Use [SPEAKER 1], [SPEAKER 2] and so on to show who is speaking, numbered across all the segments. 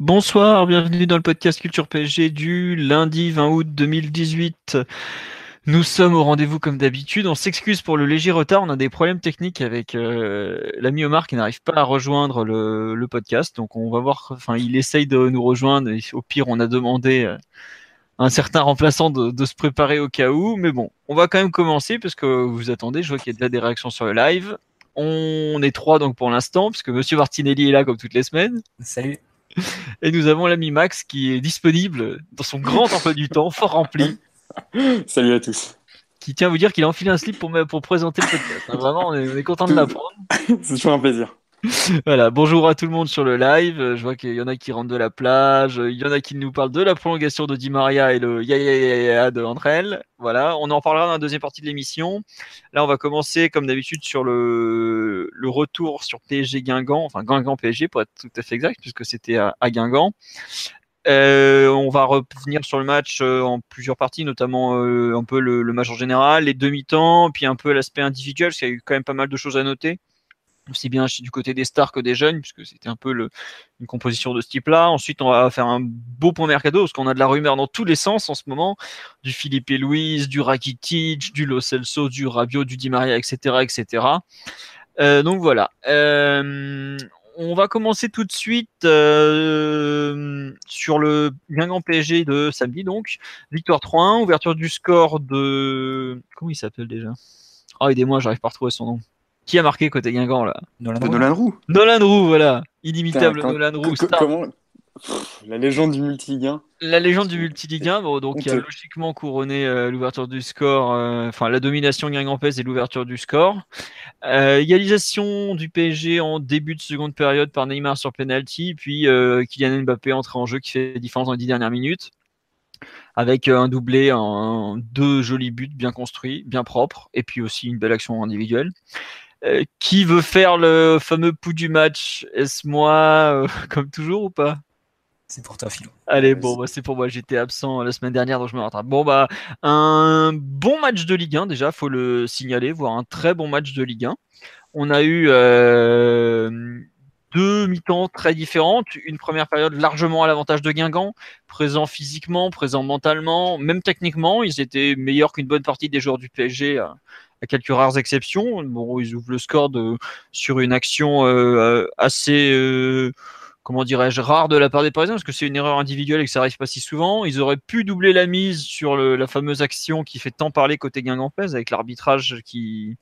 [SPEAKER 1] Bonsoir, bienvenue dans le podcast Culture PSG du lundi 20 août 2018. Nous sommes au rendez-vous comme d'habitude. On s'excuse pour le léger retard. On a des problèmes techniques avec euh, l'ami Omar qui n'arrive pas à rejoindre le, podcast. Donc on va voir. Enfin, il essaye de nous rejoindre. Au pire, on a demandé à un certain remplaçant de, de, se préparer au cas où. Mais bon, on va quand même commencer parce que vous attendez. Je vois qu'il y a déjà des réactions sur le live. On est trois donc pour l'instant puisque Monsieur Martinelli est là comme toutes les semaines.
[SPEAKER 2] Salut.
[SPEAKER 1] Et nous avons l'ami Max qui est disponible dans son grand emploi du temps, fort rempli.
[SPEAKER 3] Salut à tous.
[SPEAKER 1] Qui tient à vous dire qu'il a enfilé un slip pour, pour présenter le podcast. Hein, vraiment, on est, on est content de l'apprendre.
[SPEAKER 3] C'est toujours un plaisir.
[SPEAKER 1] Voilà, bonjour à tout le monde sur le live. Je vois qu'il y en a qui rentrent de la plage, il y en a qui nous parlent de la prolongation de Di Maria et le ya ya ya ya de Andrel. Voilà, on en parlera dans la deuxième partie de l'émission. Là, on va commencer comme d'habitude sur le, retour sur PSG Guingamp, enfin Guingamp PSG pour être tout à fait exact, puisque c'était à, Guingamp. Euh, on va revenir sur le match euh, en plusieurs parties, notamment euh, un peu le, le, match en général, les demi-temps, puis un peu l'aspect individuel, parce qu'il y a eu quand même pas mal de choses à noter aussi bien du côté des stars que des jeunes, puisque c'était un peu le, une composition de ce type-là. Ensuite, on va faire un beau point mercado, parce qu'on a de la rumeur dans tous les sens en ce moment, du Philippe et Louise, du Rakitic, du Lo Celso, du Rabiot, du Di Maria, etc., etc. Euh, donc voilà. Euh, on va commencer tout de suite euh, sur le Guingamp PSG de samedi, donc victoire 3-1, ouverture du score de comment il s'appelle déjà? Oh, aidez-moi, j'arrive pas à retrouver son nom. Qui a marqué côté Guingamp là
[SPEAKER 3] Nolan, Nolan Roux.
[SPEAKER 1] Nolan Roux, voilà. Inimitable quand, Nolan Roux.
[SPEAKER 3] Comment La légende du multiligue 1.
[SPEAKER 1] La légende du multiligue 1, bon, donc qui a logiquement couronné euh, l'ouverture du score, enfin euh, la domination guingampèse et l'ouverture du score. Euh, égalisation du PSG en début de seconde période par Neymar sur penalty, puis euh, Kylian Mbappé entré en jeu qui fait différence dans les dix dernières minutes avec un doublé en deux jolis buts bien construits, bien propres, et puis aussi une belle action individuelle. Euh, qui veut faire le fameux pouls du match? Est-ce moi, euh, comme toujours ou pas?
[SPEAKER 2] C'est pour toi, Philo.
[SPEAKER 1] Allez, bon, bah, c'est pour moi. J'étais absent la semaine dernière, donc je me rattrape. Bon, bah, un bon match de Ligue 1, déjà, faut le signaler, voire un très bon match de Ligue 1. On a eu euh, deux mi-temps très différentes. Une première période largement à l'avantage de Guingamp, présent physiquement, présent mentalement, même techniquement. Ils étaient meilleurs qu'une bonne partie des joueurs du PSG à quelques rares exceptions. Bon, ils ouvrent le score de, sur une action euh, assez, euh, comment dirais-je, rare de la part des Parisiens, parce que c'est une erreur individuelle et que ça arrive pas si souvent. Ils auraient pu doubler la mise sur la fameuse action qui fait tant parler côté Guingampès, avec l'arbitrage qui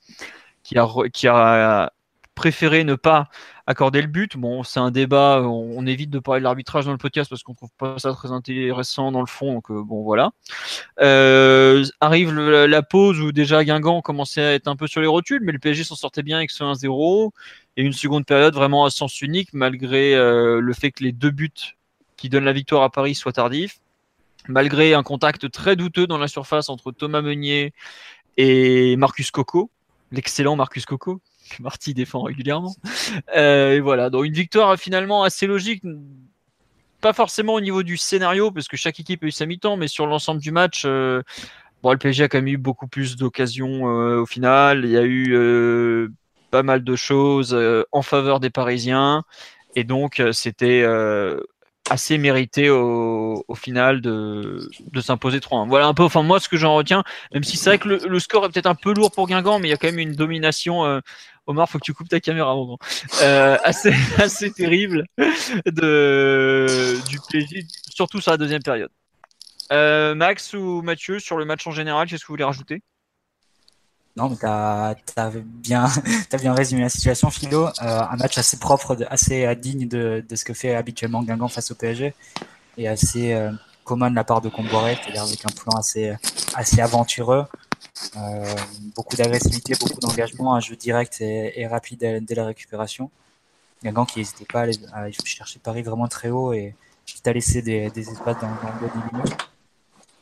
[SPEAKER 1] a préféré ne pas accorder le but. Bon, c'est un débat, on, évite de parler de l'arbitrage dans le podcast parce qu'on trouve pas ça très intéressant dans le fond, donc euh, bon voilà. Euh, arrive la pause où déjà Guingamp commençait à être un peu sur les rotules, mais le PSG s'en sortait bien avec ce 1-0 et une seconde période vraiment à sens unique malgré euh, le fait que les deux buts qui donnent la victoire à Paris soient tardifs, malgré un contact très douteux dans la surface entre Thomas Meunier et Marcus Coco, l'excellent Marcus Coco, Marty défend régulièrement. Euh, et voilà, donc une victoire finalement assez logique, pas forcément au niveau du scénario, parce que chaque équipe a eu sa mi-temps, mais sur l'ensemble du match, euh, bon, le PSG a quand même eu beaucoup plus d'occasions euh, au final. Il y a eu euh, pas mal de choses euh, en faveur des Parisiens, et donc c'était assez mérité au, final de, de s'imposer 3-1. Voilà un peu, enfin moi ce que j'en retiens, même si c'est vrai que le, score est peut-être un peu lourd pour Guingamp, mais il y a quand même une domination. Euh, Omar, faut que tu coupes ta caméra, mon euh, assez, assez terrible de, du PSG, surtout sur la deuxième période. Euh, Max ou Mathieu, sur le match en général, qu'est-ce que vous voulez rajouter?
[SPEAKER 2] Non, mais tu as, bien, bien résumé la situation, Philo. Euh, un match assez propre, assez digne de, de, ce que fait habituellement Guingamp face au PSG et assez euh, commun de la part de Comboiré, c'est-à-dire avec un plan assez, assez aventureux. Euh, beaucoup d'agressivité, beaucoup d'engagement, un jeu direct et, rapide dès, la récupération. Guingamp qui n'hésitait pas à, aller, à chercher Paris vraiment très haut et qui t'a laissé des, espaces dans, dans le milieu.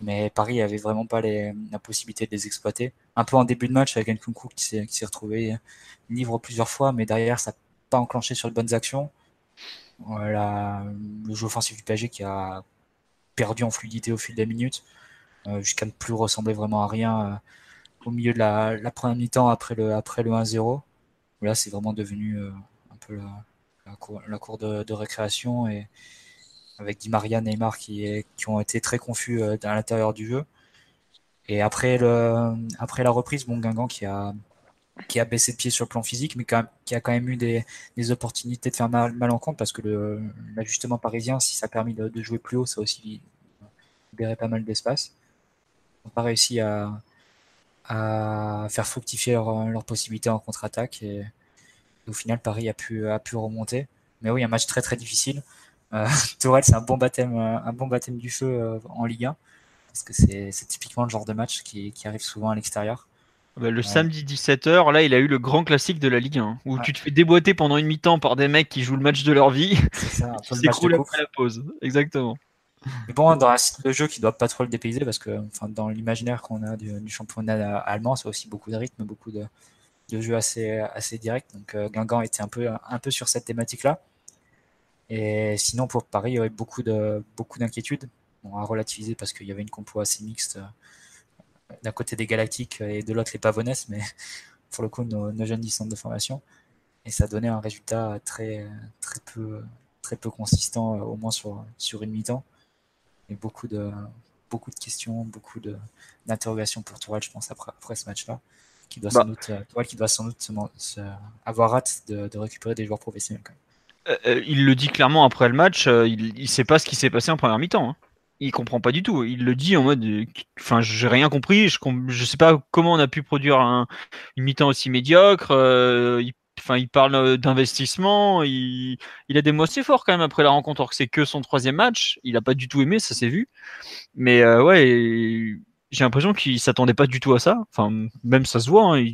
[SPEAKER 2] Mais Paris avait vraiment pas la possibilité de les exploiter. Un peu en début de match avec Nkunku qui s'est, qui s'est retrouvé livre plusieurs fois, mais derrière ça n'a pas enclenché sur de bonnes actions. Voilà, le jeu offensif du PSG qui a perdu en fluidité au fil des minutes, jusqu'à ne plus ressembler vraiment à rien euh, au milieu de la, première mi-temps après le, après le 1-0. Là, c'est vraiment devenu euh, un peu la, cour, de, récréation et avec Di Maria, Neymar qui, qui ont été très confus euh, à l'intérieur du jeu. Et après, le, après la reprise, bon, Guingamp qui a, qui a baissé de pied sur le plan physique, mais qui a quand même eu des, des opportunités de faire mal, mal en compte parce que l'ajustement parisien, si ça a permis de, de, jouer plus haut, ça a aussi libéré pas mal d'espace. N'ont pas réussi à, à faire fructifier leurs leur possibilités en contre-attaque et, et, au final, Paris a pu, a pu remonter. Mais oui, un match très très difficile. Euh, Tourelle, c'est un bon baptême, un bon baptême du feu euh, en Ligue 1 parce que c'est typiquement le genre de match qui, qui arrive souvent à l'extérieur.
[SPEAKER 1] Bah, le ouais. samedi 17h, là, il a eu le grand classique de la Ligue 1, où ouais. tu te fais déboîter pendant une mi-temps par des mecs qui jouent le match de leur vie.
[SPEAKER 2] C'est ça,
[SPEAKER 1] qui s'écroulent après la pause. Exactement.
[SPEAKER 2] Bon, dans un style de jeu qui doit pas trop le dépayser, parce que enfin, dans l'imaginaire qu'on a du, championnat allemand, c'est aussi beaucoup de rythme, beaucoup de, de jeux assez, assez directs. Donc euh, Guingamp était un peu, un peu sur cette thématique-là. Et sinon, pour Paris, il y avait beaucoup de beaucoup d'inquiétudes. Bon, à relativiser parce qu'il y avait une compo assez mixte euh, d'un côté des Galactiques et de l'autre les Pavonès, mais pour le coup, nos, jeunes du de formation. Et ça donnait un résultat très, très, peu, très peu consistant, euh, au moins sur, sur une mi-temps. Et beaucoup de, beaucoup de questions, beaucoup d'interrogations pour Tourelle, je pense, après, après ce match-là. Qui doit, bah. sans doute, Tourelle qui doit sans doute se, se, avoir hâte de, de, récupérer des joueurs professionnels. Quand même.
[SPEAKER 1] Euh, il le dit clairement après le match, euh, il ne sait pas ce qui s'est passé en première mi-temps. Hein. Il comprend pas du tout. Il le dit en mode, enfin, j'ai rien compris. Je, je sais pas comment on a pu produire un, une mi-temps aussi médiocre. Euh, il, enfin, il parle d'investissement. Il, a des mots assez forts quand même après la rencontre, alors que c'est que son troisième match. Il a pas du tout aimé, ça s'est vu. Mais euh, ouais, j'ai l'impression qu'il s'attendait pas du tout à ça. Enfin, même ça se voit. Hein,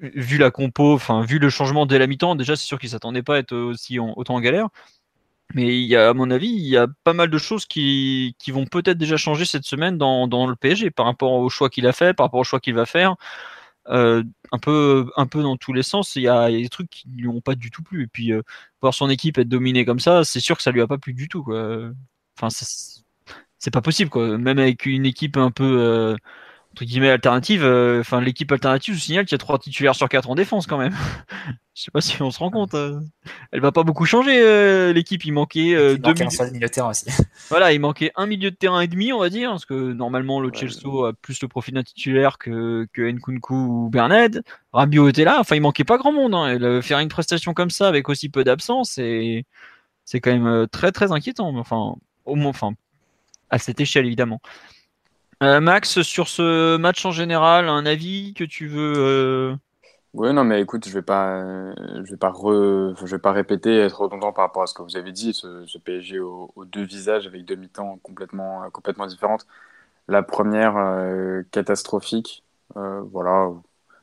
[SPEAKER 1] vu la compo, enfin vu le changement dès la mi-temps, déjà c'est sûr qu'il s'attendait pas à être aussi en, autant en galère. Mais il y a, à mon avis, il y a pas mal de choses qui, qui vont peut-être déjà changer cette semaine dans, dans, le PSG par rapport au choix qu'il a fait, par rapport au choix qu'il va faire. Euh, un peu, un peu dans tous les sens, il y a, des trucs qui lui ont pas du tout plu. Et puis euh, voir son équipe être dominée comme ça, c'est sûr que ça lui a pas plu du tout. Quoi. Enfin, c'est pas possible quoi. Même avec une équipe un peu euh, entre guillemets alternative, enfin euh, l'équipe alternative, je signale qu'il y a trois titulaires sur quatre en défense quand même. je sais pas si on se rend compte. Euh, elle va pas beaucoup changer euh, l'équipe. Il manquait
[SPEAKER 2] euh, deux milieux... un milieu de terrain aussi.
[SPEAKER 1] voilà, il manquait un milieu de terrain et demi, on va dire, parce que normalement le ouais, a plus le profil d'un titulaire que que Nkunku ou Bernard. Rabiot était là. Enfin, il manquait pas grand monde. Hein. Faire une prestation comme ça avec aussi peu d'absence, c'est c'est quand même très très inquiétant. Enfin, au moins, enfin à cette échelle évidemment. Euh, Max, sur ce match en général, un avis que tu veux euh...
[SPEAKER 3] Oui, non, mais écoute, je vais pas, je vais pas, re... je vais pas répéter, être redondant par rapport à ce que vous avez dit. Ce, PSG aux, aux, deux visages avec deux mi-temps complètement, complètement différentes. La première euh, catastrophique, voilà.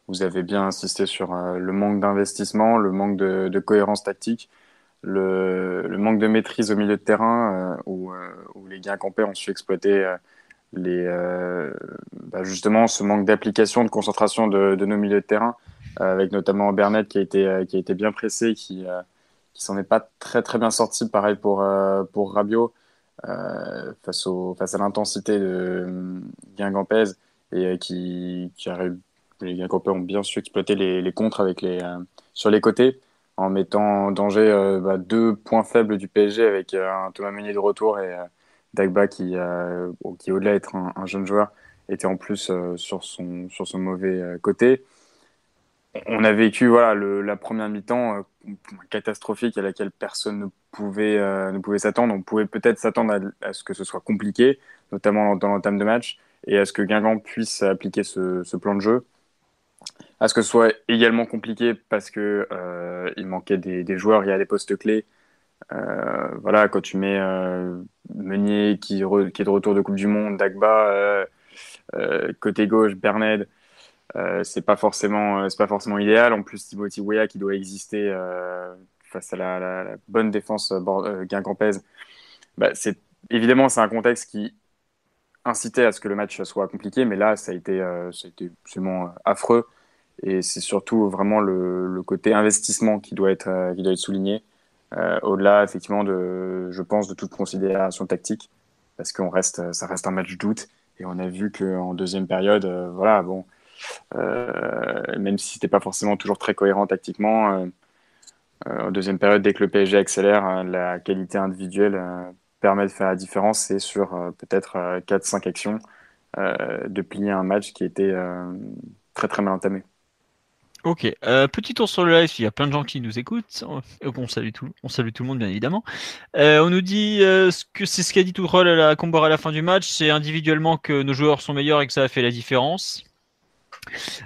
[SPEAKER 3] Vous avez bien insisté sur le manque d'investissement, le manque de, cohérence tactique, le, manque de maîtrise au milieu de terrain, où, où les gains campés ont su exploiter les, euh, bah justement ce manque d'application, de concentration de, nos milieux de terrain, euh, avec notamment Bernat qui a été, euh, qui a été bien pressé, qui, euh, qui s'en est pas très très bien sorti. Pareil pour, euh, pour Rabiot, face, au, face à l'intensité de Guingampez et qui, qui arrive. Les Guingampais ont bien su exploiter les, les contres avec les, sur les côtés en mettant en danger bah, deux points faibles du PSG avec un Thomas Meunier de retour et Dagba, qui, euh, qui au-delà d'être un, un, jeune joueur, était en plus euh, sur, son, sur son mauvais euh, côté. On a vécu voilà, la première mi-temps catastrophique à laquelle personne ne pouvait, pouvait s'attendre. On pouvait peut-être s'attendre à, ce que ce soit compliqué, notamment dans l'entame de match, et à ce que Guingamp puisse appliquer ce, plan de jeu. À ce que ce soit également compliqué parce euh, il manquait des, des, joueurs, il y a des postes clés. Euh, voilà, quand tu mets euh, Meunier qui, est de retour de Coupe du Monde, Dagba, euh, côté gauche, Berned, c'est pas forcément c'est pas forcément idéal. En plus, Timothy Weah qui doit exister face à la, bonne défense guingampaise, bah, c'est évidemment c'est un contexte qui incitait à ce que le match soit compliqué, mais là ça a été, ça a été absolument affreux. Et c'est surtout vraiment le, côté investissement qui doit être, qui doit être souligné. Au-delà, effectivement, de, je pense, de toute considération tactique, parce qu'on reste, ça reste un match d'août. Et on a vu qu'en deuxième période, voilà, bon, euh, même si c'était pas forcément toujours très cohérent tactiquement. Euh, euh, en deuxième période, dès que le PSG accélère, la qualité individuelle permet de faire la différence et sur peut-être 4-5 actions de plier un match qui était très très mal entamé.
[SPEAKER 1] Ok, petit tour sur le live, il y a plein de gens qui nous écoutent. On salue tout, on salue tout le monde bien évidemment. on nous dit que c'est ce qu'a dit Tourelle à la à la fin du match, c'est individuellement que nos joueurs sont meilleurs et que ça a fait la différence.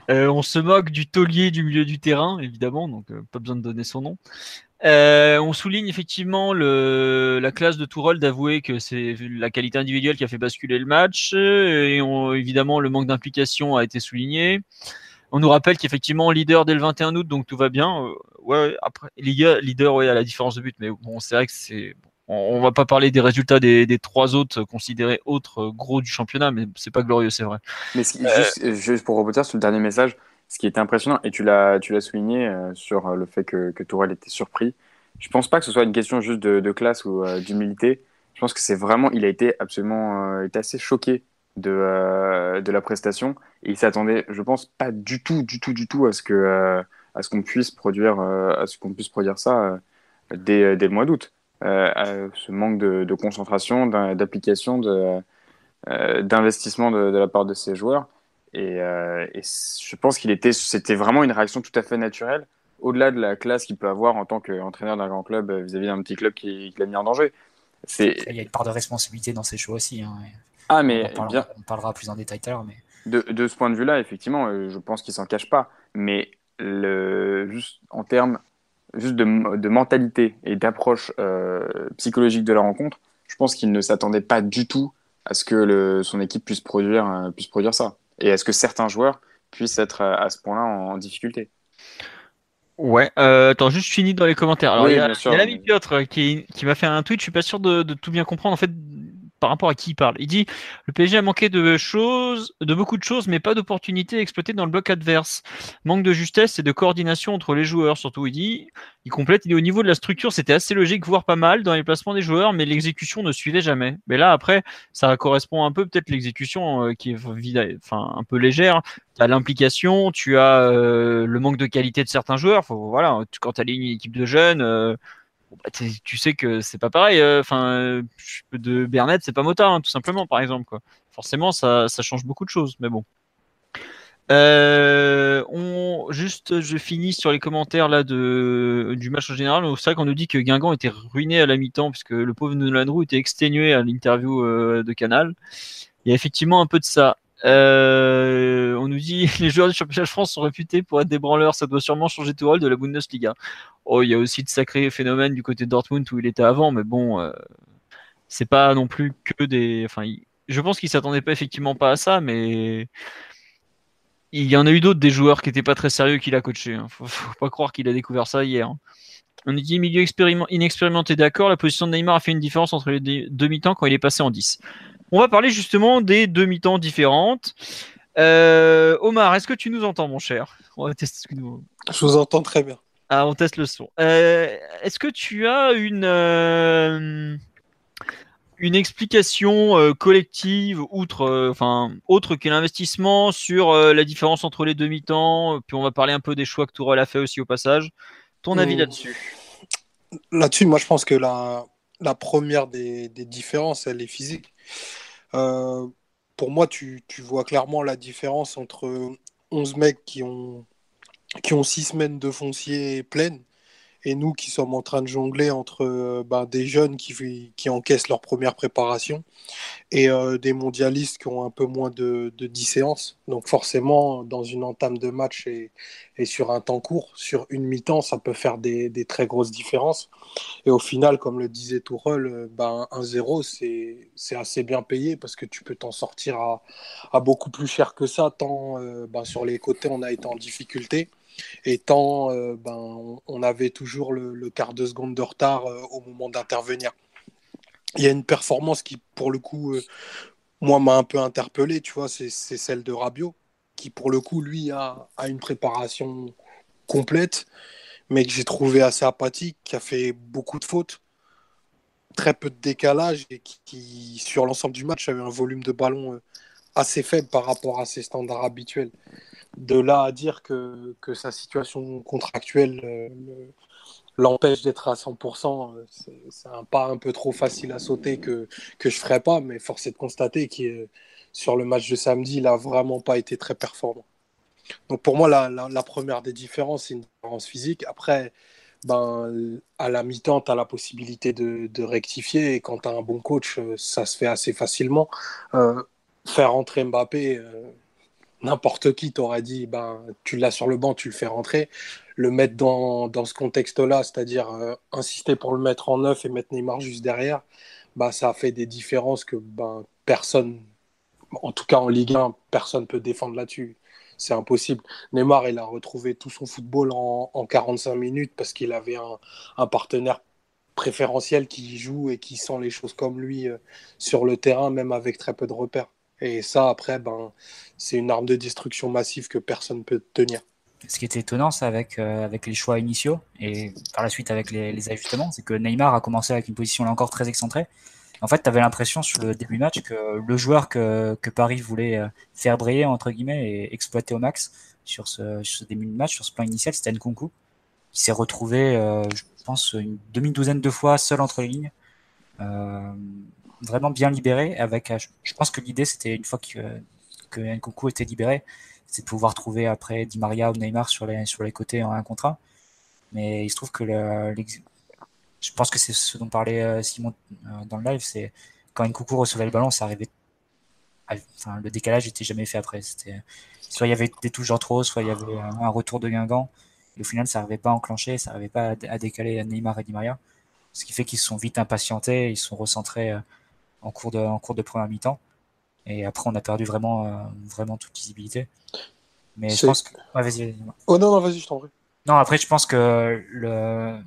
[SPEAKER 1] Euh, on se moque du taulier du milieu du terrain, évidemment, donc euh, pas besoin de donner son nom. Euh, on souligne effectivement la classe de Tourol d'avouer que c'est la qualité individuelle qui a fait basculer le match, et évidemment le manque d'implication a été souligné. On nous rappelle qu'effectivement leader dès le 21 août, donc tout va bien. ouais, après leader, leader ouais, à la différence de but, mais bon, c'est vrai que c'est on, va pas parler des résultats des, trois autres considérés autres gros du championnat, mais c'est pas glorieux, c'est vrai.
[SPEAKER 3] Mais euh, juste, pour rebondir sur le dernier message, ce qui était impressionnant, et tu l'as, souligné euh, sur le fait que, que Tourelle était surpris, je pense pas que ce soit une question juste de, classe ou euh, d'humilité. Je pense que c'est vraiment, il a été absolument, été assez choqué de, de la prestation et il s'attendait, je pense, pas du tout, du tout, du tout à ce que, à ce qu'on puisse produire, à ce qu'on puisse produire ça dès, dès le mois d'août. Euh, ce manque de, concentration, d'application, euh, d'investissement de, la part de ces joueurs. Et, euh, je pense qu'il était, c'était vraiment une réaction tout à fait naturelle, au-delà de la classe qu'il peut avoir en tant qu'entraîneur d'un grand club vis-à-vis d'un petit club qui, l'a mis en danger.
[SPEAKER 2] Il y a une part de responsabilité dans ces choix aussi. Hein.
[SPEAKER 3] Ah, mais
[SPEAKER 2] on parlera, on parlera, plus en détail tout à l'heure. Mais...
[SPEAKER 3] De, de, ce point de vue-là, effectivement, je pense qu'il s'en cache pas. Mais le, juste en termes juste de, mentalité et d'approche euh, psychologique de la rencontre, je pense qu'il ne s'attendait pas du tout à ce que le, son équipe puisse produire, euh, puisse produire ça. Et à ce que certains joueurs puissent être euh, à, ce point-là en, difficulté.
[SPEAKER 1] Ouais, attends, juste fini dans les commentaires. Alors, il y a, l'ami Piotr qui, qui m'a fait un tweet, je suis pas sûr de, de, tout bien comprendre. En fait, par rapport à qui il parle. Il dit le PSG a manqué de choses, de beaucoup de choses, mais pas d'opportunités exploitées dans le bloc adverse. Manque de justesse et de coordination entre les joueurs, surtout. Il dit, il complète, il est au niveau de la structure, c'était assez logique, voire pas mal dans les placements des joueurs, mais l'exécution ne suivait jamais. Mais là, après, ça correspond un peu peut-être l'exécution euh, qui est enfin un peu légère. Tu as l'implication, tu as euh, le manque de qualité de certains joueurs. Faut, voilà, quand tu as une équipe de jeunes. Euh, bah, tu sais que c'est pas pareil. Euh, enfin, euh, de Bernet, c'est pas Mota, hein, tout simplement, par exemple. Quoi. Forcément, ça, ça, change beaucoup de choses, mais bon. Euh, on, juste, je finis sur les commentaires là de, du match en général. C'est vrai qu'on nous dit que Guingamp était ruiné à la mi-temps puisque le pauvre Nolan était exténué à l'interview de Canal. Il y a effectivement un peu de ça. Euh, on nous dit les joueurs du championnat de France sont réputés pour être des branleurs, ça doit sûrement changer tout rôle de la Bundesliga. Oh, il y a aussi de sacrés phénomènes du côté de Dortmund où il était avant, mais bon, euh, c'est pas non plus que des. Enfin, je pense qu'il s'attendait pas effectivement pas à ça, mais il y en a eu d'autres des joueurs qui étaient pas très sérieux qu'il a coaché. Hein. Faut, pas croire qu'il a découvert ça hier. Hein. On dit milieu inexpérimenté, d'accord. La position de Neymar a fait une différence entre les deux mi-temps quand il est passé en 10. On va parler justement des deux mi-temps différentes. Euh, Omar, est-ce que tu nous entends, mon cher? On va tester
[SPEAKER 4] ce que Je vous entends très bien.
[SPEAKER 1] Ah, on teste le son. Euh, est-ce que tu as une, euh, une explication collective, outre, enfin, autre que l'investissement, sur la différence entre les deux mi-temps Puis on va parler un peu des choix que Tourelle a fait aussi au passage. Ton avis là-dessus?
[SPEAKER 4] Là-dessus, moi je pense que la, la première des, des différences, elle est physique. Euh, pour moi, tu, vois clairement la différence entre 11 mecs qui ont, qui ont 6 semaines de foncier pleines et nous qui sommes en train de jongler entre euh, ben, des jeunes qui, qui encaissent leur première préparation et euh, des mondialistes qui ont un peu moins de, de 10 séances. Donc forcément, dans une entame de match et, et sur un temps court, sur une mi-temps, ça peut faire des, des, très grosses différences. Et au final, comme le disait Tourelle, euh, ben, 1-0, c'est assez bien payé parce que tu peux t'en sortir à, à, beaucoup plus cher que ça, tant ben, sur les côtés on a été en difficulté. Et tant euh, ben, on avait toujours le, quart de seconde de retard euh, au moment d'intervenir. Il y a une performance qui, pour le coup, euh, moi, m'a un peu interpellé, tu vois, c'est celle de Rabiot, qui, pour le coup, lui, a, a une préparation complète, mais que j'ai trouvé assez apathique, qui a fait beaucoup de fautes très peu de décalage et qui, sur l'ensemble du match, avait un volume de ballon euh, assez faible par rapport à ses standards habituels. De là à dire que, que sa situation contractuelle euh, l'empêche d'être à 100%, euh, c'est un pas un peu trop facile à sauter que, que je ne ferais pas, mais force est de constater que sur le match de samedi, il n'a vraiment pas été très performant. Donc pour moi, la, la, première des différences, c'est une différence physique. Après, ben, à la mi-temps, tu as la possibilité de, de, rectifier. Et quand tu as un bon coach, euh, ça se fait assez facilement. Euh, faire rentrer Mbappé, euh, n'importe qui t'aurait dit ben, tu l'as sur le banc, tu le fais rentrer. Le mettre dans, ce contexte-là, c'est-à-dire euh, insister pour le mettre en neuf et mettre Neymar juste derrière, ben, ça a fait des différences que ben, personne, en tout cas en Ligue 1, personne ne peut défendre là-dessus c'est impossible. Neymar, il a retrouvé tout son football en, 45 minutes parce qu'il avait un, partenaire préférentiel qui joue et qui sent les choses comme lui euh, sur le terrain, même avec très peu de repères. Et ça, après, ben, c'est une arme de destruction massive que personne ne peut tenir.
[SPEAKER 2] Ce qui était étonnant, c'est avec, euh, avec les choix initiaux et par la suite avec les, ajustements, c'est que Neymar a commencé avec une position là encore très excentrée en fait, tu avais l'impression sur le début match que le joueur que, que, Paris voulait euh, faire briller, entre guillemets, et exploiter au max sur ce, sur ce début de match, sur ce plan initial, c'était Nkunku, qui s'est retrouvé, euh, je pense, une demi-douzaine de fois seul entre les lignes, euh, vraiment bien libéré. Avec, euh, je pense que l'idée, c'était une fois que, que Nkunku était libéré, c'est de pouvoir trouver après Di Maria ou Neymar sur les, sur les côtés en un contre un. Mais il se trouve que le, je pense que c'est ce dont parlait euh, Simon euh, dans le live, c'est quand coucou recevait le ballon, ça arrivait. Le décalage n'était jamais fait après. C'était soit il y avait des touches en trop, soit il y avait un retour de Guingamp. Et au final, ça n'arrivait pas à enclencher, ça n'arrivait pas à décaler Neymar et Di Maria. Ce qui fait qu'ils se sont vite impatientés, ils sont recentrés en cours de, en cours de première mi-temps. Et après, on a perdu vraiment, vraiment toute visibilité. Mais je pense que.
[SPEAKER 4] vas-y, Oh non, non, vas-y, je t'en prie.
[SPEAKER 2] Non, après, je pense que le,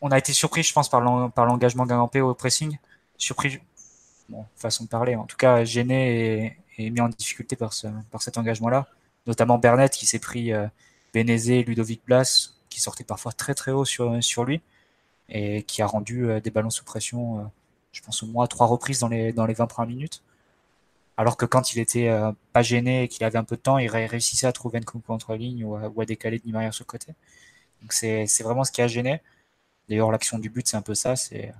[SPEAKER 2] on a été surpris, je pense, par l'engagement Gagampé au pressing. Surpris, bon, façon de parler, en tout cas gêné et, mis en difficulté par, ce, par cet engagement-là. Notamment Bernet qui s'est pris euh, Bénézé, Ludovic Blas, qui sortait parfois très très haut sur, sur lui et qui a rendu euh, des ballons sous pression, euh, je pense au moins trois reprises dans les, dans les 20 premières minutes. Alors que quand il était euh, pas gêné et qu'il avait un peu de temps, il réussissait à trouver une contre ligne ou à, décaler de Niemeyer sur le côté. Donc c'est vraiment ce qui a gêné. D'ailleurs, l'action du but, c'est un peu ça. C'est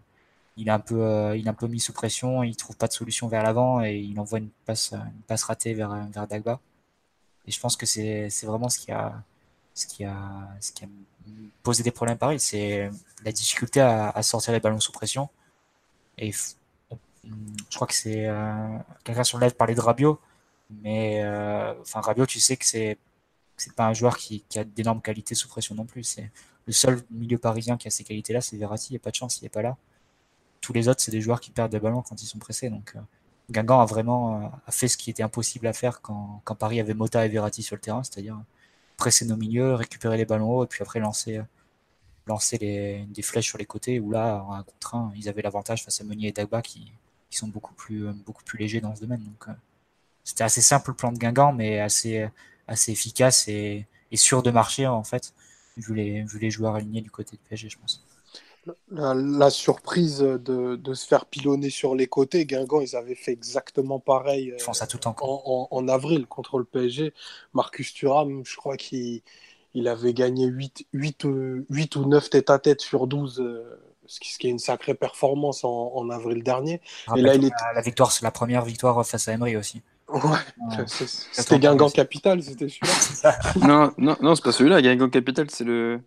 [SPEAKER 2] il est un peu, euh, il est un peu mis sous pression. Il trouve pas de solution vers l'avant et il envoie une passe, une passe ratée vers vers Dagba. Et je pense que c'est vraiment ce qui a ce qui a ce qui a posé des problèmes à Paris. C'est la difficulté à, sortir les ballons sous pression. Et je crois que c'est euh, quelqu'un sur le live parlait de Rabiot, mais euh, enfin Rabiot, tu sais que c'est c'est pas un joueur qui, a d'énormes qualités sous pression non plus. C'est le seul milieu parisien qui a ces qualités-là, c'est Verratti. Il n'y a pas de chance, il n'est pas là. Tous les autres, c'est des joueurs qui perdent des ballons quand ils sont pressés. Donc, euh, Guingamp a vraiment fait ce qui était impossible à faire quand, quand Paris avait Mota et Verratti sur le terrain, c'est-à-dire presser nos milieux, récupérer les ballons hauts et puis après lancer, lancer les, des flèches sur les côtés où là, en un contre un, ils avaient l'avantage face à Meunier et Dagba qui, qui sont beaucoup plus, beaucoup plus légers dans ce domaine. Donc, c'était assez simple le plan de Guingamp, mais assez, assez efficace et, et sûr de marcher en fait vu les, vu les joueurs alignés du côté de PSG, je pense.
[SPEAKER 4] La, surprise de, de, se faire pilonner sur les côtés, Guingamp, ils avaient fait exactement pareil
[SPEAKER 2] font ça tout en,
[SPEAKER 4] en, en, avril contre le PSG. Marcus Thuram, je crois qu'il il avait gagné 8, 8, 8 ou 9 tête à tête sur 12 euh, ce qui est une sacrée performance en, en avril dernier.
[SPEAKER 2] Et là, il est... la, victoire, c'est la première victoire face à Emery aussi.
[SPEAKER 4] Ouais, c'était Guingamp Capital, c'était celui-là.
[SPEAKER 3] non, non, non c'est pas celui-là. Guingamp Capital, c'est le.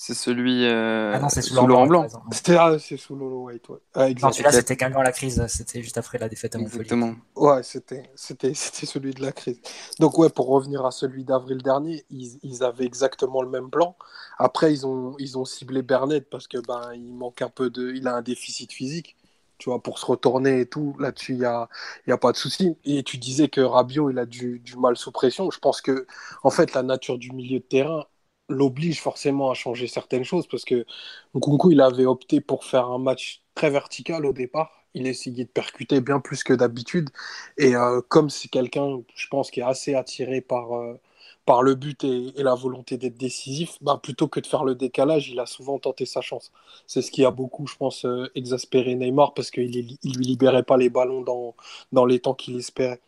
[SPEAKER 3] C'est celui euh,
[SPEAKER 2] ah non, sous, sous Laurent Blanc.
[SPEAKER 4] C'était ah, c'est sous Lolo White. Ouais. Ah,
[SPEAKER 2] non, celui-là c'était Guingamp la crise. C'était juste après la défaite à Montpellier.
[SPEAKER 3] Exactement.
[SPEAKER 4] Ouais, c'était c'était c'était celui de la crise. Donc ouais, pour revenir à celui d'avril dernier, ils, ils, avaient exactement le même plan. Après, ils ont ils ont ciblé Bernet parce que ben il manque un peu de, il a un déficit physique tu vois, pour se retourner et tout. Là-dessus, il n'y a, y a pas de souci. Et tu disais que Rabiot, il a du, du, mal sous pression. Je pense que, en fait, la nature du milieu de terrain l'oblige forcément à changer certaines choses parce que Nkunku, il avait opté pour faire un match très vertical au départ. Il essayait de percuter bien plus que d'habitude. Et euh, comme c'est quelqu'un, je pense, qui est assez attiré par, euh, par le but et, la volonté d'être décisif, bah, plutôt que de faire le décalage, il a souvent tenté sa chance. C'est ce qui a beaucoup, je pense, euh, exaspéré Neymar parce qu'il ne lui libérait pas les ballons dans, dans les temps qu'il espérait.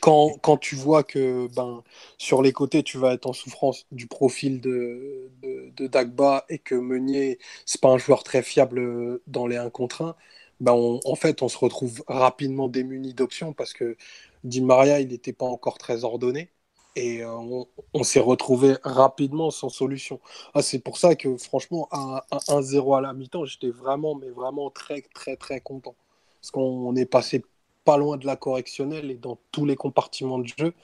[SPEAKER 4] Quand, quand, tu vois que ben, sur les côtés, tu vas être en souffrance du profil de, de, Dagba et que Meunier, c'est pas un joueur très fiable dans les 1 contre 1, ben en fait, on se retrouve rapidement démuni d'options parce que Di Maria, il n'était pas encore très ordonné et euh, on, s'est retrouvé rapidement sans solution. Ah, c'est pour ça que franchement, à, 1-0 à la mi-temps, j'étais vraiment, mais vraiment très, très, très content. Parce qu'on est passé pas loin de la correctionnelle et dans tous les compartiments de jeu.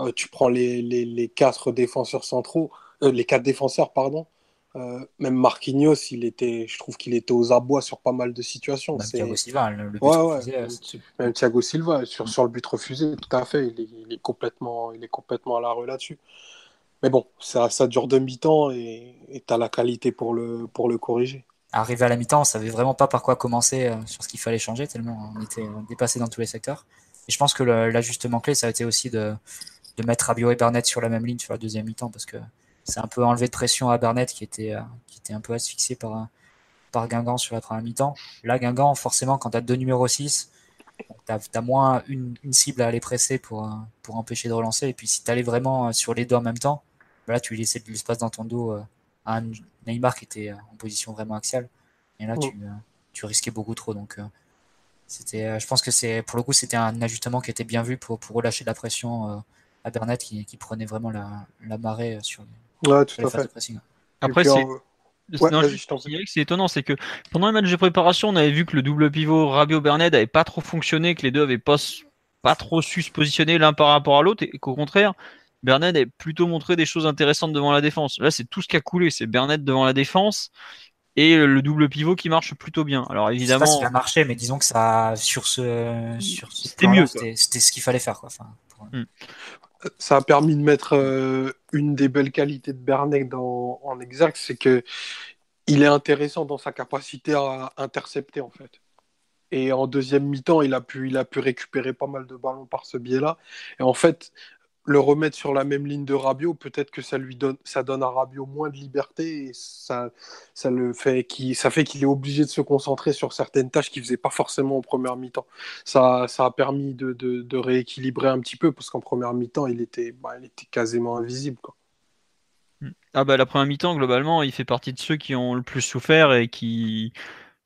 [SPEAKER 4] Euh, tu prends les, les, les, quatre défenseurs centraux, euh, les quatre défenseurs, pardon, euh, même Marquinhos, il était, je trouve qu'il était aux abois sur pas mal de situations.
[SPEAKER 2] Même Thiago Silva, le, but
[SPEAKER 4] refusé, euh, même Thiago Silva, sur, sur le but refusé, tout à fait, il est, complètement, il est complètement à la rue là-dessus. Mais bon, ça, ça dure demi-temps et tu as la qualité pour le, pour le corriger.
[SPEAKER 2] Arrivé à la mi-temps, on savait vraiment pas par quoi commencer euh, sur ce qu'il fallait changer, tellement on était dépassé dans tous les secteurs. Et je pense que l'ajustement clé, ça a été aussi de, mettre Rabiot et Burnett sur la même ligne sur la deuxième mi-temps, parce que c'est un peu enlevé de pression à Burnett qui était, euh, qui était un peu asphyxié par, par Guingamp sur la première mi-temps. Là, Guingamp, forcément, quand tu deux numéros 6, tu as, moins une, cible à aller presser pour, euh, empêcher de relancer. Et puis, si tu vraiment euh, sur les deux en même temps, bah là, tu laissais de l'espace dans ton dos à Neymar qui était en position vraiment axiale. Et là, tu, tu risquais beaucoup trop. Donc, c'était, je pense que c'est, pour le coup, c'était un ajustement qui était bien vu pour, pour relâcher de la pression à Burnett qui, qui prenait vraiment la, la marée sur,
[SPEAKER 4] Ouais, tout à fait.
[SPEAKER 1] Après, c'est. c'est étonnant, c'est que pendant les matchs de préparation, on avait vu que le double pivot Rabio Bernard n'avait pas trop fonctionné, que les deux avaient pas, pas trop su se positionner l'un par rapport à l'autre, et qu'au contraire, Bernard avait plutôt montré des choses intéressantes devant la défense. Là, c'est tout ce qui a coulé, c'est Bernard devant la défense et le double pivot qui marche plutôt bien. Alors évidemment,
[SPEAKER 2] ça a marché, mais disons que ça sur ce sur c'était mieux, c'était ce qu'il fallait faire quoi. Enfin, hmm
[SPEAKER 4] ça a permis de mettre euh, une des belles qualités de Bernet en exergue, c'est que il est intéressant dans sa capacité à intercepter en fait. Et en deuxième mi-temps, il a pu, il a pu récupérer pas mal de ballons par ce biais-là. Et en fait, le remettre sur la même ligne de Rabiot, peut-être que ça lui donne, ça donne à Rabiot moins de liberté et ça, ça le fait qu'il, ça fait qu'il est obligé de se concentrer sur certaines tâches qu'il faisait pas forcément en première mi-temps. Ça, ça a permis de, de, rééquilibrer un petit peu parce qu'en première mi-temps, il était, bah, il était quasiment invisible. Quoi.
[SPEAKER 1] Ah bah la première mi-temps, globalement, il fait partie de ceux qui ont le plus souffert et qui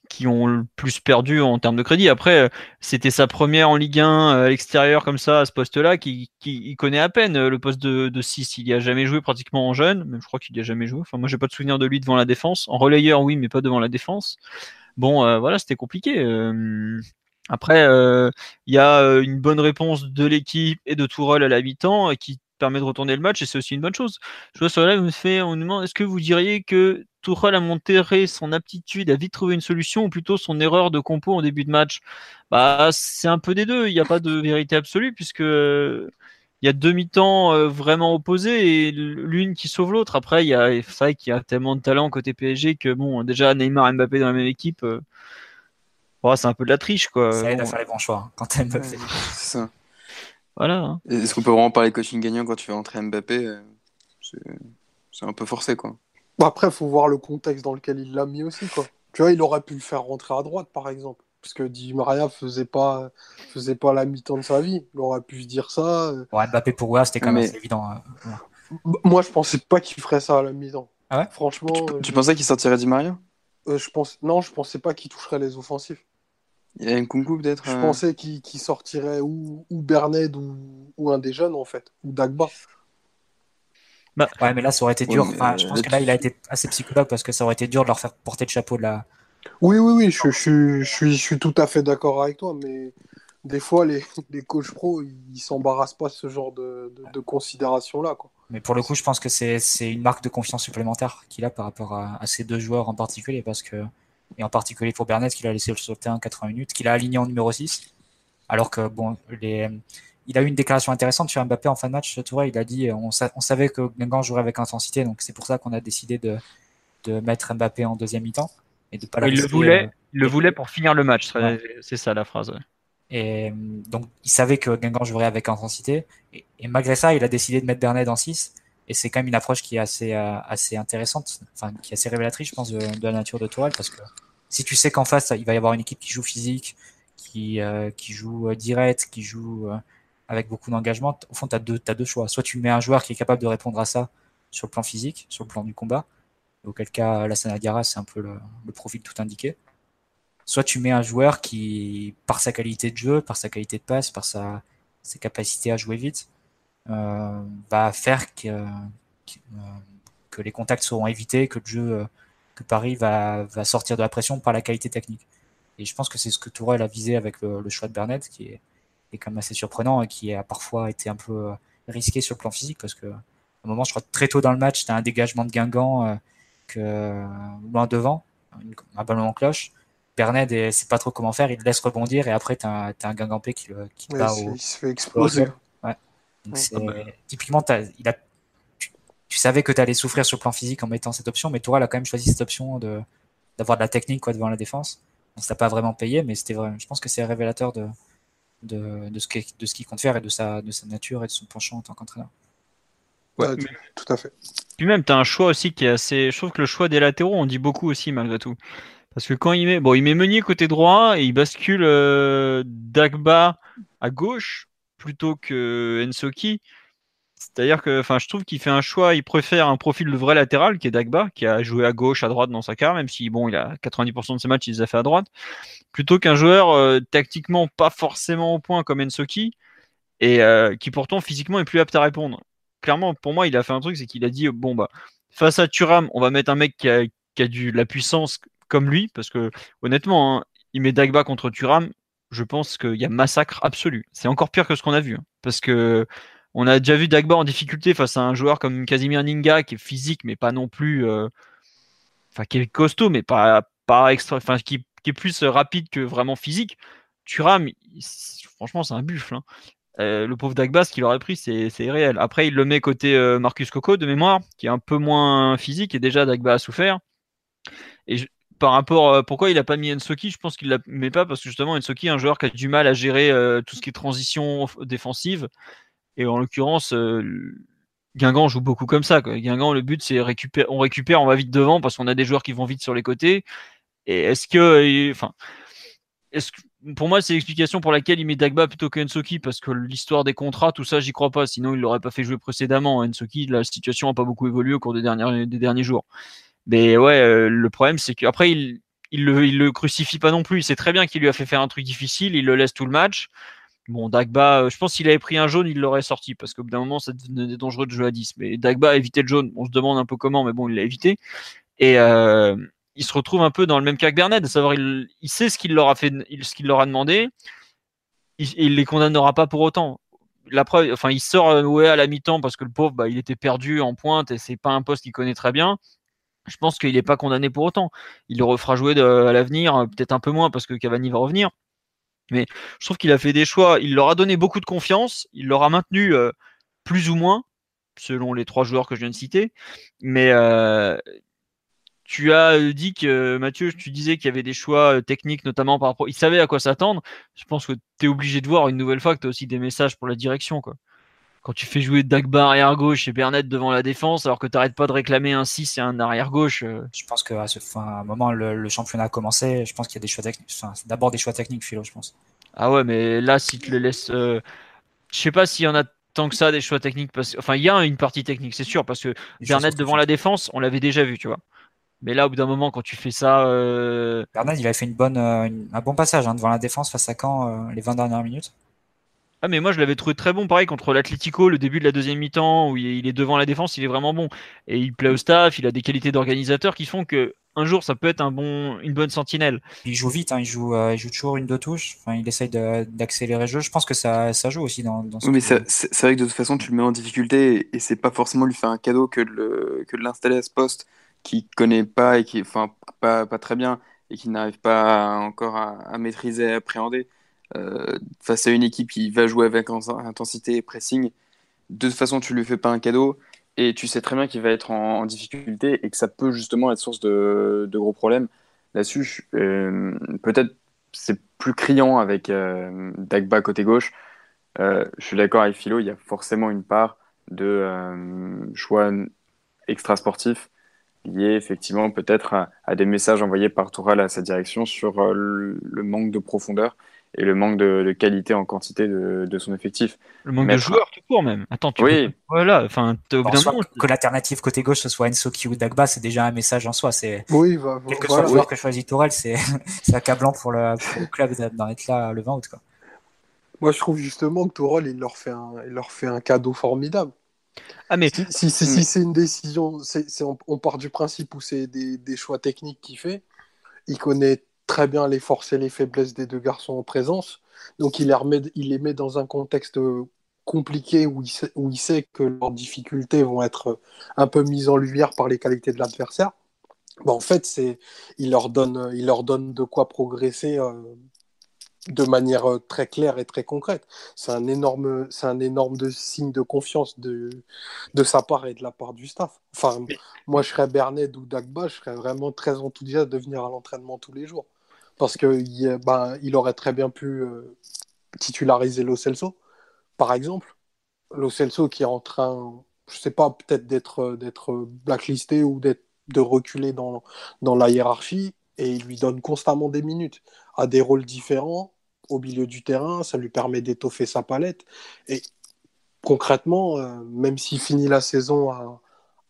[SPEAKER 1] qui ont le plus perdu en termes de crédit. Après, c'était sa première en Ligue 1 euh, à l'extérieur comme ça, à ce poste-là, qui, connaît à peine euh, le poste de, de 6. Il n'y a jamais joué pratiquement en jeune, même je crois qu'il n'y a jamais joué. Enfin, moi, j'ai pas de souvenir de lui devant la défense. En relayeur, oui, mais pas devant la défense. Bon, euh, voilà, c'était compliqué. après, il y a une bonne réponse de l'équipe et de Tourelle à la mi-temps qui permet de retourner le match et c'est aussi une bonne chose. Je vois sur là, vous fait, on nous demande est-ce que vous diriez que Tuchel a montré son aptitude à vite trouver une solution ou plutôt son erreur de compo en début de match? Bah, c'est un peu des deux. Il n'y a pas de vérité absolue puisque il y a deux mi-temps euh, vraiment opposés et l'une qui sauve l'autre. Après, il y a ça qui a tellement de talent côté PSG que bon, déjà Neymar et Mbappé dans la même équipe. Euh, c'est un peu de la triche quoi.
[SPEAKER 2] Ça aide à faire les bons choix hein, quand Mbappé.
[SPEAKER 3] C'est ça.
[SPEAKER 1] Voilà. Hein.
[SPEAKER 3] Est-ce qu'on peut vraiment parler de coaching gagnant quand tu fais entrer Mbappé euh, C'est un peu forcé, quoi.
[SPEAKER 4] Après, il faut voir le contexte dans lequel il l'a mis aussi, quoi. Tu vois, il aurait pu le faire rentrer à droite, par exemple. Parce que Di Maria faisait pas, faisait pas la mi-temps de sa vie. Il aurait pu se dire ça.
[SPEAKER 2] Euh. Ouais, Mbappé pour moi, c'était quand même évident. Hein.
[SPEAKER 4] Moi, je pensais pas qu'il ferait ça à la mi-temps.
[SPEAKER 2] Ah ouais?
[SPEAKER 4] Franchement.
[SPEAKER 3] Tu, euh, pensais qu'il sortirait Di Maria?
[SPEAKER 4] je pense... Non, je pensais pas qu'il toucherait les offensifs.
[SPEAKER 3] Il y a un Kunku peut-être
[SPEAKER 4] Je euh, pensais qu'il sortirait ou, ou Berned ou, un des jeunes en fait, ou Dagba.
[SPEAKER 2] Bah, ouais, mais là ça aurait été dur. enfin, je pense que là il a été assez psychologue parce que ça aurait été dur de leur faire porter le chapeau de la.
[SPEAKER 4] Oui, oui, oui, je, je, je, je suis tout à fait d'accord avec toi, mais des fois les, les coachs pro ils s'embarrassent pas de ce genre de, de, considération là. Quoi.
[SPEAKER 2] Mais pour le coup, je pense que c'est une marque de confiance supplémentaire qu'il a par rapport à, à, ces deux joueurs en particulier parce que et en particulier pour Bernet, qu'il a laissé sur le terrain 80 minutes, qu'il a aligné en numéro 6. Alors que, bon, les, il a eu une déclaration intéressante sur Mbappé en fin de match. Touré, il a dit on, on savait que Guingamp jouerait avec intensité, donc c'est pour ça qu'on a décidé de, de, mettre Mbappé en deuxième mi-temps.
[SPEAKER 1] Et de pas il le voulait, euh, il le voulait pour finir le match. C'est ça la phrase.
[SPEAKER 2] Et donc, il savait que Guingamp jouerait avec intensité. Et, malgré ça, il a décidé de mettre Bernet en 6. Et c'est quand même une approche qui est assez, euh, assez intéressante, enfin, qui est assez révélatrice, je pense, de, la nature de Tourelle, parce que si tu sais qu'en face, il va y avoir une équipe qui joue physique, qui, euh, qui joue euh, direct, qui joue euh, avec beaucoup d'engagement, au fond, tu as, deux, as deux choix. Soit tu mets un joueur qui est capable de répondre à ça sur le plan physique, sur le plan du combat, auquel cas, la Sanagara, c'est un peu le, le, profil tout indiqué. Soit tu mets un joueur qui, par sa qualité de jeu, par sa qualité de passe, par sa, ses capacités à jouer vite, euh, va faire que, que, que, les contacts seront évités, que le jeu que Paris va, va sortir de la pression par la qualité technique. Et je pense que c'est ce que Tourelle a visé avec le, choix de Bernett, qui est, est, quand même assez surprenant et qui a parfois été un peu euh, risqué sur le plan physique, parce que à un moment, je crois très tôt dans le match, tu as un dégagement de Guingamp euh, que, loin devant, un ballon en cloche. Bernard ne sait pas trop comment faire, il laisse rebondir et après, tu as, as, un Guingampé qui, le, qui
[SPEAKER 4] ouais, au, il se fait exploser.
[SPEAKER 2] Ouais. Typiquement, il a tu savais que tu allais souffrir sur le plan physique en mettant cette option, mais Tourelle a quand même choisi cette option de d'avoir de la technique quoi, devant la défense. On ne pas vraiment payé, mais c'était vrai. Je pense que c'est révélateur de, de, de ce qu'il compte faire et de sa, de sa nature et de son penchant en tant qu'entraîneur.
[SPEAKER 4] Ouais, tout à fait.
[SPEAKER 1] Puis même, tu as un choix aussi qui est assez. Je trouve que le choix des latéraux, on dit beaucoup aussi, malgré tout. Parce que quand il met. Bon, il met Meunier côté droit et il bascule euh, Dagba à gauche plutôt que Ensoki. C'est-à-dire que je trouve qu'il fait un choix, il préfère un profil de vrai latéral qui est Dagba, qui a joué à gauche, à droite dans sa carrière, même si bon, il a 90% de ses matchs, il les a fait à droite, plutôt qu'un joueur euh, tactiquement pas forcément au point comme Ensoki, et euh, qui pourtant physiquement est plus apte à répondre. Clairement, pour moi, il a fait un truc, c'est qu'il a dit bon bah face à Turam, on va mettre un mec qui a, du, la puissance comme lui, parce que honnêtement, hein, il met Dagba contre Turam, je pense qu'il y a massacre absolu. C'est encore pire que ce qu'on a vu, hein, parce que on a déjà vu Dagba en difficulté face à un joueur comme Casimir Ninga qui est physique mais pas non plus, euh, enfin qui est costaud mais pas pas extra, enfin qui, est plus rapide que vraiment physique. Thuram, franchement c'est un buffle. Hein. Euh, le pauvre Dagba, ce qu'il aurait pris, c'est réel. Après, il le met côté euh, Marcus Coco de mémoire, qui est un peu moins physique et déjà Dagba a souffert. Et par rapport pourquoi il a pas mis Ensoki, je pense qu'il la met pas parce que justement Ensoki est un joueur qui a du mal à gérer tout ce qui est transition défensive et en l'occurrence, euh, Guingamp joue beaucoup comme ça. Guingamp, le but, c'est récupérer, on récupère, on va vite devant parce qu'on a des joueurs qui vont vite sur les côtés. Et est-ce que, pour moi, c'est l'explication pour laquelle il met Dagba plutôt que Ensoki parce que l'histoire des contrats, tout ça, j'y crois pas. Sinon, il l'aurait pas fait jouer précédemment. Ensoki, la situation a pas beaucoup évolué au cours des derniers jours. Mais ouais, euh, le problème, c'est qu'après, il, il le, crucifie pas non plus. Il sait très bien qu'il lui a fait faire un truc difficile. Il le laisse tout le match. Bon, Dagba, euh, je pense qu'il avait pris un jaune, il l'aurait sorti parce qu'au bout d'un moment, ça devenait dangereux de jouer à 10. Mais Dagba a évité le jaune. On se demande un peu comment, mais bon, il l'a évité. Et euh, il se retrouve un peu dans le même cas que Bernet, de savoir il, sait ce qu'il leur a fait, ce qu'il leur a demandé. Il, il les condamnera pas pour autant. La preuve, enfin, il sort à la mi-temps parce que le pauvre, bah, il était perdu en pointe et c'est pas un poste qu'il connaît très bien. Je pense qu'il n'est pas condamné pour autant. Il le refera jouer à l'avenir, peut-être un peu moins parce que Cavani va revenir. Mais je trouve qu'il a fait des choix. Il leur a donné beaucoup de confiance. Il leur a maintenu euh, plus ou moins, selon les trois joueurs que je viens de citer. Mais euh, tu as dit que, Mathieu, tu disais qu'il y avait des choix euh, techniques, notamment par rapport. Il savait à quoi s'attendre. Je pense que tu es obligé de voir une nouvelle fois que tu as aussi des messages pour la direction. Quoi quand tu fais jouer Dagba arrière gauche et Bernat devant la défense, alors que tu n'arrêtes pas de réclamer un 6 et un arrière gauche. Euh.
[SPEAKER 2] Je pense qu'à ce fin, moment, le, championnat a commencé. Je pense qu'il y a des choix techniques. Enfin, c'est d'abord des choix techniques, Philo, je pense.
[SPEAKER 1] Ah ouais, mais là, si tu le laisses. Euh... Je sais pas s'il y en a tant que ça des choix techniques. Parce... Enfin, il y a une partie technique, c'est sûr, parce que Bernat devant la défense, on l'avait déjà vu, tu vois. Mais là, au bout d'un moment, quand tu fais ça. Euh...
[SPEAKER 2] Bernat, il avait fait une bonne, euh, un bon passage hein, devant la défense face à Caen euh, les 20 dernières minutes.
[SPEAKER 1] Ah mais moi je l'avais trouvé très bon pareil contre l'Atlético le début de la deuxième mi-temps où il est devant la défense il est vraiment bon. Et il plaît au staff il a des qualités d'organisateur qui font que un jour ça peut être un bon une bonne sentinelle.
[SPEAKER 2] Il joue vite hein, il joue euh, il joue toujours une deux touches. Enfin il essaye d'accélérer le jeu. Je pense que ça, ça joue aussi dans, dans
[SPEAKER 3] oui, mais c'est vrai que de toute façon tu le mets en difficulté et, c'est pas forcément lui faire un cadeau que de l'installer à ce poste qui connaît pas et qui enfin pas, pas très bien et qu'il n'arrive pas encore à, maîtriser, à appréhender. Face à une équipe qui va jouer avec intensité et pressing, de toute façon, tu lui fais pas un cadeau et tu sais très bien qu'il va être en, difficulté et que ça peut justement être source de, gros problèmes. Là-dessus, peut-être c'est plus criant avec Dagba côté gauche. je suis d'accord avec Philo, il y a forcément une part de euh, choix extra-sportifs liés effectivement peut-être à, des messages envoyés par Toural à sa direction sur euh, le, manque de profondeur et le manque de, qualité en quantité de, son effectif.
[SPEAKER 1] Le manque de joueurs tout court même. Attends, tu
[SPEAKER 3] oui.
[SPEAKER 1] voilà, enfin,
[SPEAKER 2] que l'alternative côté gauche ce soit Ensoki ou Dagba, c'est déjà un message en soi. C'est
[SPEAKER 4] oui, va,
[SPEAKER 2] quel que soit le joueur que choisit Tourelle, c'est accablant pour le, pour le club d'en être là le 20 août. Quoi.
[SPEAKER 4] Moi, je trouve justement que Tourol, il leur fait un, il leur fait un cadeau formidable.
[SPEAKER 1] Ah, mais...
[SPEAKER 4] Si, si, c'est une décision, on, part du principe où c'est des, des, choix techniques qu'il fait. Il connaît très bien les forces et les faiblesses des deux garçons en présence. Donc, il les, remet, il les met dans un contexte compliqué où il, sait, que leurs difficultés vont être un peu mises en lumière par les qualités de l'adversaire. En fait, c'est, il, leur donne, il leur donne de quoi progresser euh, de manière euh, très claire et très concrète. C'est un énorme, c'est un énorme signe de confiance de, de sa part et de la part du staff. Enfin, moi, je serais Bernet ou Dagba, je serais vraiment très enthousiaste de venir à l'entraînement tous les jours. Parce qu'il ben, il aurait très bien pu euh, titulariser Lo Celso, par exemple. Lo Celso qui est en train, je sais pas, peut-être d'être, d'être blacklisté ou d'être, de reculer dans, dans la hiérarchie et il lui donne constamment des minutes à des rôles différents au milieu du terrain, ça lui permet d'étoffer sa palette. Et concrètement, euh, même s'il finit la saison à,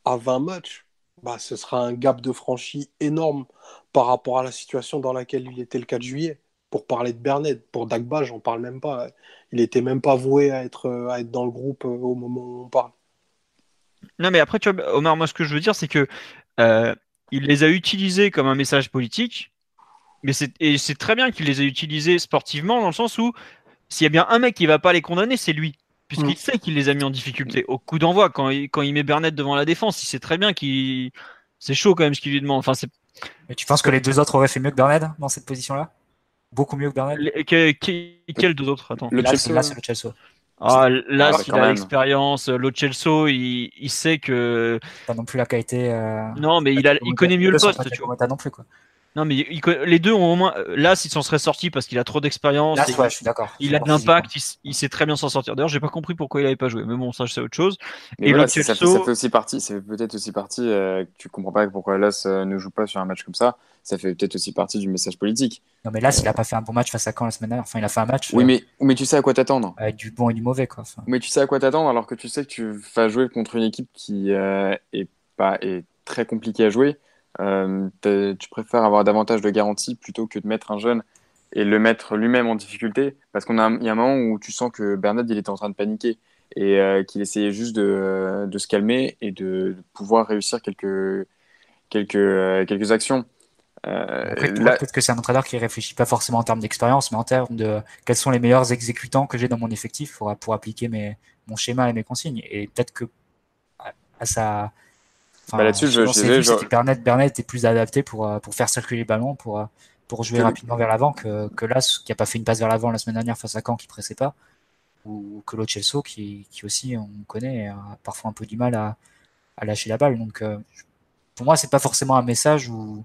[SPEAKER 4] à 20 matchs, bah, ce sera un gap de franchi énorme par rapport à la situation dans laquelle il était le 4 juillet. Pour parler de Bernet, pour Dagba, j'en parle même pas. Il était même pas voué à être, à être dans le groupe euh, au moment où on parle.
[SPEAKER 1] Non, mais après, tu vois, Omar, moi, ce que je veux dire, c'est que euh, il les a utilisés comme un message politique mais c'est très bien qu'il les ait utilisés sportivement, dans le sens où s'il y a bien un mec qui va pas les condamner, c'est lui. Puisqu'il mm. sait qu'il les a mis en difficulté. Au coup d'envoi, quand il, quand il met Bernet devant la défense, il sait très bien qu'il. C'est chaud quand même ce qu'il lui demande. Enfin, c'est...
[SPEAKER 2] Mais tu penses que les deux autres auraient fait mieux que Bernet dans cette position-là? Beaucoup mieux que Bernet
[SPEAKER 1] Quels deux autres? Attends.
[SPEAKER 2] Le là, c'est le Chelsea.
[SPEAKER 1] Ah, là, ah, s'il a l'expérience, Lo Celso, il, il, sait que.
[SPEAKER 2] Pas non plus la qualité. Euh,
[SPEAKER 1] non, mais il, a, il connaît mieux le poste, tu vois.
[SPEAKER 2] non plus, quoi.
[SPEAKER 1] Non, mais les deux ont au moins. Euh, là, s'il s'en serait sorti parce qu'il a trop d'expérience.
[SPEAKER 2] je suis d'accord.
[SPEAKER 1] Il a de l'impact, il, sait très bien s'en sortir. D'ailleurs, j'ai pas compris pourquoi il avait pas joué. Mais bon, ça, c'est autre chose.
[SPEAKER 3] et voilà, ça, fait, aussi partie. C'est peut-être aussi partie. Euh, tu comprends pas pourquoi Las euh, ne joue pas sur un match comme ça. Ça fait peut-être aussi partie du message politique.
[SPEAKER 2] Non, mais là, s'il a pas fait un bon match face à Caen la semaine dernière, enfin, il a fait un match.
[SPEAKER 3] Oui, mais, mais tu sais à quoi t'attendre.
[SPEAKER 2] Avec du bon et du mauvais, quoi.
[SPEAKER 3] Mais tu sais à quoi t'attendre alors que tu sais que tu vas jouer contre une équipe qui est pas est très compliquée à jouer euh, tu préfères avoir davantage de garanties plutôt que de mettre un jeune et le mettre lui-même en difficulté? Parce qu'il y a un moment où tu sens que Bernard il était en train de paniquer et euh, qu'il essayait juste de, de, se calmer et de, pouvoir réussir quelques, quelques, euh, quelques actions.
[SPEAKER 2] Peut-être que c'est un entraîneur qui réfléchit pas forcément en termes d'expérience, mais en termes de quels sont les meilleurs exécutants que j'ai dans mon effectif pour, pour appliquer mes, mon schéma et mes consignes. Et peut-être que à sa,
[SPEAKER 3] bah, là-dessus, je,
[SPEAKER 2] je, Bernet, Bernet était plus adapté pour, euh, pour faire circuler les ballons, pour, euh, pour jouer rapidement vers l'avant que, que Las, qui a pas fait une passe vers l'avant la semaine dernière face à Caen, qui pressait pas, ou que l'autre Chelsea, qui, qui aussi, on connaît, a parfois un peu du mal à, à lâcher la balle. Donc, euh, pour moi, c'est pas forcément un message où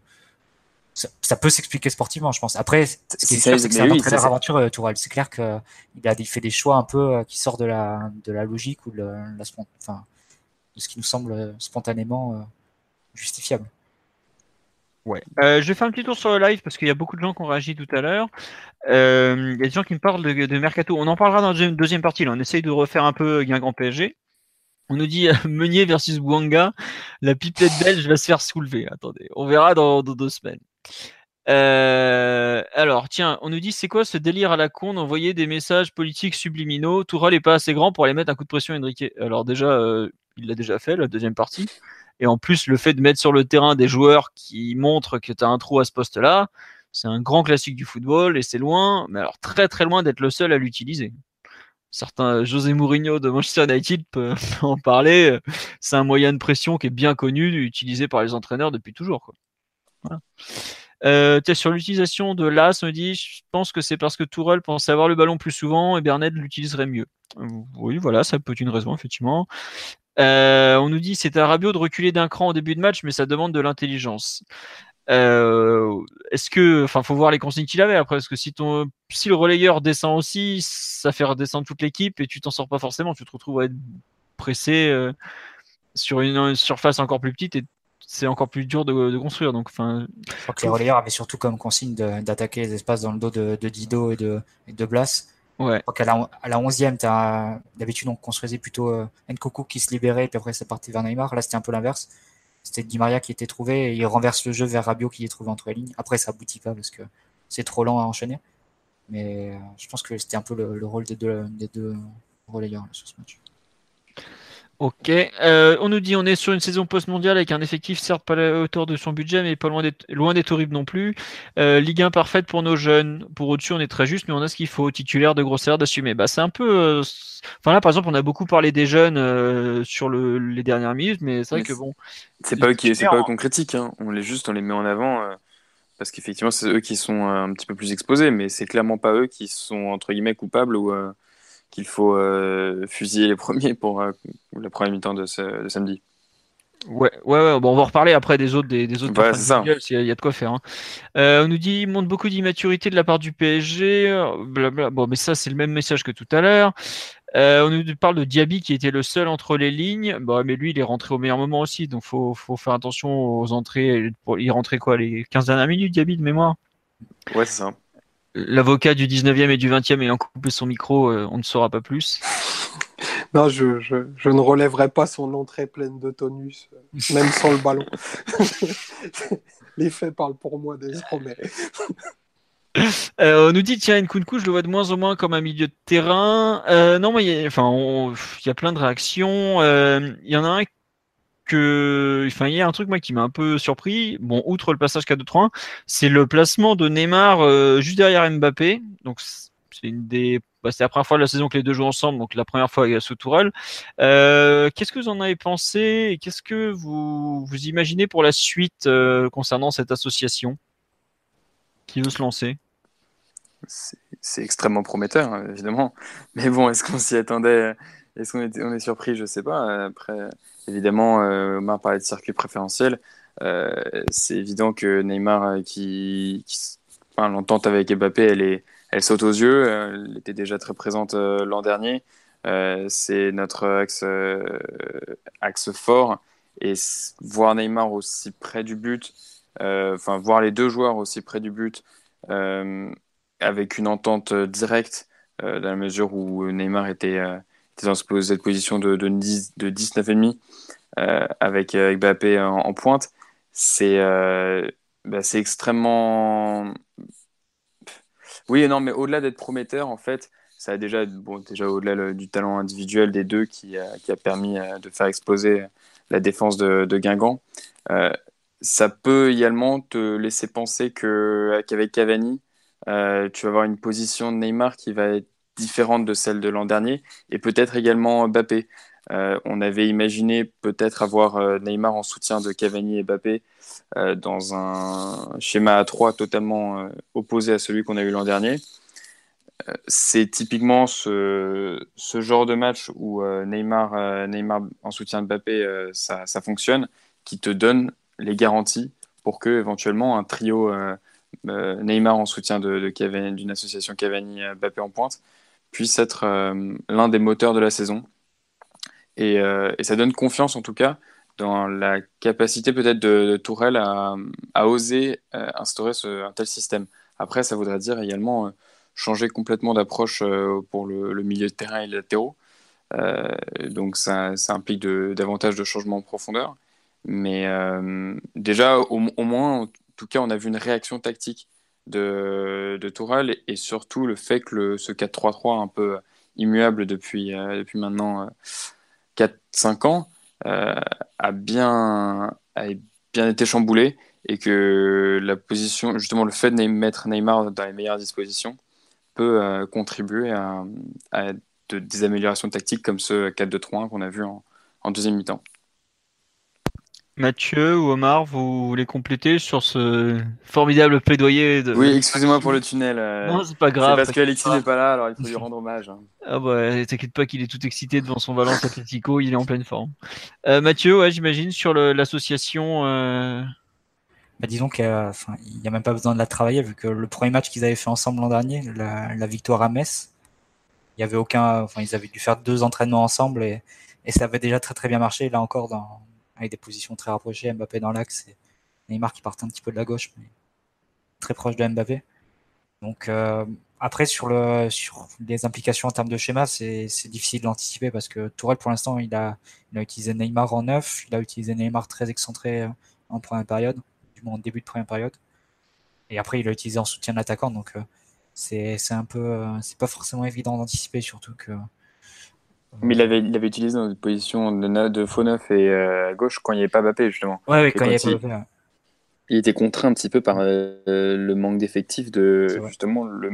[SPEAKER 2] ça, peut s'expliquer sportivement, je pense. Après, ce qui est sûr, c'est que c'est un entraîneur aventureux, Tourelle. C'est clair qu'il a fait des choix un peu qui sortent de la, de la logique ou de la, enfin, de ce qui nous semble euh, spontanément euh, justifiable.
[SPEAKER 1] Ouais. Euh, je vais faire un petit tour sur le live parce qu'il y a beaucoup de gens qui ont réagi tout à l'heure. il y a des gens qui me parlent de, Mercato. On en parlera dans la deuxième partie. Là. On essaye de refaire un peu Guingamp PSG. On nous dit Meunier versus Bouanga. La pipette belge va se faire soulever. Attendez, on verra dans, deux semaines. alors, tiens, on nous dit c'est quoi ce délire à la con d'envoyer des messages politiques subliminaux? Toural n'est pas assez grand pour aller mettre un coup de pression Enrique. Alors déjà, il l'a déjà fait, la deuxième partie. Et en plus, le fait de mettre sur le terrain des joueurs qui montrent que tu as un trou à ce poste-là, c'est un grand classique du football et c'est loin, mais alors très très loin d'être le seul à l'utiliser. Certains José Mourinho de Manchester United peut en parler. C'est un moyen de pression qui est bien connu, utilisé par les entraîneurs depuis toujours. Quoi. Euh, sur l'utilisation de l'as, on me dit, je pense que c'est parce que Tourelle pensait avoir le ballon plus souvent et Bernet l'utiliserait mieux. Oui, voilà, ça peut être une raison, effectivement. Euh, on nous dit c'est à Rabiot de reculer d'un cran au début de match, mais ça demande de l'intelligence. Euh, est-ce que, enfin, faut voir les consignes qu'il avait après, parce que si le relayeur descend aussi, ça fait redescendre toute l'équipe et tu t'en sors pas forcément. Tu te retrouves à être pressé euh, sur une, surface encore plus petite et c'est encore plus dur de, construire. Donc, enfin,
[SPEAKER 2] je crois que les relayeurs avaient surtout comme consigne d'attaquer les espaces dans le dos de, Dido et de, et de Blas. Crois qu'à la, à la 11e, d'habitude, on construisait plutôt euh, Nkoku qui se libérait, puis après, c'est parti vers Neymar. Là, c'était un peu l'inverse. C'était Di Maria qui était trouvé, et il renverse le jeu vers Rabiot qui est trouvé entre les lignes. Après, ça aboutit pas parce que c'est trop lent à enchaîner. Mais euh, je pense que c'était un peu le, rôle des deux, des deux relayeurs sur ce match.
[SPEAKER 1] Ok. Euh, on nous dit on est sur une saison post-mondiale avec un effectif certes pas à la hauteur de son budget, mais pas loin d'être loin d'être horrible non plus. Euh, Ligue 1 parfaite pour nos jeunes. Pour au-dessus, on est très juste, mais on a ce qu'il faut. Titulaire de grosseur d'assumer. Bah, c'est un peu. Euh, enfin là, par exemple, on a beaucoup parlé des jeunes sur le, les dernières minutes, mais c'est vrai que bon.
[SPEAKER 3] C'est pas eux qui, c'est pas eux qu'on critique. Hein. On les juste, on les met en avant parce qu'effectivement, c'est eux qui sont un petit peu plus exposés, mais c'est clairement pas eux qui sont entre guillemets coupables ou qu'il faut euh, fusiller les premiers pour euh, la première mi-temps de, ce, samedi.
[SPEAKER 1] Ouais, ouais, ouais, bon, on va reparler après des autres, des, des autres.
[SPEAKER 3] Ouais,
[SPEAKER 1] il y, a de quoi faire. Hein. Euh, on nous dit, il montre beaucoup d'immaturité de la part du PSG. Blabla. Bon, mais ça, c'est le même message que tout à l'heure. on nous parle de Diaby qui était le seul entre les lignes. Bon, mais lui, il est rentré au meilleur moment aussi, donc faut, faut faire attention aux entrées. Il rentrait quoi, les 15 dernières minutes, Diaby de mémoire?
[SPEAKER 3] Ouais, c'est ça.
[SPEAKER 1] L'avocat du 19e et du 20e ayant coupé son micro, euh, on ne saura pas plus.
[SPEAKER 4] non, je, je, ne relèverai pas son entrée pleine de tonus, euh, même sans le ballon. Les faits parlent pour moi désormais.
[SPEAKER 1] Euh, on nous dit tiens Nkunku je le vois de moins en moins comme un milieu de terrain non mais il y, enfin, il y a plein de réactions il y en a un enfin, il y a un truc moi qui m'a un peu surpris. Bon, outre le passage 4-2-3-1, c'est le placement de Neymar euh, juste derrière Mbappé. Donc c'est une des bah, la première fois de la saison que les deux jouent ensemble, donc la première fois sous Tourelle. Euh, qu'est-ce que vous en avez pensé et qu'est-ce que vous, vous imaginez pour la suite euh, concernant cette association Qui veut se lancer?
[SPEAKER 3] C'est extrêmement prometteur, hein, évidemment. Mais bon, est-ce qu'on s'y attendait? Est-ce qu'on est, on est surpris? Je sais pas. Après, Évidemment, euh, Omar parlait de circuit préférentiel. Euh, c'est évident que Neymar, euh, qui, l'entente avec Mbappé, elle, est, elle saute aux yeux. Elle était déjà très présente l'an dernier. c'est notre axe, axe fort. Et voir Neymar aussi près du but, enfin voir les deux joueurs aussi près du but, avec une entente directe, dans la mesure où Neymar était dans cette position de, de, 10, de 19,5 euh, avec, avec Mbappé en, pointe, c'est euh, bah, extrêmement. Oui, non, mais au-delà d'être prometteur, en fait, ça a déjà, bon, déjà au-delà du talent individuel des deux qui, qui a permis euh, de faire exploser la défense de, de Guingamp, ça peut également te laisser penser qu'avec Cavani, tu vas avoir une position de Neymar qui va être différente de celle de l'an dernier, et peut-être également Mbappé. Euh, on avait imaginé peut-être avoir euh, Neymar en soutien de Cavani et Mbappé euh, dans un schéma à 3 totalement opposé à celui qu'on a eu l'an dernier. C'est typiquement ce, genre de match où Neymar, Neymar en soutien de Mbappé, ça, fonctionne, qui te donne les garanties pour que éventuellement un trio Neymar en soutien de, d'une association Cavani-Mbappé en pointe puisse être euh, l'un des moteurs de la saison. Euh, et, ça donne confiance en tout cas dans la capacité peut-être de, Tourelle à, oser euh, instaurer un tel système. Après, ça voudrait dire également changer complètement d'approche pour le, milieu de terrain et les latéraux. donc ça, implique davantage de changements en profondeur. Mais déjà, au, au, moins, en tout cas, on a vu une réaction tactique de, de et, surtout le fait que ce 4-3-3 un peu immuable depuis, euh, depuis maintenant 4-5 euh, ans euh, a, bien, a bien été chamboulé et que la position, justement le fait de mettre Neymar dans les meilleures dispositions peut contribuer à, des améliorations tactiques comme ce 4-2-3-1 qu'on a vu en deuxième mi-temps.
[SPEAKER 1] Mathieu ou Omar, vous voulez compléter sur ce formidable plaidoyer de...
[SPEAKER 3] Oui, excusez-moi pour le tunnel. euh,
[SPEAKER 1] Non, c'est pas
[SPEAKER 3] c'est
[SPEAKER 1] grave.
[SPEAKER 3] parce
[SPEAKER 1] t'inquiète
[SPEAKER 3] qu'Alexis
[SPEAKER 1] pas.
[SPEAKER 3] n'est pas là, alors il faut lui rendre hommage. hein.
[SPEAKER 1] Ah bah, t'inquiète pas qu'il est tout excité devant son Valence Atletico, il est en pleine forme. Euh, Mathieu, ouais, j'imagine, sur l'association. euh,
[SPEAKER 2] Bah, disons qu'il n'y a même pas besoin de la travailler, vu que le premier match qu'ils avaient fait ensemble l'an dernier, la, la victoire à Metz, il y avait aucun, enfin, ils avaient dû faire deux entraînements ensemble et, et ça avait déjà très très bien marché. Là encore, dans, avec des positions très rapprochées, Mbappé dans l'axe et Neymar qui partait un petit peu de la gauche, mais très proche de Mbappé. Donc euh, après sur le sur les implications en termes de schéma, c'est difficile d'anticiper parce que Tourelle pour l'instant il a il a utilisé Neymar en neuf, il a utilisé Neymar très excentré euh, en première période, du moins en début de première période, et après il l'a utilisé en soutien de l'attaquant, donc euh, c'est pas forcément évident d'anticiper, surtout que
[SPEAKER 3] Mais il avait, il avait utilisé dans une position de, faux neuf et euh, à gauche quand il n'y avait pas Mbappé, justement.
[SPEAKER 2] ouais, ouais quand il y
[SPEAKER 3] quand
[SPEAKER 2] avait
[SPEAKER 3] il-
[SPEAKER 2] pas Mbappé.
[SPEAKER 3] Il était contraint un petit peu par euh, le manque d'effectifs de justement le.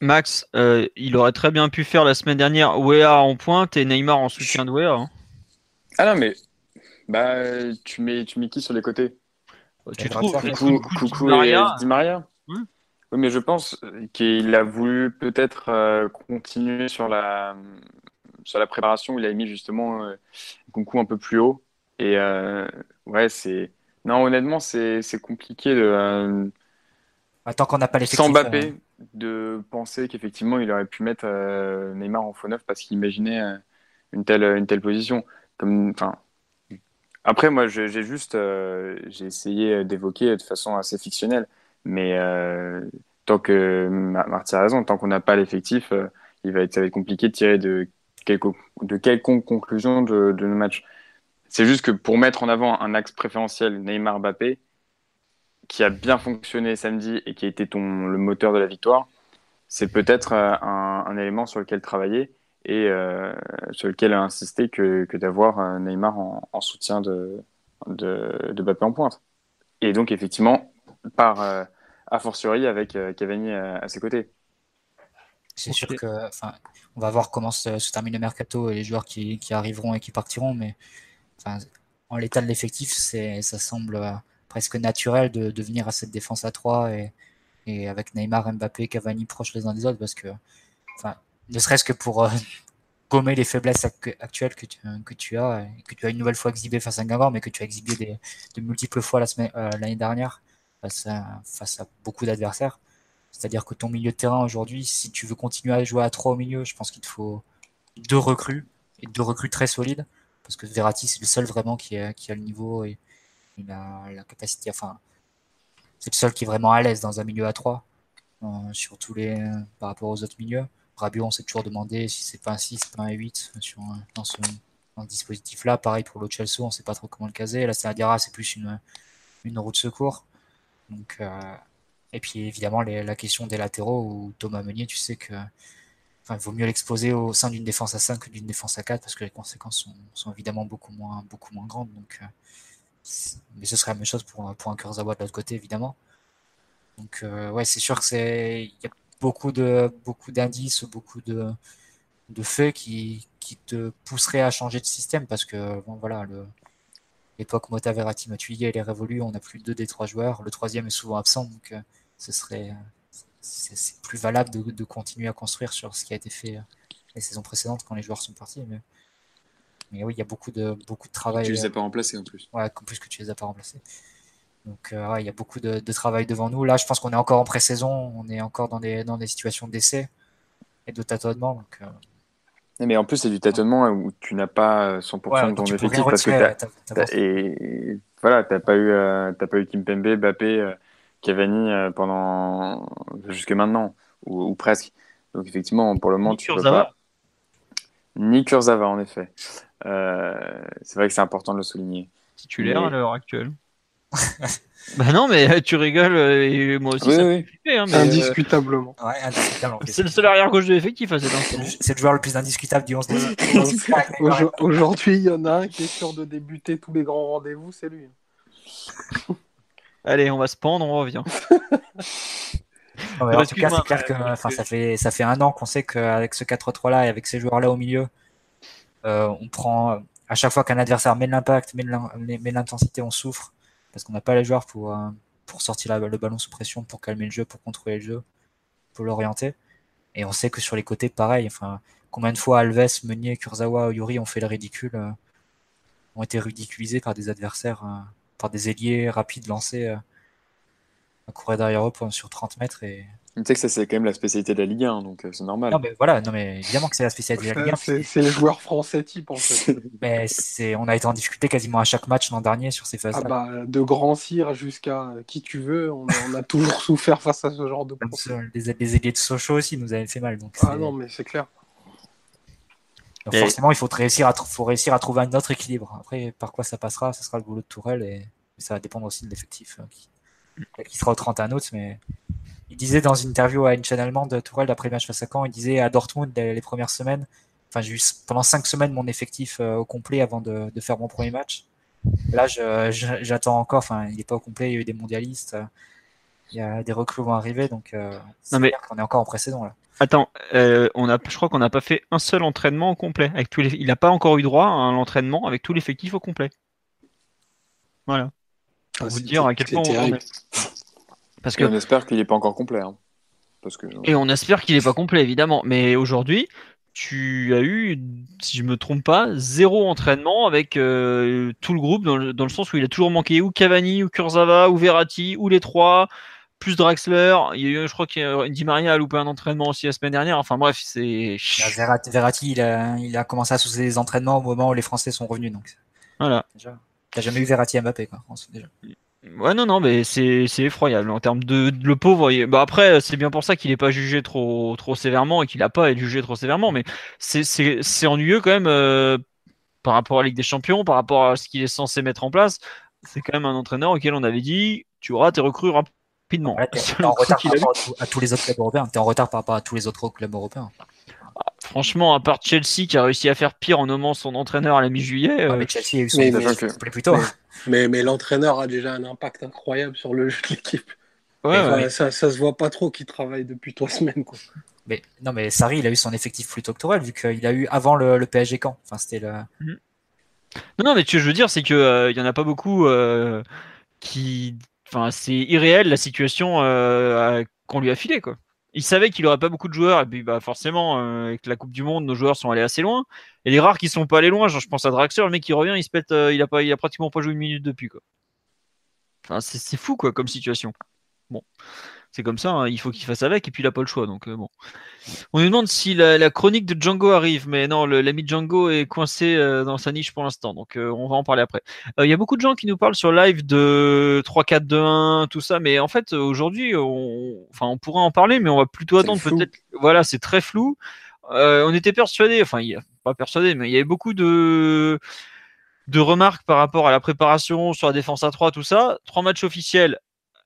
[SPEAKER 1] Max, euh, il aurait très bien pu faire la semaine dernière Wea en pointe et Neymar en soutien de Wea. hein.
[SPEAKER 3] Ah non, mais bah, tu, mets, tu mets qui sur les côtés?
[SPEAKER 1] Tu
[SPEAKER 2] Et
[SPEAKER 1] trouves Coucou,
[SPEAKER 3] Coucou,
[SPEAKER 1] Coucou,
[SPEAKER 3] Coucou
[SPEAKER 1] Di Maria,
[SPEAKER 3] et Di Maria. Oui, mais je pense qu'il a voulu peut-être euh, continuer sur la, sur la préparation. Il a mis justement euh, Coucou un peu plus haut. Et euh, ouais, c'est. Non, honnêtement, c'est c'est compliqué de. euh,
[SPEAKER 2] Bah, tant qu'on n'a pas l'effectif.
[SPEAKER 3] sans
[SPEAKER 2] euh,
[SPEAKER 3] Mbappé, de penser qu'effectivement il aurait pu mettre euh, Neymar en faux neuf parce qu'il imaginait euh, une telle, une telle position. Comme, enfin, après, moi, j'ai juste euh, j'ai essayé d'évoquer de façon assez fictionnelle, mais euh, tant que Ma- Marty a raison, tant qu'on n'a pas l'effectif, euh, il va être, ça va être compliqué de tirer de, quelque, de quelconque conclusion de, nos matchs. C'est juste que pour mettre en avant un axe préférentiel Neymar-Mbappé, qui a bien fonctionné samedi et qui a été le moteur de la victoire, c'est peut-être euh, un, élément sur lequel travailler et sur lequel insister que, d'avoir Neymar en, en soutien de, de, de en pointe. Et donc, effectivement, par a fortiori avec euh, Cavani à, ses côtés.
[SPEAKER 2] C'est sûr que, enfin, on va voir comment se, termine le mercato et les joueurs qui, arriveront et qui partiront, mais en l'état de l'effectif, ça semble euh, presque naturel de, venir à cette défense à 3 et, avec Neymar, Mbappé, Cavani proches les uns des autres, parce que, enfin, ne serait-ce que pour euh, gommer les faiblesses ac- actuelles que tu, as que tu as une nouvelle fois exhibé face à Guingamp, mais que tu as exhibé de multiples fois la semaine, euh, l'année dernière face à, face à beaucoup d'adversaires. C'est-à-dire que ton milieu de terrain aujourd'hui, si tu veux continuer à jouer à 3 au milieu, je pense qu'il te faut deux recrues et deux recrues très solides parce que Verratti c'est le seul vraiment qui a, qui a le niveau et il a la capacité, enfin c'est le seul qui est vraiment à l'aise dans un milieu à 3 euh, sur tous les par rapport aux autres milieux. Rabiot on s'est toujours demandé si c'est pas un 6, pas un 8 sur dans ce, dans ce dispositif là. Pareil pour Chelsea, on sait pas trop comment le caser. Là c'est Adira, c'est plus une, une roue de secours. Euh, et puis évidemment la question des latéraux où Thomas Meunier, tu sais que enfin, il vaut mieux l'exposer au sein d'une défense à 5 que d'une défense à 4 parce que les conséquences sont, évidemment beaucoup moins, beaucoup moins grandes. Donc, euh, mais ce serait la même chose pour, pour un Kurzawa de l'autre côté évidemment. Donc euh, ouais, c'est sûr que c'est y a beaucoup de beaucoup d'indices, beaucoup de, de faits qui, qui te pousseraient à changer de système parce que bon voilà le l'époque Mota Verratti Matuidi elle est révolue, on n'a plus deux des trois joueurs, le troisième est souvent absent donc euh, ce serait euh, c'est plus valable de, de continuer à construire sur ce qui a été fait euh, les saisons précédentes quand les joueurs sont partis. Mais, mais oui, il y a beaucoup de, beaucoup de travail.
[SPEAKER 3] Tu les as pas remplacés en plus.
[SPEAKER 2] Ouais, en plus que tu les as pas remplacés. Donc euh, ouais, il y a beaucoup de, de travail devant nous. Là, je pense qu'on est encore en pré-saison, on est encore dans des, dans des situations d'essai et de tâtonnement. Donc, euh,
[SPEAKER 3] Mais en plus, c'est du tâtonnement où tu n'as pas 100%
[SPEAKER 2] ouais,
[SPEAKER 3] de ton
[SPEAKER 2] peux
[SPEAKER 3] effectif parce que t'as- et voilà, t'as pas eu, euh, pas eu Kimpembe, Mbappé, euh, Cavani euh, pendant jusque maintenant ou, ou presque. Donc effectivement, pour le moment,
[SPEAKER 1] Ni
[SPEAKER 3] tu peux
[SPEAKER 1] Kurzawa.
[SPEAKER 3] pas. Ni Kurzawa, en effet. Euh, c'est vrai que c'est important de le souligner.
[SPEAKER 1] Titulaire
[SPEAKER 3] Mais-
[SPEAKER 1] à l'heure actuelle. bah non, mais tu rigoles euh, et moi aussi
[SPEAKER 3] Oui,
[SPEAKER 1] ça me
[SPEAKER 3] oui.
[SPEAKER 1] fait flipper, hein, mais, euh,
[SPEAKER 4] Indiscutablement.
[SPEAKER 2] Ouais,
[SPEAKER 1] c'est le seul arrière gauche de l'effectif à cet instant.
[SPEAKER 2] C'est le- joueur le plus indiscutable du 11 de
[SPEAKER 4] Aujo- Aujourd'hui, il y en a un qui est sûr de débuter tous les grands rendez-vous, c'est lui.
[SPEAKER 1] Allez, on va se pendre, on revient.
[SPEAKER 2] Ouais, en tout cas, c'est clair que
[SPEAKER 1] euh,
[SPEAKER 2] enfin, ça, fait, ça fait un an qu'on sait qu'avec ce 4-3 là et avec ces joueurs là au milieu, euh, on prend à chaque fois qu'un adversaire met l'impact, met l'intensité, on souffre parce qu'on n'a pas les joueurs pour, euh, sortir le ballon sous pression, pour calmer le jeu, pour contrôler le jeu, pour l'orienter. Et on sait que sur les côtés, pareil. Enfin, combien de fois Alves, Meunier, Kurzawa, Yuri ont fait le ridicule, euh, ont été ridiculisés par des adversaires, euh, par des ailiers rapides lancés à courir derrière eux sur 30 mètres et
[SPEAKER 3] tu sais que ça, c'est quand même la spécialité de la Ligue 1, donc euh, c'est normal.
[SPEAKER 2] Non, mais voilà, non, mais évidemment que c'est la spécialité de la Ligue 1.
[SPEAKER 4] C'est les joueurs français type, en fait.
[SPEAKER 2] mais on a été en difficulté quasiment à chaque match l'an dernier sur ces phases-là.
[SPEAKER 4] Ah bah, de Grand Cyr jusqu'à qui tu veux, on, a toujours souffert face à ce genre de
[SPEAKER 2] Les, les ailiers de Sochaux aussi nous avaient fait mal. Donc
[SPEAKER 4] ah non, mais c'est clair.
[SPEAKER 2] Donc forcément, il faut réussir, à faut réussir à trouver un autre équilibre. Après, par quoi ça passera, ce sera le boulot de Tourelle et ça va dépendre aussi de l'effectif euh, qui... qui sera au 31 août, mais il disait dans une interview à une chaîne allemande, Tourelle, d'après le match face à Caen, il disait à Dortmund les, premières semaines, enfin j'ai eu pendant cinq semaines mon effectif euh, au complet avant de, faire mon premier match. Là, j'attends encore, enfin il n'est pas au complet, il y a eu des mondialistes, euh, il y a des recrues vont arriver, donc euh, non, mais... on est encore en précédent là.
[SPEAKER 1] Attends, on a, je crois qu'on n'a pas fait un seul entraînement au complet. Avec tous les, il n'a pas encore eu droit à l'entraînement avec tout l'effectif au complet. Voilà. Pour ah, vous dire à quel point on est.
[SPEAKER 3] Parce que... on espère qu'il n'est pas encore complet. Hein. Parce que...
[SPEAKER 1] Et on espère qu'il n'est pas complet, évidemment. Mais aujourd'hui, tu as eu, si je me trompe pas, zéro entraînement avec euh, tout le groupe, dans le, sens où il a toujours manqué ou Cavani, ou Kurzawa, ou Verratti, ou les trois, plus Draxler. Il y a eu, je crois que Di Maria a loupé un entraînement aussi la semaine dernière. Enfin bref, c'est.
[SPEAKER 2] Bah, Verratti, il a, il a commencé à sous les entraînements au moment où les Français sont revenus. Donc...
[SPEAKER 1] Voilà.
[SPEAKER 2] T'as jamais eu Verratti à Mbappé, quoi, déjà.
[SPEAKER 1] Ouais, non, non, mais c'est effroyable en termes de, le pauvre. Bah après, c'est bien pour ça qu'il n'est pas jugé trop, trop sévèrement et qu'il n'a pas été jugé trop sévèrement, mais c'est ennuyeux quand même euh, par rapport à la Ligue des Champions, par rapport à ce qu'il est censé mettre en place. C'est quand même un entraîneur auquel on avait dit tu auras tes recrues rapidement.
[SPEAKER 2] en retard par rapport à, tous les autres clubs européens. Tu es en retard par rapport à tous les autres clubs européens.
[SPEAKER 1] Franchement, à part Chelsea qui a réussi à faire pire en nommant son entraîneur à la mi-juillet.
[SPEAKER 2] Euh, mais Chelsea a eu son mais, mais, plus tôt.
[SPEAKER 4] Mais, mais l'entraîneur a déjà un impact incroyable sur le jeu de l'équipe. Ouais, Ça, ça se voit pas trop qu'il travaille depuis trois semaines. Quoi.
[SPEAKER 2] Mais non, mais Sarri, il a eu son effectif plus tôt vu qu'il a eu avant le, PSG camp. Enfin, c'était le.
[SPEAKER 1] Mhm. Non, non, mais ce que je veux dire, c'est qu'il euh, il y en a pas beaucoup euh, qui. Enfin, c'est irréel la situation qu'on lui a filé, quoi il savait qu'il aurait pas beaucoup de joueurs et puis bah forcément euh, avec la Coupe du Monde nos joueurs sont allés assez loin. Et les rares qui sont pas allés loin genre je pense à Draxler le mec qui revient il se pète euh, il a pas il a pratiquement pas joué une minute depuis quoi. Enfin c'est fou quoi comme situation. Bon c'est comme ça, hein, il faut qu'il fasse avec, et puis il n'a pas le choix. Donc euh, bon. On nous demande si la, chronique de Django arrive, mais non, l'ami Django est coincé euh, dans sa niche pour l'instant, donc euh, on va en parler après. Il y a beaucoup de gens qui nous parlent sur live de 3-4-2-1, tout ça, mais en fait aujourd'hui, on, enfin, on pourrait en parler, mais on va plutôt attendre peut-être. Voilà, c'est très flou. on était persuadé, enfin, il, pas persuadé, mais il y avait beaucoup de de remarques par rapport à la préparation sur la défense à 3, tout ça. Trois matchs officiels,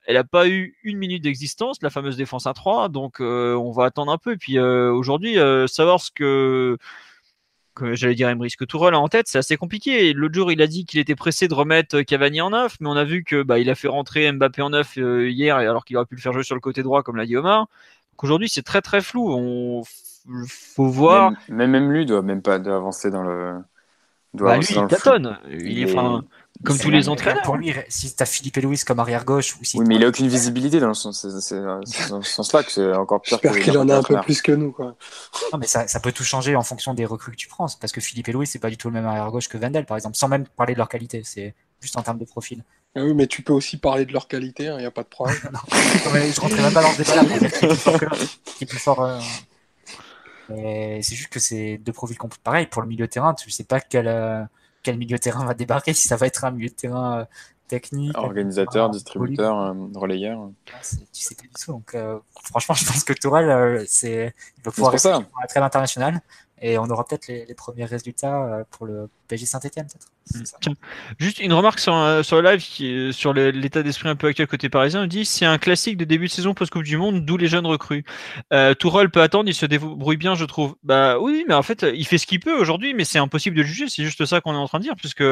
[SPEAKER 1] elle n'a pas eu une minute d'existence, la fameuse défense à 3, donc euh, on va attendre un peu. Et puis euh, aujourd'hui, euh, savoir ce que, que j'allais dire Emery, ce que Tourelle a en tête, c'est assez compliqué. L'autre jour, il a dit qu'il était pressé de remettre Cavani en neuf, mais on a vu que bah, il a fait rentrer Mbappé en neuf hier, alors qu'il aurait pu le faire jouer sur le côté droit, comme l'a dit Omar. Donc aujourd'hui, c'est très très flou. On faut voir.
[SPEAKER 3] Même, même, lui doit même pas avancer dans le.
[SPEAKER 1] Doit bah, lui, il tâtonne. Il, est, enfin, comme tous les entraîneurs.
[SPEAKER 2] Pour lui, si tu as Philippe et Louis comme arrière gauche. Ou si
[SPEAKER 3] oui, mais il a aucune visibilité dans, ce sens-là, que c'est encore pire.
[SPEAKER 4] J'espère qu'il en a un peu plus que nous. Quoi.
[SPEAKER 2] Non, mais ça, ça, peut tout changer en fonction des recrues que tu prends. Parce que Philippe et Louis, c'est pas du tout le même arrière gauche que Vendel, par exemple, sans même parler de leur qualité. C'est juste en termes de profil.
[SPEAKER 4] Ah oui, mais tu peux aussi parler de leur qualité, il hein, n'y a pas de problème. non,
[SPEAKER 2] je rentrais même pas dans ce débat-là, qui est plus fort euh, c'est juste que c'est deux profils pareils. Pour le milieu de terrain, tu sais pas quel, euh, quel milieu de terrain va débarquer, si ça va être un milieu de terrain euh, technique.
[SPEAKER 3] Organisateur, distributeur, euh, relayeur.
[SPEAKER 2] tu sais pas du tout. Donc, euh, franchement, je pense que Tourelle, c'est, il va pouvoir rester à internationale et on aura peut-être les, premiers résultats pour le PSG Saint-Etienne, peut-être.
[SPEAKER 1] Hmm. Juste une remarque sur, sur le live qui, sur l'état d'esprit un peu actuel côté parisien. On dit c'est un classique de début de saison post-Coupe du Monde, d'où les jeunes recrues. Euh, Tourelle peut attendre, il se débrouille bien, je trouve. Bah oui, mais en fait, il fait ce qu'il peut aujourd'hui, mais c'est impossible de le juger. C'est juste ça qu'on est en train de dire, puisque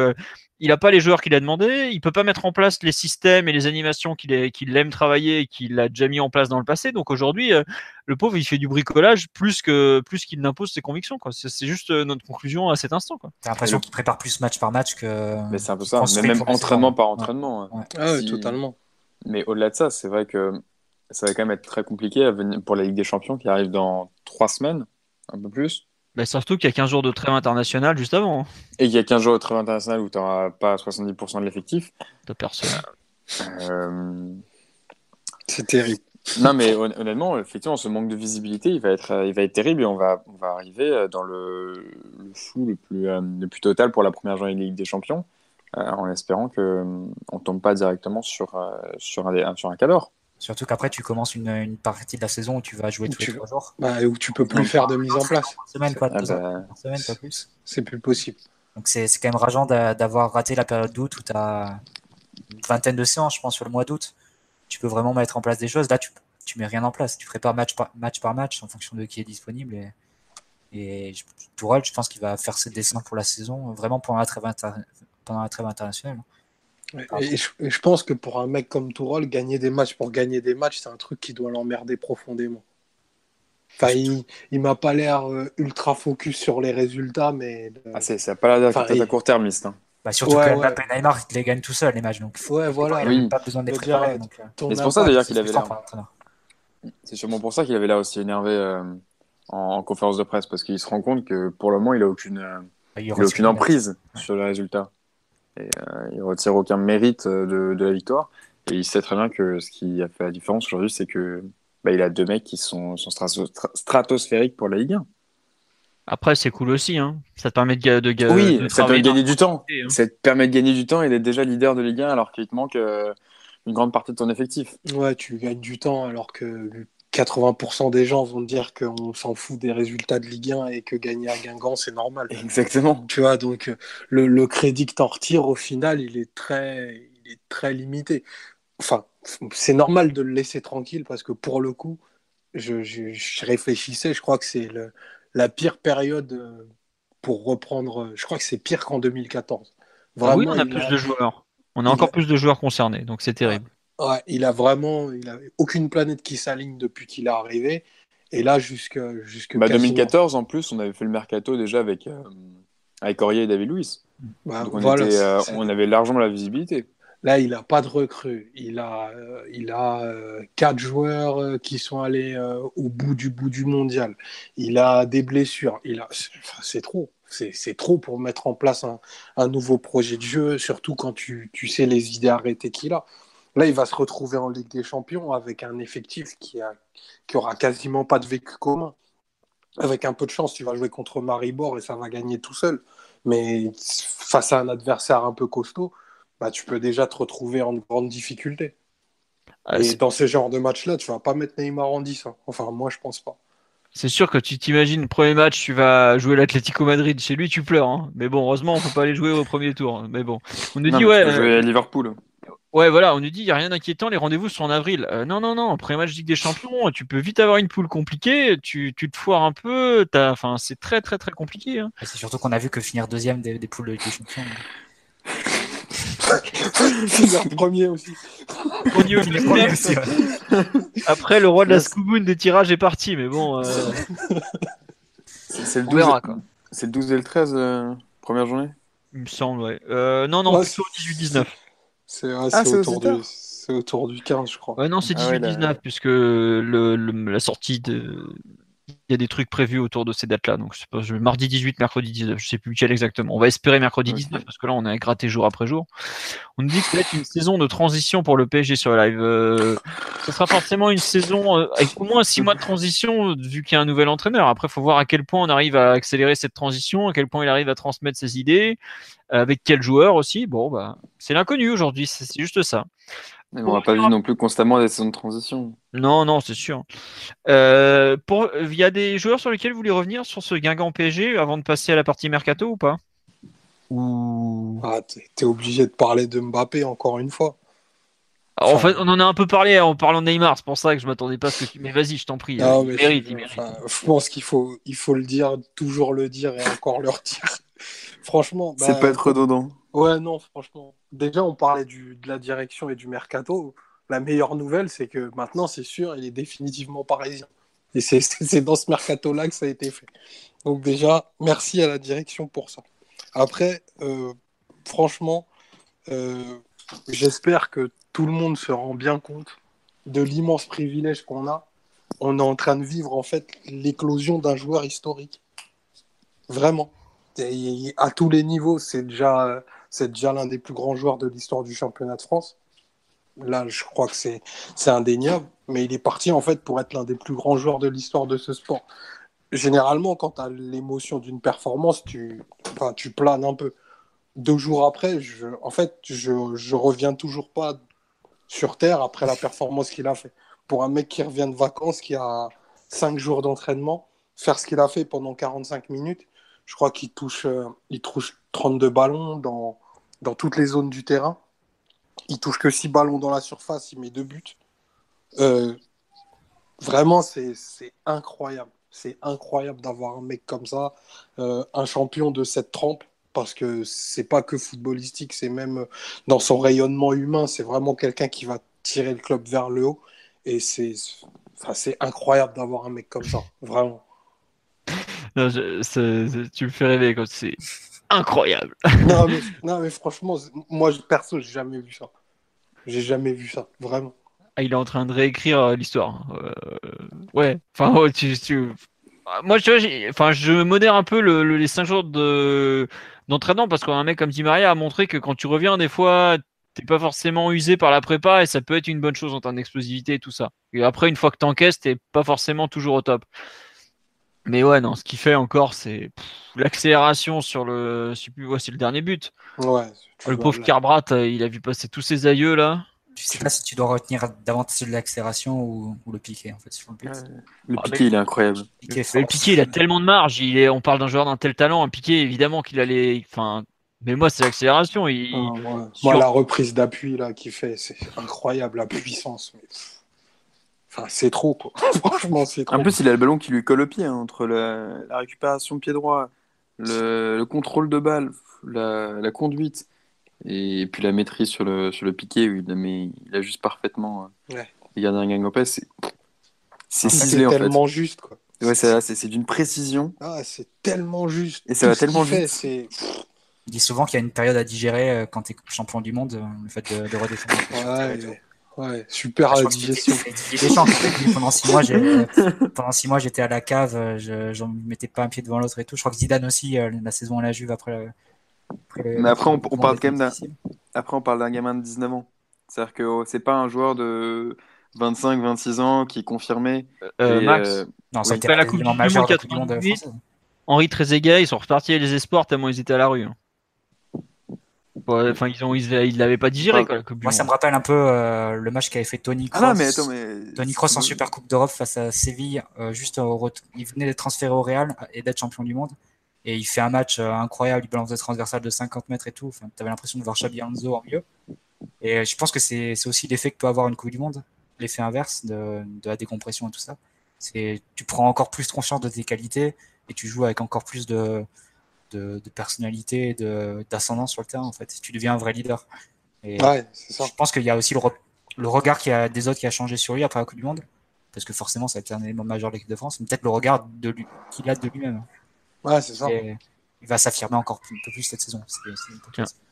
[SPEAKER 1] il n'a pas les joueurs qu'il a demandé, il peut pas mettre en place les systèmes et les animations qu'il aime travailler et qu'il a déjà mis en place dans le passé. Donc aujourd'hui, euh, le pauvre, il fait du bricolage plus que plus qu'il n'impose ses convictions. C'est juste euh, notre conclusion à cet instant. Quoi.
[SPEAKER 2] l'impression qui prépare plus match par match que.
[SPEAKER 3] Mais c'est un peu ça, mais même entraînement par entraînement.
[SPEAKER 4] Ouais. Ah ouais, totalement.
[SPEAKER 3] Mais au-delà de ça, c'est vrai que ça va quand même être très compliqué pour la Ligue des Champions qui arrive dans trois semaines, un peu plus.
[SPEAKER 1] Bah, surtout qu'il y a 15 jours de trêve international juste avant. Hein.
[SPEAKER 3] Et qu'il y a 15 jours de trêve international où tu n'auras pas 70% de l'effectif.
[SPEAKER 1] De personne.
[SPEAKER 3] Euh,
[SPEAKER 4] C'est terrible.
[SPEAKER 3] Non, mais honnêtement, effectivement, ce manque de visibilité, il va être, il va être terrible et on va, on va arriver dans le, le flou le plus, euh, le plus total pour la première journée de Ligue des Champions, euh, en espérant qu'on ne tombe pas directement sur, sur, un, sur un cadre.
[SPEAKER 2] Surtout qu'après, tu commences une, une, partie de la saison où tu vas jouer tous les trois jours.
[SPEAKER 4] Bah, où tu peux plus faire de mise en place.
[SPEAKER 2] Semaine, quoi, ah bah... semaine, pas plus.
[SPEAKER 4] C'est plus possible.
[SPEAKER 2] Donc c'est quand même rageant d'avoir raté la période d'août où tu as une vingtaine de séances, je pense, sur le mois d'août. Tu peux vraiment mettre en place des choses. Là, tu, tu mets rien en place. Tu prépares match par match, par match en fonction de qui est disponible. Et, et Tourelle, je pense qu'il va faire ses dessins pour la saison, vraiment pendant la trêve, inter... pendant la trêve internationale.
[SPEAKER 4] Et je, je, pense que pour un mec comme Tourol, gagner des matchs pour gagner des matchs, c'est un truc qui doit l'emmerder profondément. Enfin, il, il m'a pas l'air euh, ultra focus sur les résultats, mais.
[SPEAKER 3] Ah, c'est, ça n'a pas l'air d'être à court-termiste. Hein.
[SPEAKER 2] Bah, surtout ouais, que ouais. Mbappé Neymar, il les gagne tout seul, les matchs. Donc,
[SPEAKER 4] ouais, voilà.
[SPEAKER 2] Il oui. pas besoin d'être préparé. Donc,
[SPEAKER 3] euh... c'est pour ça d'ailleurs qu'il avait l'air. C'est sûrement pour ça qu'il avait l'air aussi énervé euh, en, en, conférence de presse, parce qu'il se rend compte que pour le moment, il n'a aucune, euh, il, il a aucune emprise sur les résultats. Et, euh, il retire aucun mérite de, de, la victoire. Et il sait très bien que ce qui a fait la différence aujourd'hui, c'est que bah, il a deux mecs qui sont, sont stratosphériques pour la Ligue 1.
[SPEAKER 1] Après, c'est cool aussi. Hein. Ça te permet de, de, de
[SPEAKER 3] Oui,
[SPEAKER 1] de
[SPEAKER 3] ça te permet de gagner du temps. Hein. Ça te permet de gagner du temps et d'être déjà leader de Ligue 1 alors qu'il te manque euh, une grande partie de ton effectif.
[SPEAKER 4] Ouais, tu gagnes du temps alors que 80% des gens vont dire qu'on s'en fout des résultats de Ligue 1 et que gagner à Guingamp, c'est normal.
[SPEAKER 3] Exactement.
[SPEAKER 4] Tu vois, donc le, le crédit que tu en retires, au final, il est très, il est très limité. Enfin, c'est normal de le laisser tranquille parce que pour le coup, je, je, je réfléchissais, je crois que c'est la pire période pour reprendre. Je crois que c'est pire qu'en 2014.
[SPEAKER 1] Vraiment, ah oui, on a plus a... de joueurs. On a encore a... plus de joueurs concernés, donc c'est terrible.
[SPEAKER 4] Ouais, il a vraiment, il a aucune planète qui s'aligne depuis qu'il est arrivé. Et là, jusque, jusque
[SPEAKER 3] bah, 2014, en plus, on avait fait le mercato déjà avec, euh, avec Aurier et David Luiz.
[SPEAKER 4] Bah,
[SPEAKER 3] Donc on,
[SPEAKER 4] voilà,
[SPEAKER 3] était, euh, on avait largement la visibilité.
[SPEAKER 4] Là, il n'a pas de recrue. Il a, euh, il a euh, quatre joueurs euh, qui sont allés au bout du bout du mondial. Il a des blessures. Il a, c'est trop. C'est trop pour mettre en place un, un, nouveau projet de jeu, surtout quand tu, tu sais les idées arrêtées qu'il a. Là, il va se retrouver en Ligue des Champions avec un effectif qui, a, qui aura quasiment pas de vécu commun. Avec un peu de chance, tu vas jouer contre Maribor et ça va gagner tout seul. Mais face à un adversaire un peu costaud, bah, tu peux déjà te retrouver en grande difficulté. Ah, et dans ce genre de match-là, tu vas pas mettre Neymar en 10. Hein. Enfin, moi, je pense pas.
[SPEAKER 1] C'est sûr que tu t'imagines, le premier match, tu vas jouer l'Atlético Madrid. Chez lui, tu pleures. Hein. Mais bon, heureusement, on peut pas aller jouer au premier tour. Mais bon, on nous
[SPEAKER 3] non,
[SPEAKER 1] dit, ouais.
[SPEAKER 3] Tu peux jouer à Liverpool.
[SPEAKER 1] Ouais, voilà, on nous dit, il n'y a rien d'inquiétant, les rendez-vous sont en avril. Euh, non, non, non, premier match Ligue des Champions, tu peux vite avoir une poule compliquée, tu, tu te foires un peu, enfin, c'est très, très, très compliqué. Hein.
[SPEAKER 2] C'est surtout qu'on a vu que finir deuxième des, des poules de Ligue des Champions.
[SPEAKER 4] Finir premier aussi.
[SPEAKER 1] Premier aussi Après, le roi de la Scooboon des tirages est parti, mais bon. Euh...
[SPEAKER 3] C'est le 12, verra, C'est le 12 et le 13, euh, première journée?
[SPEAKER 1] Il me semble, ouais. Euh, non, non, ouais, plutôt 18-19.
[SPEAKER 4] C'est ouais, ah, autour, du, autour du 15, je crois.
[SPEAKER 1] Ouais, non, c'est 18-19, ah ouais, puisque le, le, la sortie de, y a des trucs prévus autour de ces dates-là. Donc, c'est pas, mardi 18, mercredi 19, je sais plus lequel exactement. On va espérer mercredi 19 parce que là, on a gratté jour après jour. On nous dit que ça va être une saison de transition pour le PSG sur le live. Euh, ce sera forcément une saison euh, avec au moins 6 mois de transition vu qu'il y a un nouvel entraîneur. Après, il faut voir à quel point on arrive à accélérer cette transition, à quel point il arrive à transmettre ses idées, avec quel joueur aussi. Bon, bah, c'est l'inconnu aujourd'hui, c'est juste ça.
[SPEAKER 3] Mais on n'a pas vu non plus constamment des saisons de transition.
[SPEAKER 1] Non, non, c'est sûr. Euh, pour... Il y a des joueurs sur lesquels vous voulez revenir sur ce Guingamp PSG avant de passer à la partie mercato ou pas? Ou...
[SPEAKER 4] ah, T'es obligé de parler de Mbappé encore une fois.
[SPEAKER 1] Enfin... en fait, on en a un peu parlé en parlant de Neymar, c'est pour ça que je m'attendais pas à ce que tu. Mais vas-y, je t'en prie.
[SPEAKER 4] Non, il mérite, il mérite. Enfin, je pense qu'il faut, il faut le dire, toujours le dire et encore le redire. Franchement.
[SPEAKER 3] Bah... C'est pas être redondant.
[SPEAKER 4] Ouais, non, franchement. Déjà, on parlait de la direction et du mercato. La meilleure nouvelle, c'est que maintenant, c'est sûr, il est définitivement parisien. Et c'est dans ce mercato-là que ça a été fait. Donc déjà, merci à la direction pour ça. Après, euh, franchement, euh, j'espère que tout le monde se rend bien compte de l'immense privilège qu'on a. On est en train de vivre en fait l'éclosion d'un joueur historique. Vraiment. À tous les niveaux, c'est déjà, c'est déjà l'un des plus grands joueurs de l'histoire du championnat de France. Là, je crois que c'est, indéniable. Mais il est parti en fait pour être l'un des plus grands joueurs de l'histoire de ce sport. Généralement, quand tu as l'émotion d'une performance, tu, enfin, tu planes un peu. Deux jours après, je, en fait, je, je reviens toujours pas sur Terre après la performance qu'il a fait. Pour un mec qui revient de vacances, qui a cinq jours d'entraînement, faire ce qu'il a fait pendant 45 minutes, je crois qu'il touche, euh, touche 32 ballons dans, dans toutes les zones du terrain. Il touche que 6 ballons dans la surface, il met deux buts. Euh, vraiment, c'est incroyable. C'est incroyable d'avoir un mec comme ça, euh, un champion de cette trempe, parce que c'est pas que footballistique, c'est même dans son rayonnement humain, c'est vraiment quelqu'un qui va tirer le club vers le haut. Et c'est incroyable d'avoir un mec comme ça, vraiment.
[SPEAKER 1] Non, tu me fais rêver, c'est incroyable.
[SPEAKER 4] non, mais, non, mais franchement, moi, perso, j'ai jamais vu ça. J'ai jamais vu ça, vraiment.
[SPEAKER 1] Ah, il est en train de réécrire euh, l'histoire. Euh, ouais, enfin, tu, moi, je, enfin, je modère un peu les 5 jours de, d'entraînement parce qu'un mec comme Di Maria a montré que quand tu reviens, des fois, t'es pas forcément usé par la prépa et ça peut être une bonne chose en termes d'explosivité et tout ça. Et après, une fois que t'encaisses, t'es pas forcément toujours au top. Mais ouais, non, ce qu'il fait encore, c'est l'accélération sur le. c'est le dernier but.
[SPEAKER 4] Ouais,
[SPEAKER 1] le pauvre Carbrat, euh, il a vu passer tous ses aïeux là.
[SPEAKER 2] Je sais pas si tu dois retenir davantage de l'accélération ou, le piqué en fait
[SPEAKER 3] le, ah, piqué, il est incroyable.
[SPEAKER 1] Le piqué, il a tellement de marge. Il est, on parle d'un joueur d'un tel talent. Un piqué, évidemment qu'il allait. Enfin, mais moi, c'est l'accélération. Il...
[SPEAKER 4] Ah, moi, la reprise d'appui là qu'il fait, c'est incroyable la puissance. Enfin, c'est trop quoi. Franchement, c'est trop.
[SPEAKER 3] En plus, il a le ballon qui lui colle au pied hein, entre la, récupération pied droit, le, contrôle de balle, la conduite. Et puis la maîtrise sur le, sur le piqué, où il, mais il ajuste parfaitement. Euh, ouais. Il garde un gang c'est
[SPEAKER 4] c'est ciselé en fait. tellement juste quoi.
[SPEAKER 3] Ouais, c'est d'une précision.
[SPEAKER 4] Ah, c'est tellement juste.
[SPEAKER 3] Et ça va tellement vite.
[SPEAKER 4] C'est
[SPEAKER 2] il dit souvent qu'il y a une période à digérer euh, quand tu es champion du monde, euh, le fait de, de redescendre.
[SPEAKER 4] Ouais, ouais, super à digestion.
[SPEAKER 2] pendant six mois, pendant six mois, j'étais à la cave, je ne mettais pas un pied devant l'autre et tout. Je crois que Zidane aussi, la saison à la Juve après
[SPEAKER 3] mais après, on, parle quand même d'un. Après, on parle d'un gamin de 19 ans. C'est-à-dire que oh, c'est pas un joueur de 25, 26 ans qui est confirmé.
[SPEAKER 1] Euh, Max, euh, non, ça la Coupe du Monde 98. Henri Trezeguet, ils sont repartis les espoirs tellement ils étaient à la rue. Hein. Enfin, ils ont, ils l'avaient pas digéré. Quoi,
[SPEAKER 2] Moi, ça me rappelle un peu euh, le match qu'avait fait Tony Cross. Ah non, mais attends, mais... Tony Cross en Super Coupe d'Europe face à Séville. juste au... il venait d'être transféré au Real et d'être champion du monde et il fait un match euh, incroyable, il balance des transversales de 50 mètres et tout. Enfin, tu avais l'impression de voir Xabi Alonso en mieux. Et je pense que c'est aussi l'effet que peut avoir une Coupe du Monde, l'effet inverse de, de, la décompression et tout ça. C'est tu prends encore plus conscience de tes qualités et tu joues avec encore plus de, de, de personnalité et d'ascendance sur le terrain en fait. Tu deviens un vrai leader. Et
[SPEAKER 4] ouais, ça.
[SPEAKER 2] Je pense qu'il y a aussi le, le regard qui a, des autres qui a changé sur lui après la Coupe du Monde, parce que forcément ça a été un élément majeur de l'équipe de France, mais peut-être le regard qu'il a de lui-même.
[SPEAKER 4] Ouais, c'est ça.
[SPEAKER 2] Il va s'affirmer encore un peu plus cette saison.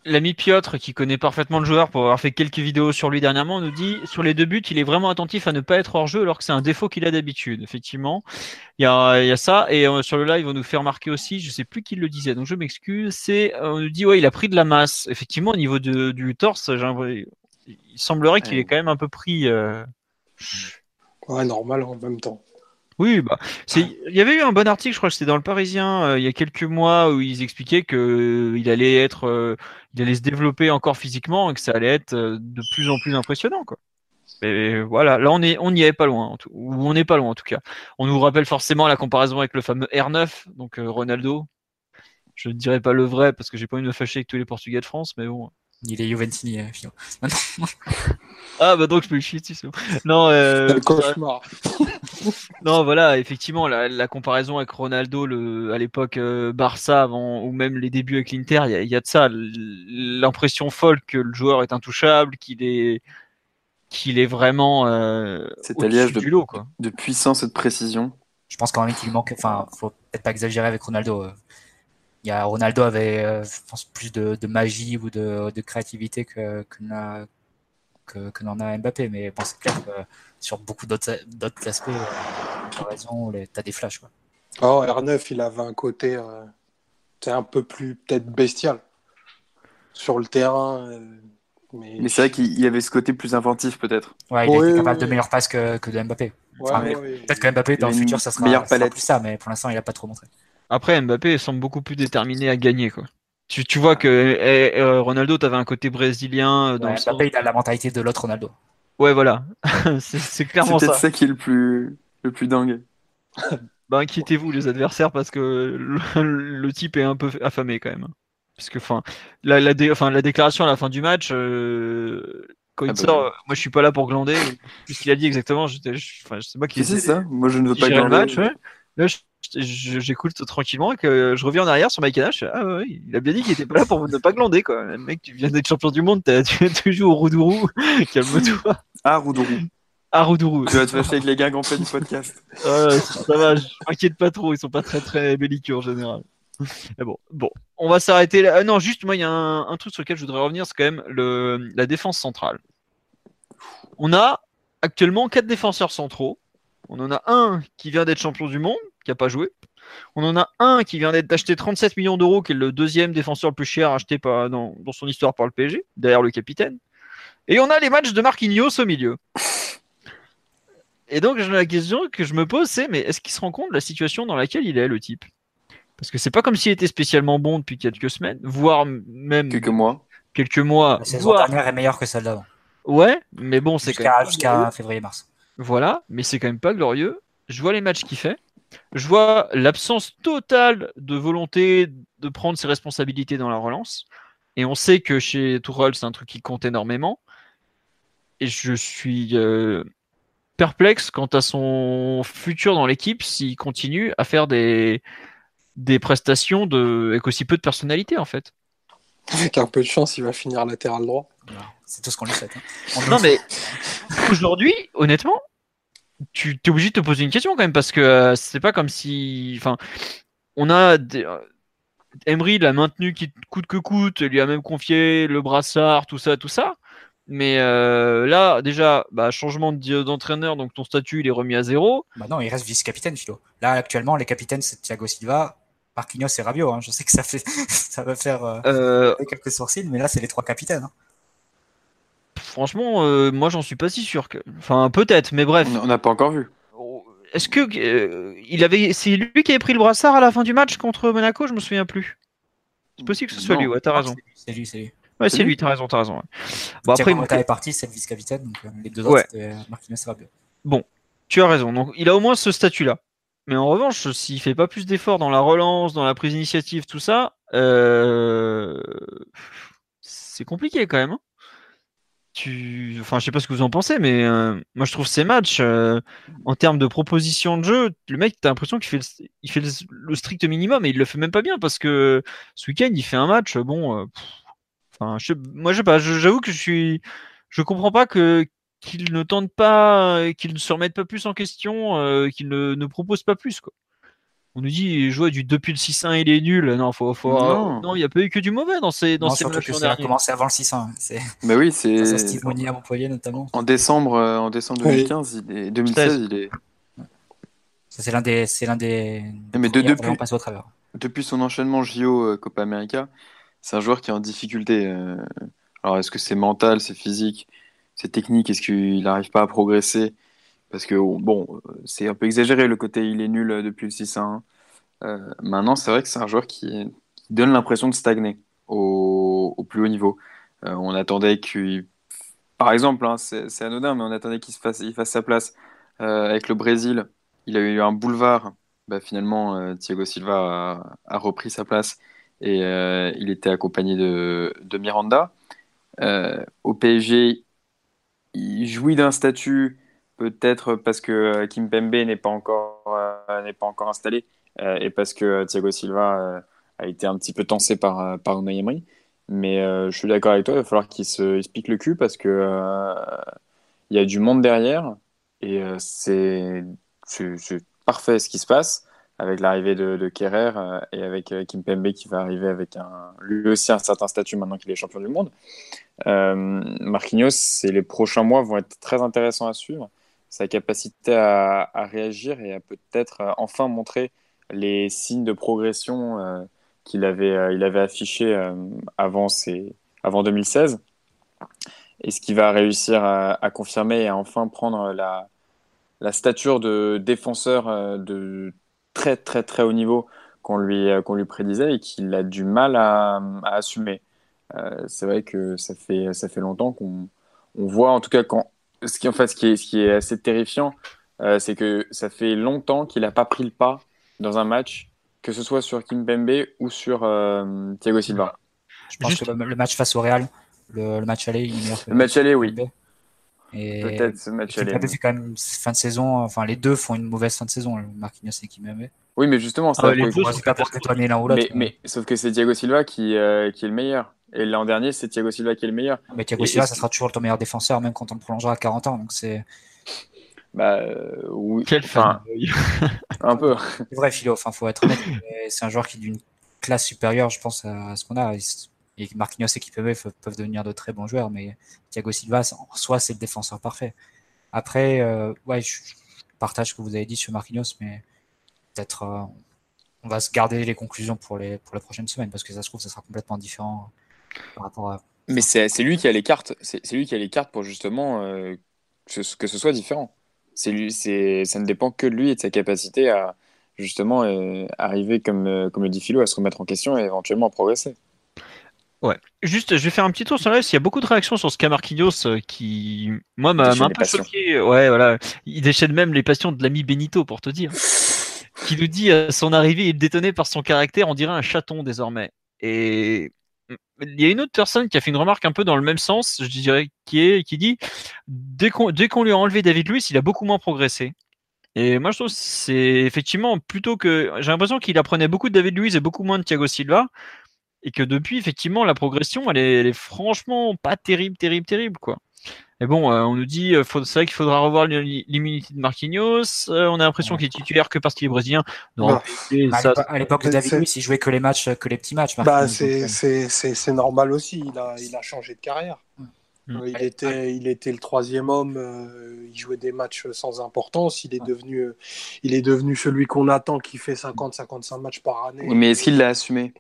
[SPEAKER 1] L'ami Piotr, qui connaît parfaitement le joueur pour avoir fait quelques vidéos sur lui dernièrement, nous dit sur les deux buts, il est vraiment attentif à ne pas être hors jeu alors que c'est un défaut qu'il a d'habitude. Effectivement, il y a, il y a ça. Et euh, sur le live, on nous fait remarquer aussi, je sais plus qui le disait, donc je m'excuse, c'est, euh, on nous dit, ouais, il a pris de la masse. Effectivement, au niveau de, du torse, il semblerait qu'il ait quand même un peu pris. Euh,
[SPEAKER 4] ouais, normal en même temps.
[SPEAKER 1] Oui, bah, il y avait eu un bon article, je crois que c'était dans le Parisien euh, il y a quelques mois où ils expliquaient que euh, il allait être, euh, il allait se développer encore physiquement et que ça allait être de plus en plus impressionnant, quoi. Et voilà, là on est, on n'y est pas loin, ou on n'est pas loin en tout cas. On nous rappelle forcément la comparaison avec le fameux R9, donc Ronaldo. Je ne dirais pas le vrai parce que j'ai pas envie de me fâcher avec tous les Portugais de France, mais bon.
[SPEAKER 2] Il est Juventini,
[SPEAKER 1] ah bah donc je peux le chier dessus. Non, euh,
[SPEAKER 4] cauchemar.
[SPEAKER 1] non, voilà, effectivement, la, comparaison avec Ronaldo le, à l'époque euh, Barça avant, ou même les débuts avec l'Inter, il y, a de ça. L'impression folle que le joueur est intouchable, qu'il est qu'il est vraiment euh,
[SPEAKER 3] cet alliage de, lot, quoi. de puissance et de précision.
[SPEAKER 2] Je pense quand même qu'il manque. Enfin, faut peut-être pas exagérer avec Ronaldo. Euh. il y a Ronaldo avait, je pense, plus de, magie ou de, créativité que, que, que, n'en a Mbappé. Mais bon, c'est clair que sur beaucoup d'autres aspects, tu as raison, tu as des flashs. Quoi.
[SPEAKER 4] Oh, R9, il avait un côté c'est un peu plus peut-être bestial sur le terrain.
[SPEAKER 3] Mais, c'est vrai qu'il y avait ce côté plus inventif peut-être.
[SPEAKER 2] Ouais, il est capable de meilleures passes que, que de Mbappé. peut-être que Mbappé dans le futur ça sera, meilleure palette. plus ça, mais pour l'instant il n'a pas trop montré.
[SPEAKER 1] Après Mbappé semble beaucoup plus déterminé à gagner quoi. Tu, tu vois que eh, eh, Ronaldo, tu avais un côté brésilien. Dans
[SPEAKER 2] Mbappé, il a la mentalité de l'autre Ronaldo.
[SPEAKER 1] Ouais, voilà. c'est clairement ça.
[SPEAKER 3] C'est ça qui est le plus, le plus dingue.
[SPEAKER 1] bah, inquiétez-vous, les adversaires, parce que le, type est un peu affamé quand même. Parce que, enfin, la, la, la déclaration à la fin du match, euh, quand il ah bah sort, moi je suis pas là pour glander. Puisqu'il a dit exactement, je, enfin, je sais pas qui
[SPEAKER 3] c'est ça. Moi je ne veux pas glander. Le match,
[SPEAKER 1] Là, j'écoute tranquillement et que je reviens en arrière sur Mike Nash. Ah ouais, il a bien dit qu'il était pas là pour ne pas glander quoi. Le mec, tu viens d'être champion du monde, tu, tu joues au Roudourou. Calme-toi.
[SPEAKER 3] Ah, Roudourou.
[SPEAKER 1] Ah, Roudourou.
[SPEAKER 3] Tu vas te fâcher avec les gars en fait du podcast.
[SPEAKER 1] ça va, je m'inquiète pas trop, ils sont pas très très belliqueux en général. Mais bon, bon, on va s'arrêter là. Euh, non, juste moi, il y a un, truc sur lequel je voudrais revenir, c'est quand même le, la défense centrale. On a actuellement quatre défenseurs centraux. On en a un qui vient d'être champion du monde, qui n'a pas joué. On en a un qui vient d'être acheté 37 millions d'euros, qui est le deuxième défenseur le plus cher acheté dans, son histoire par le PSG, derrière le capitaine. Et on a les matchs de Marquinhos au milieu. Et donc la question que je me pose, c'est mais est-ce qu'il se rend compte de la situation dans laquelle il est, le type? Parce que c'est pas comme s'il était spécialement bon depuis quelques semaines, voire même
[SPEAKER 3] quelques mois.
[SPEAKER 1] Quelques mois.
[SPEAKER 2] La saison dernière est meilleure que celle d'avant.
[SPEAKER 1] Ouais, mais bon, c'est
[SPEAKER 2] quand même jusqu'à février-mars.
[SPEAKER 1] Voilà, mais c'est quand même pas glorieux. Je vois les matchs qu'il fait. Je vois l'absence totale de volonté de prendre ses responsabilités dans la relance. Et on sait que chez Tourelle, c'est un truc qui compte énormément. Et je suis euh, perplexe quant à son futur dans l'équipe s'il continue à faire des, des prestations de, avec aussi peu de personnalité, en fait.
[SPEAKER 4] Avec un peu de chance, il va finir latéral droit.
[SPEAKER 2] C'est tout ce qu'on lui souhaite. Hein.
[SPEAKER 1] Non, mais aujourd'hui, honnêtement, tu es obligé de te poser une question quand même parce que euh, c'est pas comme si. Enfin, on a. Des... Euh, Emery l'a maintenu coûte que coûte, lui a même confié le brassard, tout ça, tout ça. Mais euh, là, déjà, bah, changement d'entraîneur, donc ton statut il est remis à zéro.
[SPEAKER 2] Bah non, il reste vice-capitaine, Philo. Là, actuellement, les capitaines, c'est Thiago Silva, Marquinhos et Rabiot. Hein. Je sais que ça, fait, ça va faire quelques sourcils, mais là, c'est les trois capitaines. Hein.
[SPEAKER 1] Franchement, euh, moi j'en suis pas si sûr. Que... Enfin, peut-être, mais bref.
[SPEAKER 3] On n'a pas encore vu.
[SPEAKER 1] Est-ce que euh, il avait, c'est lui qui avait pris le brassard à la fin du match contre Monaco Je me souviens plus. C'est possible que ce soit lui. Ouais, t'as raison.
[SPEAKER 2] C'est lui, c'est lui.
[SPEAKER 1] Ouais, c'est lui. T'as raison, t'as raison.
[SPEAKER 2] Bon après, il est parti, c'est le vice-capitaine. Donc euh, les deux autres, c'était Marquinhos et Rabiot.
[SPEAKER 1] Bon, tu as raison. Donc il a au moins ce statut-là. Mais en revanche, s'il fait pas plus d'efforts dans la relance, dans la prise d'initiative, tout ça, c'est compliqué quand même. Hein tu, enfin, je sais pas ce que vous en pensez, mais euh, moi je trouve ces matchs, euh, en termes de proposition de jeu, le mec, t'as l'impression qu'il fait, le, strict minimum et il le fait même pas bien parce que ce week-end il fait un match, bon, euh, enfin, je, moi je sais pas, j'avoue que je suis, je comprends pas que qu'il ne tente pas, qu'il ne se remette pas plus en question, qu'il ne, ne propose pas plus quoi on nous dit jouer du depuis le 6-1 il est nul. Non, faut, faut non, il n'y a pas eu que du mauvais dans ces dans ces matchs.
[SPEAKER 2] Ça a commencé avant le 6-1.
[SPEAKER 3] Mais oui, c'est
[SPEAKER 2] Steve Monnier à Montpellier notamment.
[SPEAKER 3] En décembre, euh, en décembre 2015, il est... 2016, il est.
[SPEAKER 2] Ça c'est l'un des, c'est l'un des.
[SPEAKER 3] Mais de, depuis, au travers. depuis son enchaînement JO euh, Copa América, c'est un joueur qui est en difficulté. Euh. Alors est-ce que c'est mental, c'est physique, c'est technique Est-ce qu'il n'arrive pas à progresser? Parce que, bon, c'est un peu exagéré le côté il est nul depuis le 6-1. Euh, maintenant, c'est vrai que c'est un joueur qui, donne l'impression de stagner au, plus haut niveau. Euh, on attendait qu'il. Par exemple, hein, c'est anodin, mais on attendait qu'il fasse, sa place euh, avec le Brésil. Il a eu un boulevard. Bah, finalement, Thiago Silva a, repris sa place et il était accompagné de Miranda. au PSG, il jouit d'un statut Peut-être parce que euh, Kim Pembe n'est pas encore euh, n'est pas encore installé euh, et parce que Thiago Silva a été un petit peu tensé par par Unai Emery. Mais je suis d'accord avec toi, il va falloir qu'il se pique le cul parce que il y a du monde derrière et c'est parfait ce qui se passe. Avec l'arrivée de, de Kerrer euh, et avec euh, Kim Pembe qui va arriver avec lui aussi un certain statut maintenant qu'il est champion du monde. Euh, Marquinhos, les prochains mois vont être très intéressants à suivre. Sa capacité à, réagir et à peut-être enfin montrer les signes de progression qu'il avait, il avait affichés avant, avant 2016. Est-ce qu'il va réussir à, à, confirmer et à enfin prendre la, la stature de défenseur de très très très haut niveau qu'on lui, qu'on lui prédisait et qu'il a du mal à, à assumer. Euh, c'est vrai que ça fait, ça fait longtemps qu'on on voit, en tout cas, quand, ce, qui, en fait, ce, qui est, ce qui est assez terrifiant, euh, c'est que ça fait longtemps qu'il n'a pas pris le pas dans un match, que ce soit sur Kim Pembe ou sur euh, Thiago Silva.
[SPEAKER 2] Je pense Juste... que le match face au Real, le, le match aller, il est meilleur.
[SPEAKER 3] Le match aller, oui. Peut-être ce match aller.
[SPEAKER 2] fait quand même fin de saison. Enfin, les deux font une mauvaise fin de saison, Marquinhos et Kim Pembe.
[SPEAKER 3] Oui, mais justement, ça.
[SPEAKER 2] Ah, les deux, c'est pas pour t'étonner l'un ou l'autre.
[SPEAKER 3] Mais, mais, sauf que c'est Thiago Silva qui, euh, qui est le meilleur. Et l'an dernier, c'est Thiago Silva qui est le meilleur.
[SPEAKER 2] Mais Thiago
[SPEAKER 3] Et-
[SPEAKER 2] Silva,
[SPEAKER 3] et-
[SPEAKER 2] ça sera toujours ton meilleur défenseur, même quand on le prolongera à 40 ans. Donc c'est
[SPEAKER 3] Bah, euh, oui.
[SPEAKER 1] Quel
[SPEAKER 3] Enfin,
[SPEAKER 1] fan.
[SPEAKER 3] un peu.
[SPEAKER 2] c'est vrai, Philo. Enfin, faut être honnête. C'est un joueur qui est d'une classe supérieure, je pense, à ce qu'on a. Et Marquinhos et Kipembe peuvent, devenir de très bons joueurs, mais Thiago Silva, en soi, c'est le défenseur parfait. Après, euh, ouais, je, partage ce que vous avez dit sur Marquinhos, mais peut-être euh, on va se garder les conclusions pour les pour la prochaine semaine parce que ça se trouve, ça sera complètement différent par rapport à.
[SPEAKER 3] Mais c'est lui qui a les cartes. C'est lui qui a les cartes pour justement euh, que, ce, soit différent. C'est lui, ça ne dépend que de lui et de sa capacité à justement euh, arriver comme euh, comme le dit Philo à se remettre en question et éventuellement à progresser.
[SPEAKER 1] Ouais. Juste, je vais faire un petit tour sur la live. Il y a beaucoup de réactions sur ce cas Marquinhos euh, qui, moi, m'a un peu choqué. Ouais, voilà. Il déchaîne même les passions de l'ami Benito, pour te dire. Qui nous dit à son arrivée, il est détonné par son caractère, on dirait un chaton désormais. Et il y a une autre personne qui a fait une remarque un peu dans le même sens, je dirais, qui est, qui dit, dès qu'on dès qu'on lui a enlevé David Luiz, il a beaucoup moins progressé. Et moi, je trouve c'est effectivement plutôt que. J'ai l'impression qu'il apprenait beaucoup de David Luiz et beaucoup moins de Thiago Silva. Et que depuis, effectivement, la progression, elle est, elle est franchement pas terrible, terrible, terrible, quoi. Mais bon, euh, on nous dit, euh, c'est vrai qu'il faudra revoir l'im- l'immunité de Marquinhos. Euh, on a l'impression qu'il est titulaire que parce qu'il est brésilien. Non,
[SPEAKER 4] Bah,
[SPEAKER 1] et
[SPEAKER 2] À
[SPEAKER 1] ça,
[SPEAKER 2] l'époque- à l'époque de David Luiz, il jouait que les matchs, que les petits matchs.
[SPEAKER 4] Bah, c'est- normal aussi. Il a, il a changé de carrière.
[SPEAKER 1] Mm.
[SPEAKER 4] Euh, Il,
[SPEAKER 2] Allez,
[SPEAKER 4] était, il était le troisième homme. euh, il jouait des matchs sans importance. Il est devenu, euh, il est devenu celui qu'on attend qui fait 50-55 matchs par année.
[SPEAKER 3] Mais est-ce qu'il l'a assumé?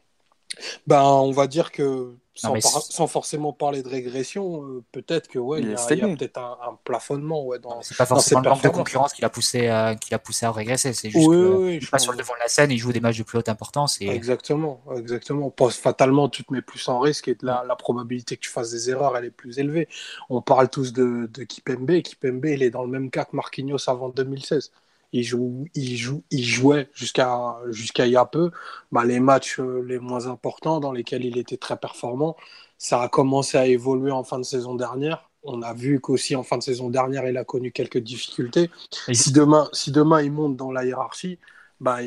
[SPEAKER 4] Ben, on va dire que sans,
[SPEAKER 2] mais
[SPEAKER 4] par-
[SPEAKER 2] c'est-
[SPEAKER 4] sans forcément parler de régression, euh, peut-être que ouais,
[SPEAKER 3] Il
[SPEAKER 4] y a, peut-être un, un plafonnement ouais, dans.
[SPEAKER 2] C'est pas forcément le manque de concurrence qui l'a poussé, à- qui l'a poussé à régresser. C'est juste
[SPEAKER 4] Oui,
[SPEAKER 2] que
[SPEAKER 4] oui, oui,
[SPEAKER 2] il pas
[SPEAKER 4] pense-
[SPEAKER 2] sur le devant de la scène, il joue des matchs de plus haute importance. Et
[SPEAKER 4] Exactement, exactement. Fatalement, tu te mets plus en risque et la, la probabilité que tu fasses des erreurs, elle est plus élevée. On parle tous de, de Kipembe. Kipembe, il est dans le même cas que Marquinhos avant 2016. Il, joue, il, joue, il jouait jusqu'à jusqu'à il y a peu bah, les matchs euh, les moins importants dans lesquels il était très performant. Ça a commencé à évoluer en fin de saison dernière. On a vu qu'aussi en fin de saison dernière, il a connu quelques difficultés.
[SPEAKER 1] Et-
[SPEAKER 4] Si demain, si demain il monte dans la hiérarchie, bah,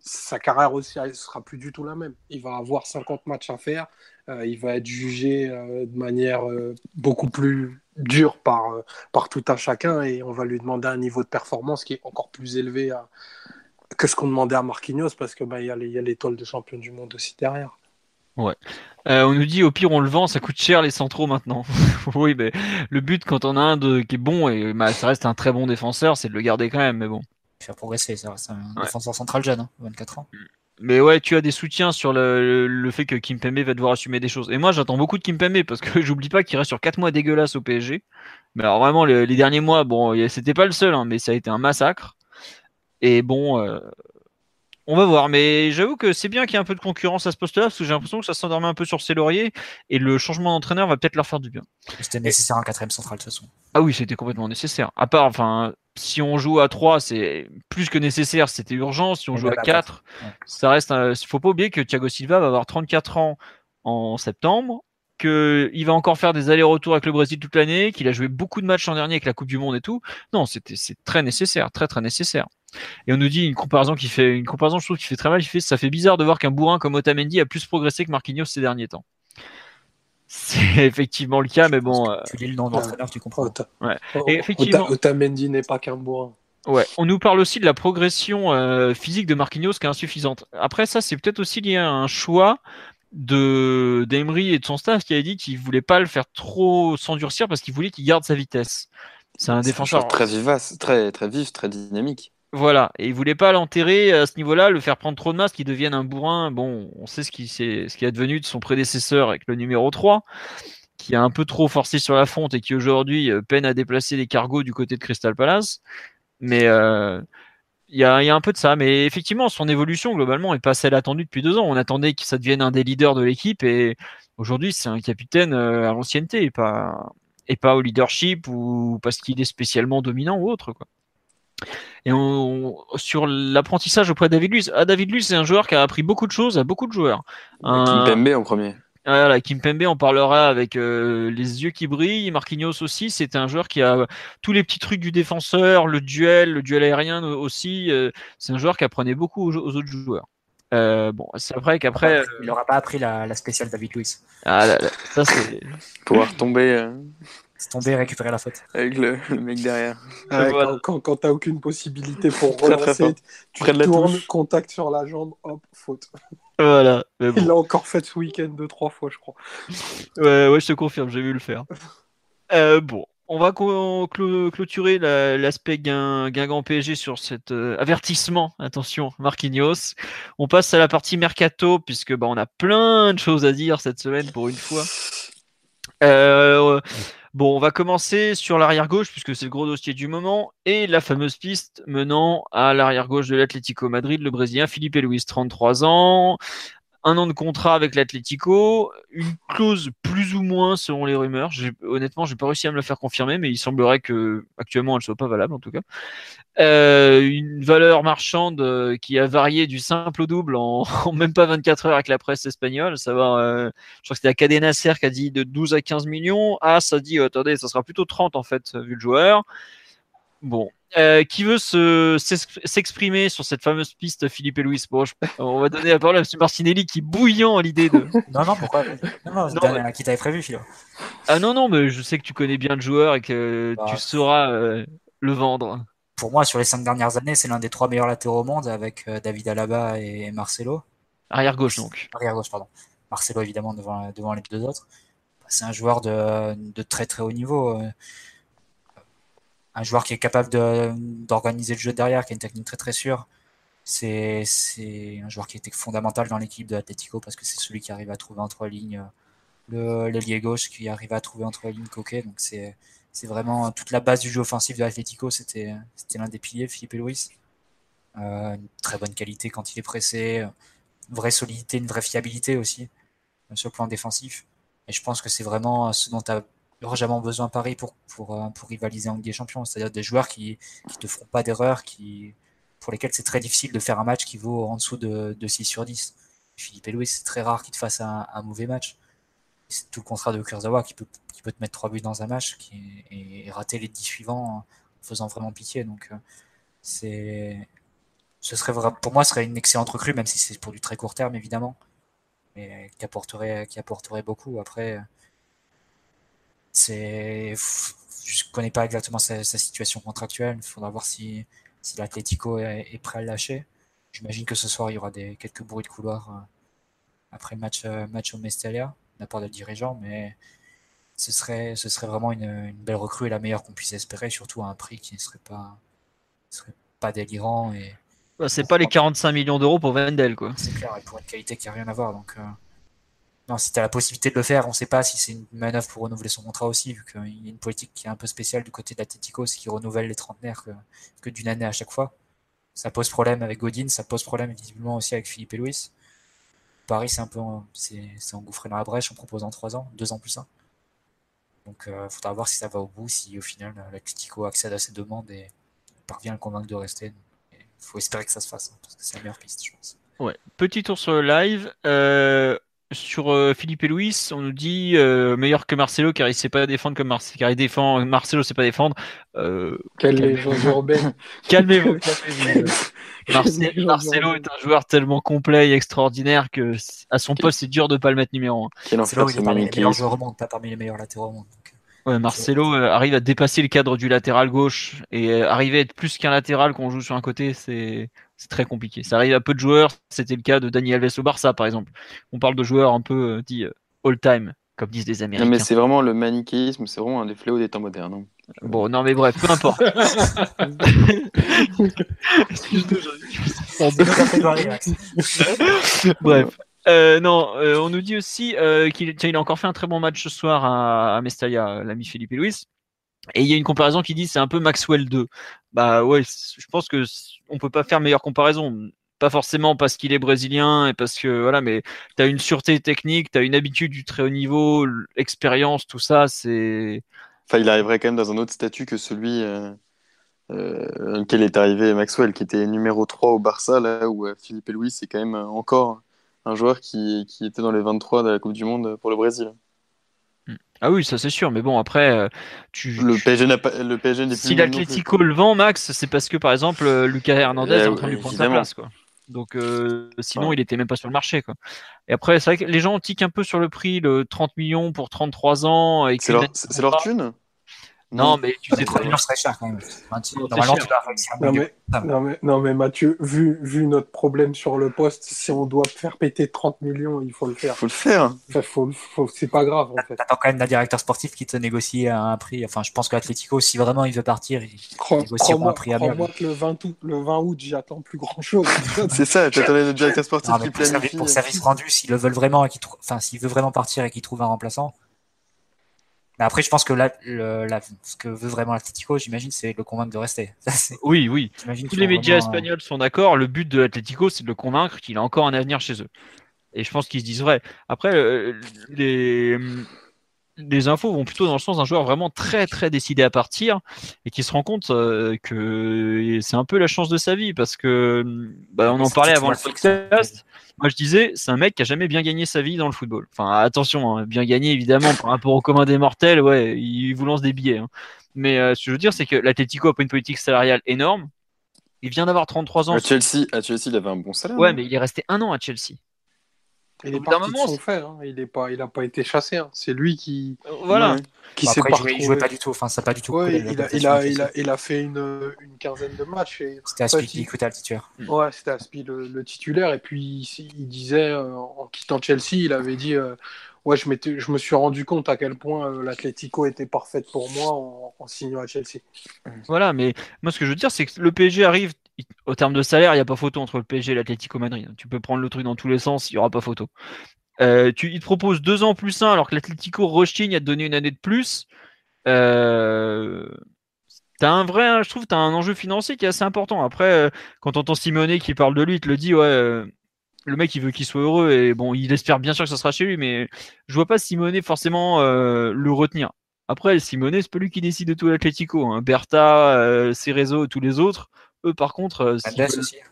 [SPEAKER 4] sa carrière aussi elle sera plus du tout la même. Il va avoir 50 matchs à faire. Euh, il va être jugé euh, de manière euh, beaucoup plus dure par, euh, par tout un chacun et on va lui demander un niveau de performance qui est encore plus élevé à- que ce qu'on demandait à Marquinhos parce que bah, il y a les- il y a l'étoile de champion du monde aussi derrière.
[SPEAKER 1] Euh, on nous dit au pire on le vend, ça coûte cher les centraux maintenant. oui, mais le but quand on a un de, qui est bon et bah, ça reste un très bon défenseur, c'est de le garder quand même. Mais bon.
[SPEAKER 2] faire progresser. Ça reste un
[SPEAKER 1] Ouais.
[SPEAKER 2] défenseur central jeune, hein, 24 ans.
[SPEAKER 1] Mais ouais, tu as des soutiens sur le, le, le fait que Kim Pembe va devoir assumer des choses. Et moi, j'attends beaucoup de Kim Pembe parce que j'oublie pas qu'il reste sur 4 mois dégueulasses au PSG. Mais alors vraiment, le- les derniers mois, bon, c'était pas le seul, hein, mais ça a été un massacre. Et bon, euh, on va voir. Mais j'avoue que c'est bien qu'il y ait un peu de concurrence à ce poste-là parce que j'ai l'impression que ça s'endormait un peu sur ses lauriers et le changement d'entraîneur va peut-être leur faire du bien.
[SPEAKER 2] C'était nécessaire un quatrième central de toute façon.
[SPEAKER 1] Ah oui, c'était complètement nécessaire. À part, enfin, si on joue à 3, c'est plus que nécessaire, c'était urgent. Si on
[SPEAKER 2] Et
[SPEAKER 1] joue à
[SPEAKER 2] même à
[SPEAKER 1] 4,
[SPEAKER 2] Ouais.
[SPEAKER 1] ça reste. un- Faut pas oublier que Thiago Silva va avoir 34 ans en septembre, qu'il va encore faire des allers-retours avec le Brésil toute l'année, qu'il a joué beaucoup de matchs l'an dernier avec la Coupe du Monde et tout. Non, c'était c'est très nécessaire, très très nécessaire. Et on nous dit une comparaison qui fait une comparaison, je trouve qui fait très mal. Il fait, ça fait bizarre de voir qu'un bourrin comme Otamendi a plus progressé que Marquinhos ces derniers temps. C'est effectivement le cas, mais bon. euh,
[SPEAKER 2] Tu lis le nom de l'entraîneur, tu comprends.
[SPEAKER 4] Ota-
[SPEAKER 1] Ouais.
[SPEAKER 4] Ota-
[SPEAKER 1] Et effectivement-
[SPEAKER 4] Otamendi n'est pas qu'un bourrin.
[SPEAKER 1] Ouais, on nous parle aussi de la progression euh, physique de Marquinhos qui est insuffisante. Après ça, c'est peut-être aussi lié à un choix de d'Emery et de son staff qui a dit qu'il voulait pas le faire trop s'endurcir parce qu'il voulait qu'il garde sa vitesse. C'est un défenseur
[SPEAKER 3] très vivace, très très vif, très dynamique.
[SPEAKER 1] Voilà, et il voulait pas l'enterrer à ce niveau-là, le faire prendre trop de masse, qu'il devienne un bourrin. Bon, on sait ce qui, ce est devenu de son prédécesseur avec le numéro 3, qui a un peu trop forcé sur la fonte et qui aujourd'hui euh, peine à déplacer les cargos du côté de Crystal Palace. Mais euh, il y, a, un peu de ça. Mais effectivement, son évolution, globalement, est pas celle attendue depuis deux ans. On attendait que ça devienne un des leaders de l'équipe et aujourd'hui, c'est un capitaine euh, à l'ancienneté et pas, et pas au leadership ou parce qu'il est spécialement dominant ou autre. Quoi. Et on, sur l'apprentissage auprès de David Luiz, ah, David Luiz, c'est un joueur qui a appris beaucoup de choses à beaucoup de joueurs.
[SPEAKER 3] Un... Kimpembe en premier.
[SPEAKER 1] Voilà, Kimpembe, on parlera avec euh, les yeux qui brillent. Marquinhos aussi, c'est un joueur qui a tous les petits trucs du défenseur, le duel, le duel aérien aussi. Euh, c'est un joueur qui apprenait beaucoup aux, autres joueurs. Euh, bon, c'est vrai qu'après.
[SPEAKER 2] Il n'aura pas appris la, la, spéciale David Luiz.
[SPEAKER 1] Ah, là, là, ça c'est.
[SPEAKER 3] Pouvoir tomber.
[SPEAKER 2] C'est tomber et récupérer la faute.
[SPEAKER 3] Avec le, le mec derrière.
[SPEAKER 4] Ouais, voilà. Quand, quand, t'as aucune possibilité pour relancer, tu tournes, contact sur la jambe, hop, faute.
[SPEAKER 1] Voilà.
[SPEAKER 4] Bon. Il l'a encore fait ce week-end deux, trois fois, je crois.
[SPEAKER 1] Ouais, ouais, je te confirme, j'ai vu le faire. Euh, bon, on va clôturer l'aspect Guingamp PSG sur cet euh, avertissement. Attention, Marquinhos. On passe à la partie mercato puisque bah, on a plein de choses à dire cette semaine pour une fois. Euh, Bon, on va commencer sur l'arrière gauche puisque c'est le gros dossier du moment et la fameuse piste menant à l'arrière gauche de l'Atlético Madrid, le Brésilien Philippe Luis, 33 ans, un an de contrat avec l'Atlético, une clause plus ou moins selon les rumeurs. Honnêtement, j'ai pas réussi à me le faire confirmer, mais il semblerait que actuellement elle soit pas valable en tout cas. Euh, une valeur marchande euh, qui a varié du simple au double en, même pas 24 heures avec la presse espagnole. Savoir, euh, je crois que c'était la Cadena Ser qui a dit de 12 à 15 millions. Ah, ça dit, attendez, ça sera plutôt 30 en fait vu le joueur. Bon, euh, qui veut s'exprimer sur cette fameuse piste, Philippe et Louis? Bon, On va donner la parole à M. Martinelli qui est bouillant à l'idée de.
[SPEAKER 2] non, non, pourquoi? Non, non, mais... qui t'avait prévu, Philo.
[SPEAKER 1] Ah non, non, mais je sais que tu connais bien le joueur et que bah, tu sauras euh, le vendre.
[SPEAKER 2] Pour moi, sur les cinq dernières années, c'est l'un des trois meilleurs latéraux au monde avec euh, David Alaba et Marcelo.
[SPEAKER 1] Arrière gauche donc.
[SPEAKER 2] Arrière gauche, pardon. Marcelo évidemment devant, devant les deux autres. C'est un joueur de, de, très très haut niveau un joueur qui est capable d'organiser le jeu derrière, qui a une technique très très sûre. C'est un joueur qui était fondamental dans l'équipe de l'Atletico parce que c'est celui qui arrive à trouver entre lignes le l'ailier gauche, qui arrive à trouver entre lignes Coquet. Donc c'est vraiment toute la base du jeu offensif de l'Atletico. C'était l'un des piliers, Philippe et Luis. Euh, une très bonne qualité quand il est pressé, une vraie solidité, une vraie fiabilité aussi sur le plan défensif. Et je pense que c'est vraiment ce dont a largement besoin Paris pour, pour, euh, pour rivaliser en Ligue des Champions. C'est-à-dire des joueurs qui ne te feront pas d'erreur, qui, pour lesquels c'est très difficile de faire un match qui vaut en dessous de, de 6 sur 10. Philippe Louis, c'est très rare qu'il te fasse un, mauvais match. C'est tout le contraire de Kurzawa qui peut, te mettre 3 buts dans un match et, rater les 10 suivants en faisant vraiment pitié. Donc, euh. Ce serait pour moi, ce serait une excellente recrue, même si c'est pour du très court terme, évidemment. Mais qui apporterait beaucoup. Après, c'est, je connais pas exactement sa, situation contractuelle. Il faudra voir si, si l'Atlético est, prêt à le lâcher. J'imagine que ce soir, il y aura des, quelques bruits de couloir euh, après le match, euh, match au Mestalla, de la part des dirigeants, mais ce serait, ce serait vraiment une, une belle recrue et la meilleure qu'on puisse espérer, surtout à un prix qui ne serait pas, serait pas délirant. Et,
[SPEAKER 1] bah, c'est pas les 45 millions d'euros pour Vendel, quoi.
[SPEAKER 2] C'est clair, et pour une qualité qui n'a rien à voir. Donc, euh, non, si tu as la possibilité de le faire, on ne sait pas si c'est une manœuvre pour renouveler son contrat aussi, vu qu'il y a une politique qui est un peu spéciale du côté d'Atletico, c'est qu'ils renouvellent les trentenaires que, d'une année à chaque fois. Ça pose problème avec Godin, ça pose problème visiblement aussi avec Philippe et Louis. Paris, c'est un peu c'est engouffré dans la brèche en proposant trois ans, deux ans plus un. Donc, il euh, faudra voir si ça va au bout, si au final l'Atletico accède à ses demandes et parvient à le convaincre de rester. Il faut espérer que ça se fasse, hein, parce que c'est la meilleure piste, je pense.
[SPEAKER 1] Ouais. Petit tour sur le live. Euh, sur euh, Philippe et Louis, on nous dit euh, meilleur que Marcelo car il sait pas défendre comme Marcelo, car il défend Marcelo sait pas défendre.
[SPEAKER 4] Euh, urbaine.
[SPEAKER 1] Calmez-vous. Marcelo est un joueur tellement complet et extraordinaire que à son poste c'est dur de pas le mettre numéro 1.
[SPEAKER 2] C'est là où il est parmi les meilleurs joueurs au monde, pas parmi les meilleurs latéraux au monde.
[SPEAKER 1] Ouais, Marcelo euh, arrive à dépasser le cadre du latéral gauche et euh, arriver à être plus qu'un latéral quand on joue sur un côté, c'est très compliqué. Ça arrive à peu de joueurs. C'était le cas de Daniel Alves au Barça, par exemple. On parle de joueurs un peu euh, dit all-time, comme disent les Américains.
[SPEAKER 3] mais c'est vraiment le manichéisme, c'est vraiment un des fléaux des temps modernes. Hein.
[SPEAKER 1] Bon, non, mais bref, peu importe. bref. Euh, non, euh, on nous dit aussi euh, qu'il il a encore fait un très bon match ce soir à, à Mestalla, l'ami Philippe et Louis. Et il y a une comparaison qui dit c'est un peu Maxwell 2. Bah ouais, je pense que on peut pas faire meilleure comparaison. Pas forcément parce qu'il est brésilien et parce que voilà, mais tu as une sûreté technique, tu as une habitude du très haut niveau, l'expérience, tout ça, c'est.
[SPEAKER 3] Enfin, il arriverait quand même dans un autre statut que celui euh, auquel est arrivé Maxwell, qui était numéro 3 au Barça, là où Philippe et Louis, c'est quand même encore un joueur qui, qui, était dans les 23 de la Coupe du Monde pour le Brésil.
[SPEAKER 1] Hmm. Ah oui, ça c'est sûr, mais bon, après, euh, tu.
[SPEAKER 3] Le PSG n'a pas. Le PSG
[SPEAKER 1] si l'Atlético le vend, Max, c'est parce que par exemple, euh, Lucas Hernandez est en train de lui prendre sa place, quoi. Donc, euh, sinon, il était même pas sur le marché, quoi. Et après, c'est vrai que les gens tiquent un peu sur le prix, le 30 millions pour 33 ans.
[SPEAKER 3] C'est leur, leur thune?
[SPEAKER 1] Non, mais tu sais
[SPEAKER 2] très bien. serait cher quand même.
[SPEAKER 4] Normalement, tu non, mais, non, mais, non, mais Mathieu, vu, vu notre problème sur le poste, si on doit faire péter 30 millions, il faut le faire. Il
[SPEAKER 3] faut le faire.
[SPEAKER 4] Enfin, faut, faut, c'est pas grave en fait.
[SPEAKER 2] T'attends quand même d'un directeur sportif qui te négocie un prix. Enfin, je pense que si vraiment il veut partir, il négociera un prix à
[SPEAKER 4] moi que le 20 août, le 20 août, j'attends plus grand chose.
[SPEAKER 3] c'est ça, t'attendais le directeur sportif non, qui
[SPEAKER 2] pour, service, pour service rendu, s'ils le veulent vraiment et qu'il enfin, s'il veut vraiment partir et qu'il trouve un remplaçant mais après, je pense que là, le, ce que veut vraiment l'Atletico, j'imagine, c'est le convaincre de rester.
[SPEAKER 1] oui, oui. Tous les médias espagnols sont d'accord. Le but de l'Atletico, c'est de le convaincre qu'il a encore un avenir chez eux. Et je pense qu'ils se disent vrai. Après, euh, les, les infos vont plutôt dans le sens d'un joueur vraiment très très décidé à partir et qui se rend compte euh, que c'est un peu la chance de sa vie parce que bah, on en parlait avant le podcast. Moi je disais c'est un mec qui a jamais bien gagné sa vie dans le football. Enfin attention, hein, bien gagné évidemment par rapport au commun des mortels, ouais, il vous lance des billets. Hein. Mais euh, ce que je veux dire c'est que l'Atletico a pas une politique salariale énorme. Il vient d'avoir 33 ans.
[SPEAKER 3] À Chelsea, à Chelsea, il avait un bon salaire.
[SPEAKER 1] Ouais, mais il est resté un an à Chelsea.
[SPEAKER 4] Il est parti de son fait, hein. il n'a pas, il a pas été chassé. Hein. C'est lui qui,
[SPEAKER 1] euh, voilà.
[SPEAKER 2] qui s'est pas il jouait pas du tout. Enfin, ça pas du tout.
[SPEAKER 4] Ouais, il, a, il, a, il, a, il, a, fait une, une quinzaine de matchs.
[SPEAKER 2] C'était Aspi qui écoutait le titulaire.
[SPEAKER 4] Ouais, c'était Aspi le, le, titulaire. Et puis il, disait, euh, en quittant Chelsea, il avait dit euh, Ouais, je, je me suis rendu compte à quel point euh, l'Atlético était parfaite pour moi en, en, signant à Chelsea.
[SPEAKER 1] Voilà, mais moi ce que je veux dire, c'est que le PSG arrive au terme de salaire, il n'y a pas photo entre le PSG et l'Atlético Madrid. Tu peux prendre le truc dans tous les sens, il n'y aura pas photo. Euh, tu, il te propose deux ans plus un, alors que l'Atlético rechigne à te donner une année de plus. Euh, as un vrai, je trouve, tu as un enjeu financier qui est assez important. Après, euh, quand on entend Simonet qui parle de lui, il te le dit, ouais, euh, le mec il veut qu'il soit heureux et bon, il espère bien sûr que ça sera chez lui, mais je vois pas Simonet forcément le retenir. Après, Simonet, c'est pas lui qui décide de tout l'Atlético. Hein. Bertha, Cerezo, tous les autres, eux par contre.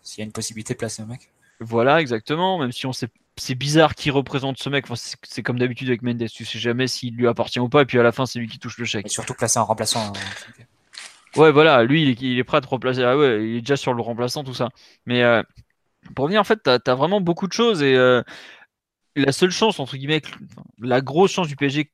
[SPEAKER 2] s'il y a une possibilité de placer un mec.
[SPEAKER 1] Voilà, exactement. Même si on sait, c'est bizarre qui représente ce mec. c'est comme d'habitude avec Mendes. Tu sais jamais s'il lui appartient ou pas. Et puis à la fin, c'est lui qui touche le chèque. Et
[SPEAKER 2] surtout placer un remplaçant.
[SPEAKER 1] Hein, ouais, voilà. Lui, il est, prêt à te remplacer. Ah ouais, il est déjà sur le remplaçant, tout ça. Mais euh, pour venir, en fait, t'as as vraiment beaucoup de choses. Et euh, la seule chance, entre guillemets, la grosse chance du PSG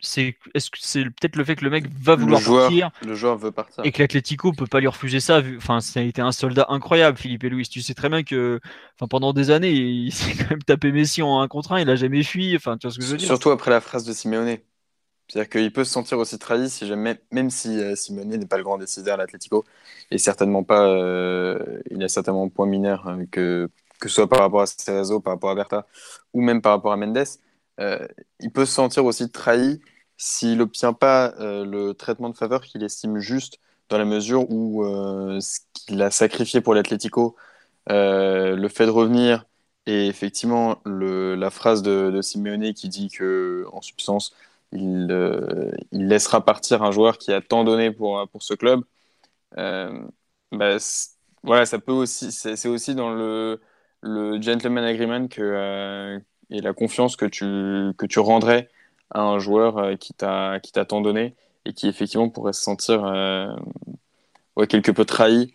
[SPEAKER 1] c'est est-ce que c'est peut-être le fait que le mec va vouloir partir
[SPEAKER 3] le joueur veut partir.
[SPEAKER 1] et que l'Atlético peut pas lui refuser ça enfin ça a été un soldat incroyable Philippe et Louis tu sais très bien que enfin pendant des années il s'est quand même tapé Messi en un contre un il a jamais fui enfin tu vois ce que je veux dire?
[SPEAKER 3] Surtout après la phrase de Simeone. C'est-à-dire qu'il peut se sentir aussi trahi si jamais, même si euh, Simeone n'est pas le grand décideur à l'Atlético et certainement pas euh, il a certainement un point mineur hein, que que ce soit par rapport à Cerezo par rapport à Berta ou même par rapport à Mendes il peut se sentir aussi trahi s'il n'obtient pas euh, le traitement de faveur qu'il estime juste dans la mesure où euh, ce qu'il a sacrifié pour l'Atlético, le fait de revenir et effectivement la phrase de, Simeone qui dit que en substance il, laissera partir un joueur qui a tant donné pour, pour ce club, bah, voilà, ça peut aussi, c'est aussi dans le gentleman agreement que, et la confiance que tu, que tu rendrais à un joueur euh, qui t'a tant donné et qui effectivement pourrait se sentir euh, quelque peu trahi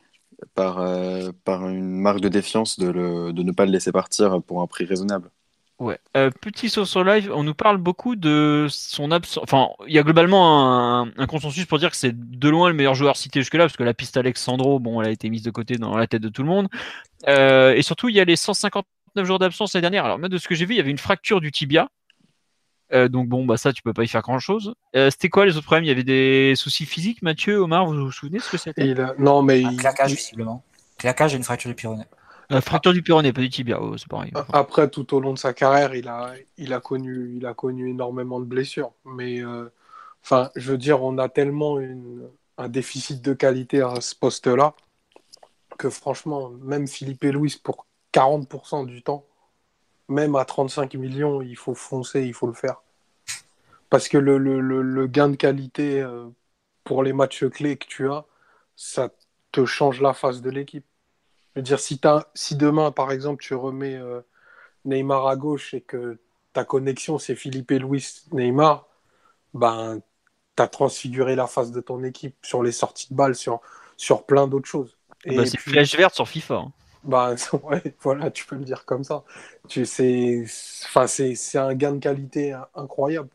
[SPEAKER 3] par, euh, par une marque de défiance de, de ne pas le laisser partir pour un prix raisonnable.
[SPEAKER 1] Ouais. Petit saut sur live, on nous parle beaucoup de son absence. Enfin, il y a globalement un, consensus pour dire que c'est de loin le meilleur joueur cité jusque-là, parce que la piste Alexandro, bon, elle a été mise de côté dans la tête de tout le monde. Et surtout, il y a les 159 jours d'absence l'année dernière. Alors, même de ce que j'ai vu, il y avait une fracture du tibia. Euh, donc bon, bah ça, tu peux pas y faire grand-chose. c'était quoi les autres problèmes? Il y avait des soucis physiques, Mathieu, Omar, vous vous souvenez ce que c'était?
[SPEAKER 4] Non, mais...
[SPEAKER 2] Un claquage, visiblement. Claquage et une fracture du pyrénées.
[SPEAKER 1] La fracture du péroné, pas du tibia, c'est pareil.
[SPEAKER 4] Après, tout au long de sa carrière, il a, il a, connu, il a connu énormément de blessures. Mais, euh, enfin, je veux dire, on a tellement un déficit de qualité à ce poste-là que franchement, même Philippe et Louis, pour 40% du temps, même à 35 millions, il faut foncer, il faut le faire. Parce que le, le, le gain de qualité euh, pour les matchs clés que tu as, ça te change la face de l'équipe. Je veux dire, si, si demain, par exemple, tu remets euh, Neymar à gauche et que ta connexion, c'est Philippe et Louis Neymar, ben, tu as transfiguré la face de ton équipe sur les sorties de balles, sur, sur plein d'autres choses.
[SPEAKER 1] Bah, c'est flèche verte sur FIFA. Hein.
[SPEAKER 4] Ben, voilà, tu peux le dire comme ça. C'est un gain de qualité incroyable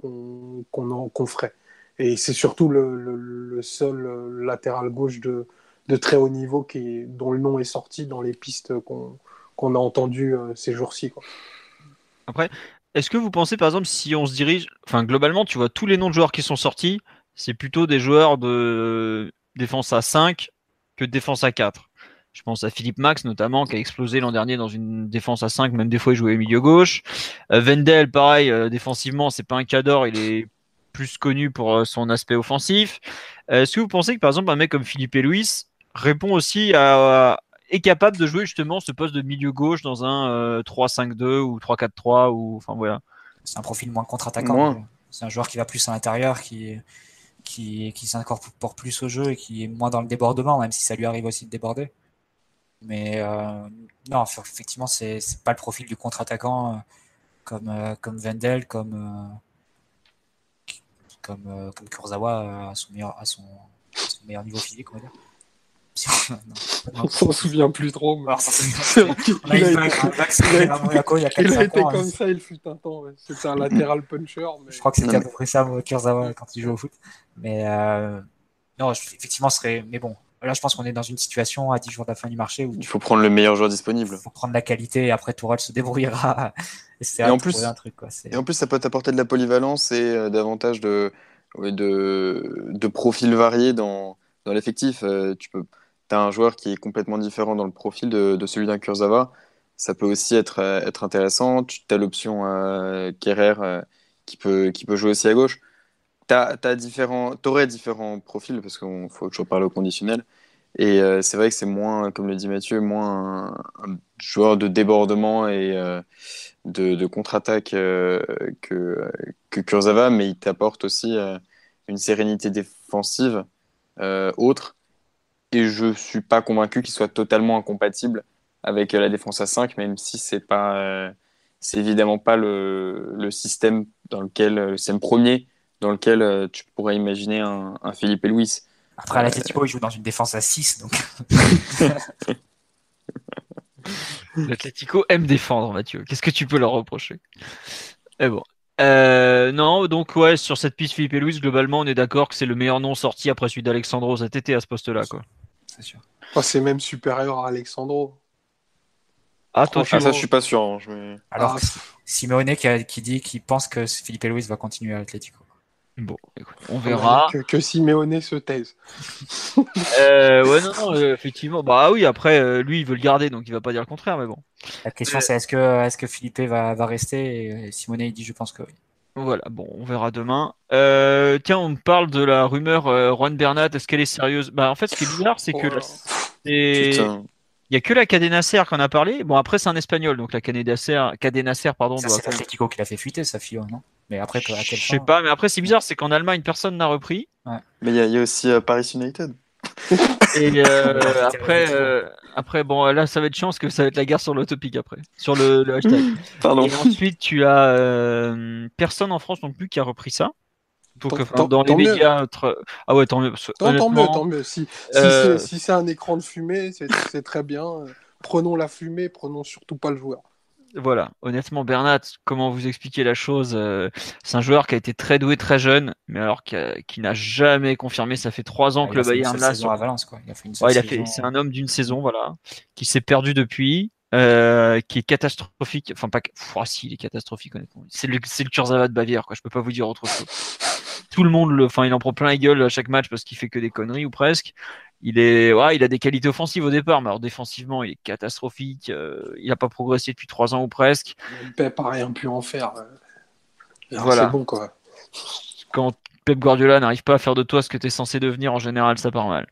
[SPEAKER 4] qu'on ferait. Et c'est surtout le, le, seul euh, latéral gauche de, de très haut niveau qui dont le nom est sorti dans les pistes qu'on a entendues euh, ces jours-ci.
[SPEAKER 1] Après, est-ce que vous pensez par exemple si on se dirige, enfin globalement tu vois tous les noms de joueurs qui sont sortis, c'est plutôt des joueurs de défense à 5 que de défense à 4. Je pense à Philippe Max notamment qui a explosé l'an dernier dans une défense à 5, même des fois il jouait milieu gauche. Euh, Wendell pareil, euh, défensivement c'est pas un cador, il est plus connu pour son aspect offensif. Est-ce que vous pensez que par exemple un mec comme Philippe et Louis répond aussi à, est capable de jouer justement ce poste de milieu gauche dans un 3-5-2 euh, ou 3-4-3 ou enfin voilà.
[SPEAKER 2] C'est un profil moins contre-attaquant. C'est un joueur qui va plus à l'intérieur, qui qui, qui s'incorpore plus au jeu et qui est moins dans le débordement, même si ça lui arrive aussi de déborder. Mais euh, non, effectivement, c'est pas le profil du contre-attaquant euh, comme comme Wendell, comme comme comme Kurzawa à son meilleur à son, à son meilleur niveau physique, on va dire.
[SPEAKER 4] on s'en souvient plus trop.
[SPEAKER 2] Mais... il, a
[SPEAKER 4] été comme ça, il fut un temps. C'était un latéral puncher.
[SPEAKER 2] Je crois que c'était à peu près ça, Kurzawa, quand il joue au foot. Mais euh... non, effectivement, ce serait. Mais bon, là, je pense qu'on est dans une situation à 10 jours de la fin du marché où
[SPEAKER 3] il faut prendre le meilleur joueur disponible. Il
[SPEAKER 2] faut prendre la qualité et après Tourelle se débrouillera.
[SPEAKER 3] et, en plus, un truc, quoi. et en plus, ça peut t'apporter de la polyvalence et euh, davantage de, de, de profils variés dans, dans l'effectif. Euh, tu peux as un joueur qui est complètement différent dans le profil de, de celui d'un Kurzawa, ça peut aussi être, euh, être intéressant. Tu as l'option euh, Kerrer qui, peut, qui peut jouer aussi à gauche. Tu aurais différents profils parce qu'il faut toujours parler au conditionnel. Et euh, c'est vrai que c'est moins, comme le dit Mathieu, moins un, joueur de débordement et de, de contre-attaque que, que Kurzawa, mais il t'apporte aussi une sérénité défensive autre et je suis pas convaincu qu'il soit totalement incompatible avec euh, la défense à 5, même si c'est pas, euh, c'est évidemment pas le, le, système dans lequel, euh, le système premier dans lequel tu pourrais imaginer un, un Philippe et Louis.
[SPEAKER 2] Après, l'Atletico, il joue dans une défense à 6, donc.
[SPEAKER 1] L'Atletico aime défendre, Mathieu. Qu'est-ce que tu peux leur reprocher? Mais bon. Euh, non, donc ouais, sur cette piste Philippe et Louis, globalement, on est d'accord que c'est le meilleur nom sorti après celui d'Alexandro cet été à ce poste-là, quoi
[SPEAKER 2] c'est sûr.
[SPEAKER 4] Oh, c'est même supérieur à Alexandro.
[SPEAKER 3] Ah, toi, ah, ça, je suis pas sûr. Hein,
[SPEAKER 2] Alors, ah, Simeone qui, qui dit qu'il pense que Philippe Luis va continuer à l'Atlético.
[SPEAKER 1] Bon, écoute, on verra.
[SPEAKER 4] Que, que Simeone se taise.
[SPEAKER 1] euh, ouais, non, non, euh, effectivement. Bah oui, après, euh, lui, il veut le garder, donc il va pas dire le contraire, mais bon.
[SPEAKER 2] La question, euh, c'est est-ce que, est-ce que Philippe va, va rester et Simone, il dit je pense que oui.
[SPEAKER 1] Voilà, bon, on verra demain. Euh, tiens, on me parle de la rumeur euh, Juan Bernat, est-ce qu'elle est sérieuse? Bah en fait, ce qui est bizarre, c'est que il y a que la Cadena Ser qu'on a parlé. Bon, après c'est un espagnol, donc la Cadena Ser, Cadena Ser pardon.
[SPEAKER 2] c'est l'Atlético qui l'a fait fuiter, sa fille, non? Mais après,
[SPEAKER 1] à Je sais pas, mais après c'est bizarre, c'est qu'en Allemagne personne n'a repris.
[SPEAKER 3] Mais il y, a aussi euh, Paris United.
[SPEAKER 1] Et après, après, bon, là, ça va être chance que ça va être la guerre sur l'autopic après, sur le, hashtag.
[SPEAKER 3] Pardon.
[SPEAKER 1] Et ensuite, tu as euh, personne en France non plus qui a repris ça. Donc, dans les médias. Ah ouais, tant mieux.
[SPEAKER 4] Tant, mieux, tant mieux. Si, euh, si c'est un écran de fumée, c'est très bien. Prenons la fumée, prenons surtout pas le joueur.
[SPEAKER 1] Voilà, honnêtement, Bernat, comment vous expliquer la chose euh, C'est un joueur qui a été très doué très jeune, mais alors qui n'a jamais confirmé. Ça fait trois ans que le Bayern
[SPEAKER 2] l'a. Sur... à Valence, quoi. Il a fait une
[SPEAKER 1] ouais. C'est un homme d'une saison, voilà, qui s'est perdu depuis, euh, qui est catastrophique. Enfin, pas. Oh, si, il est catastrophique, honnêtement. C'est le, c'est le de Bavière, quoi. Je peux pas vous dire autre chose. Tout le monde, le... enfin, il en prend plein la gueule à chaque match parce qu'il fait que des conneries ou presque. Il est, ouais, il a des qualités offensives au départ, mais alors défensivement, il est catastrophique. Euh, il n'a pas progressé depuis trois ans ou presque.
[SPEAKER 4] Pep n'a rien pu en faire. Euh. voilà. C'est bon, quoi.
[SPEAKER 1] Quand Pep Guardiola n'arrive pas à faire de toi ce que tu es censé devenir, en général, ça part mal.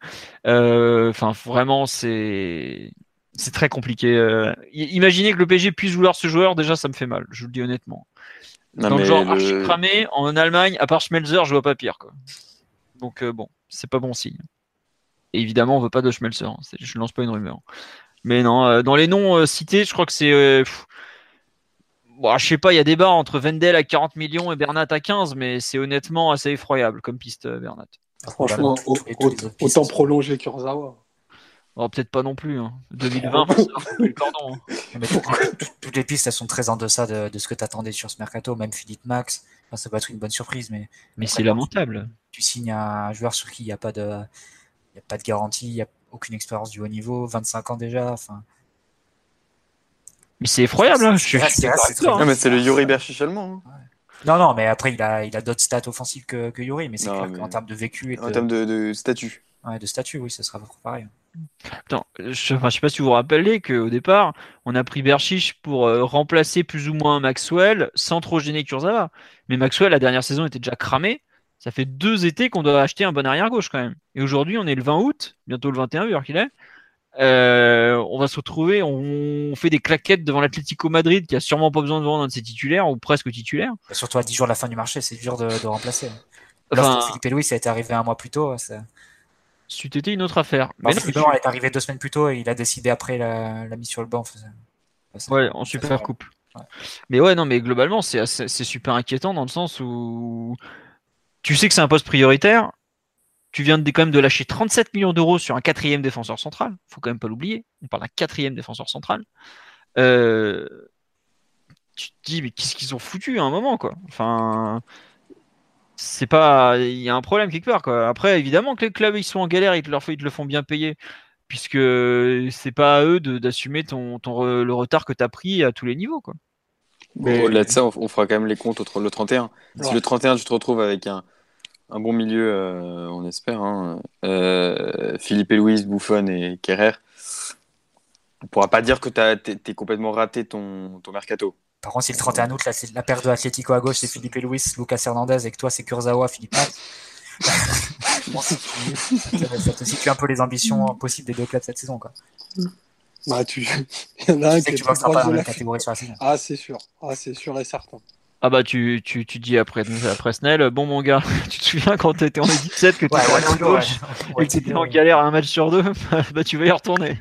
[SPEAKER 1] Euh, enfin, vraiment, c'est c'est très compliqué. imaginez que le PSG puisse vouloir ce joueur, déjà, ça me fait mal. Je vous le dis honnêtement. Dans le genre archi cramé, en Allemagne, à part Schmelzer, je vois pas pire. Quoi. Donc bon, c'est pas bon signe évidemment, on veut pas de Schmelzer. Hein. Je lance pas une rumeur. Mais non, euh, dans les noms euh, cités, je crois que c'est. Euh, bon, je sais pas, il y a débat entre Vendel à 40 millions et Bernat à 15, mais c'est honnêtement assez effroyable comme piste, Bernat.
[SPEAKER 4] Franchement, autant prolonger Kurzawa.
[SPEAKER 1] Oh, peut-être pas non plus. 2020,
[SPEAKER 2] pardon. toutes, les pistes, elles sont très en deçà de, ce que tu attendais sur ce mercato. Même Philippe Max, ça peut être une bonne surprise. Mais,
[SPEAKER 1] mais c'est lamentable.
[SPEAKER 2] Tu signes un joueur sur qui il n'y a pas de n'y a pas de garantie, il n'y a aucune expérience du haut niveau, 25 ans déjà. Enfin.
[SPEAKER 1] Mais c'est effroyable, hein, je
[SPEAKER 3] Non, mais c'est le Yuri Berchich allemand. Hein.
[SPEAKER 2] Non, non, mais après, il a, il a d'autres stats offensives que, que Yuri, mais c'est clair qu'en termes de vécu. Et
[SPEAKER 3] en termes de, statut.
[SPEAKER 2] Ouais, de statut, oui, ça sera pareil.
[SPEAKER 1] Attends, je ne sais pas si vous vous rappelez qu'au départ, on a pris Berchich pour euh, remplacer plus ou moins Maxwell sans trop gêner Kurzawa. Mais Maxwell, la dernière saison, était déjà cramé. Ça fait deux étés qu'on doit acheter un bon arrière gauche quand même. Et aujourd'hui, on est le 20 août, bientôt le 21 vu qu'il est. Euh, on va se retrouver, on fait des claquettes devant l'Atlético Madrid qui a sûrement pas besoin de vendre un de ses titulaires ou presque titulaires.
[SPEAKER 2] Surtout à 10 jours de la fin du marché, c'est dur de, remplacer. Enfin, Philippe Louis, ça a été arrivé un mois plus tôt. Ça...
[SPEAKER 1] C'eût été une autre affaire.
[SPEAKER 2] Mais non, il est arrivé deux semaines plus tôt et il a décidé après la, mise sur le banc.
[SPEAKER 1] ouais, en super coupe. Mais ouais, non, mais globalement, c'est super inquiétant dans le sens où tu sais que c'est un poste prioritaire. Tu viens quand même de lâcher 37 millions d'euros sur un quatrième défenseur central. Faut quand même pas l'oublier. On parle d'un quatrième défenseur central. Euh, tu te dis, mais qu'est-ce qu'ils ont foutu à un moment, quoi? Enfin, c'est pas. Il y a un problème quelque part, quoi. Après, évidemment que les clubs, ils sont en galère, te, leur, ils te le font bien payer. Puisque c'est pas à eux d'assumer ton, le retard que tu as pris à tous les niveaux, quoi.
[SPEAKER 3] Au-delà de ça, on, fera quand même les comptes au, le 31. Si le 31, tu te retrouves avec un, un bon milieu, euh, on espère, hein, euh, Philippe et Louise, Buffon et Kerrer, on pourra pas dire que tu es, complètement raté ton, ton mercato.
[SPEAKER 2] Par contre, si le 31 août, la, la paire de Atlético à gauche, c'est Philippe et Louis, Lucas Hernandez, et que toi, c'est Kurzawa, Philippe ça, te situe un peu les ambitions possibles des deux clubs cette saison. Quoi.
[SPEAKER 4] Bah, tu... Il y en a un qui est
[SPEAKER 2] pas dans la catégorie sur la
[SPEAKER 4] Ah, c'est sûr. Ah, c'est sûr et certain.
[SPEAKER 1] Ah bah tu, tu, tu dis après, après Snell, bon mon gars, tu te souviens quand t'étais en 17 que tu ouais, ouais, coach et que t'étais en galère un match sur deux, bah tu vas y retourner.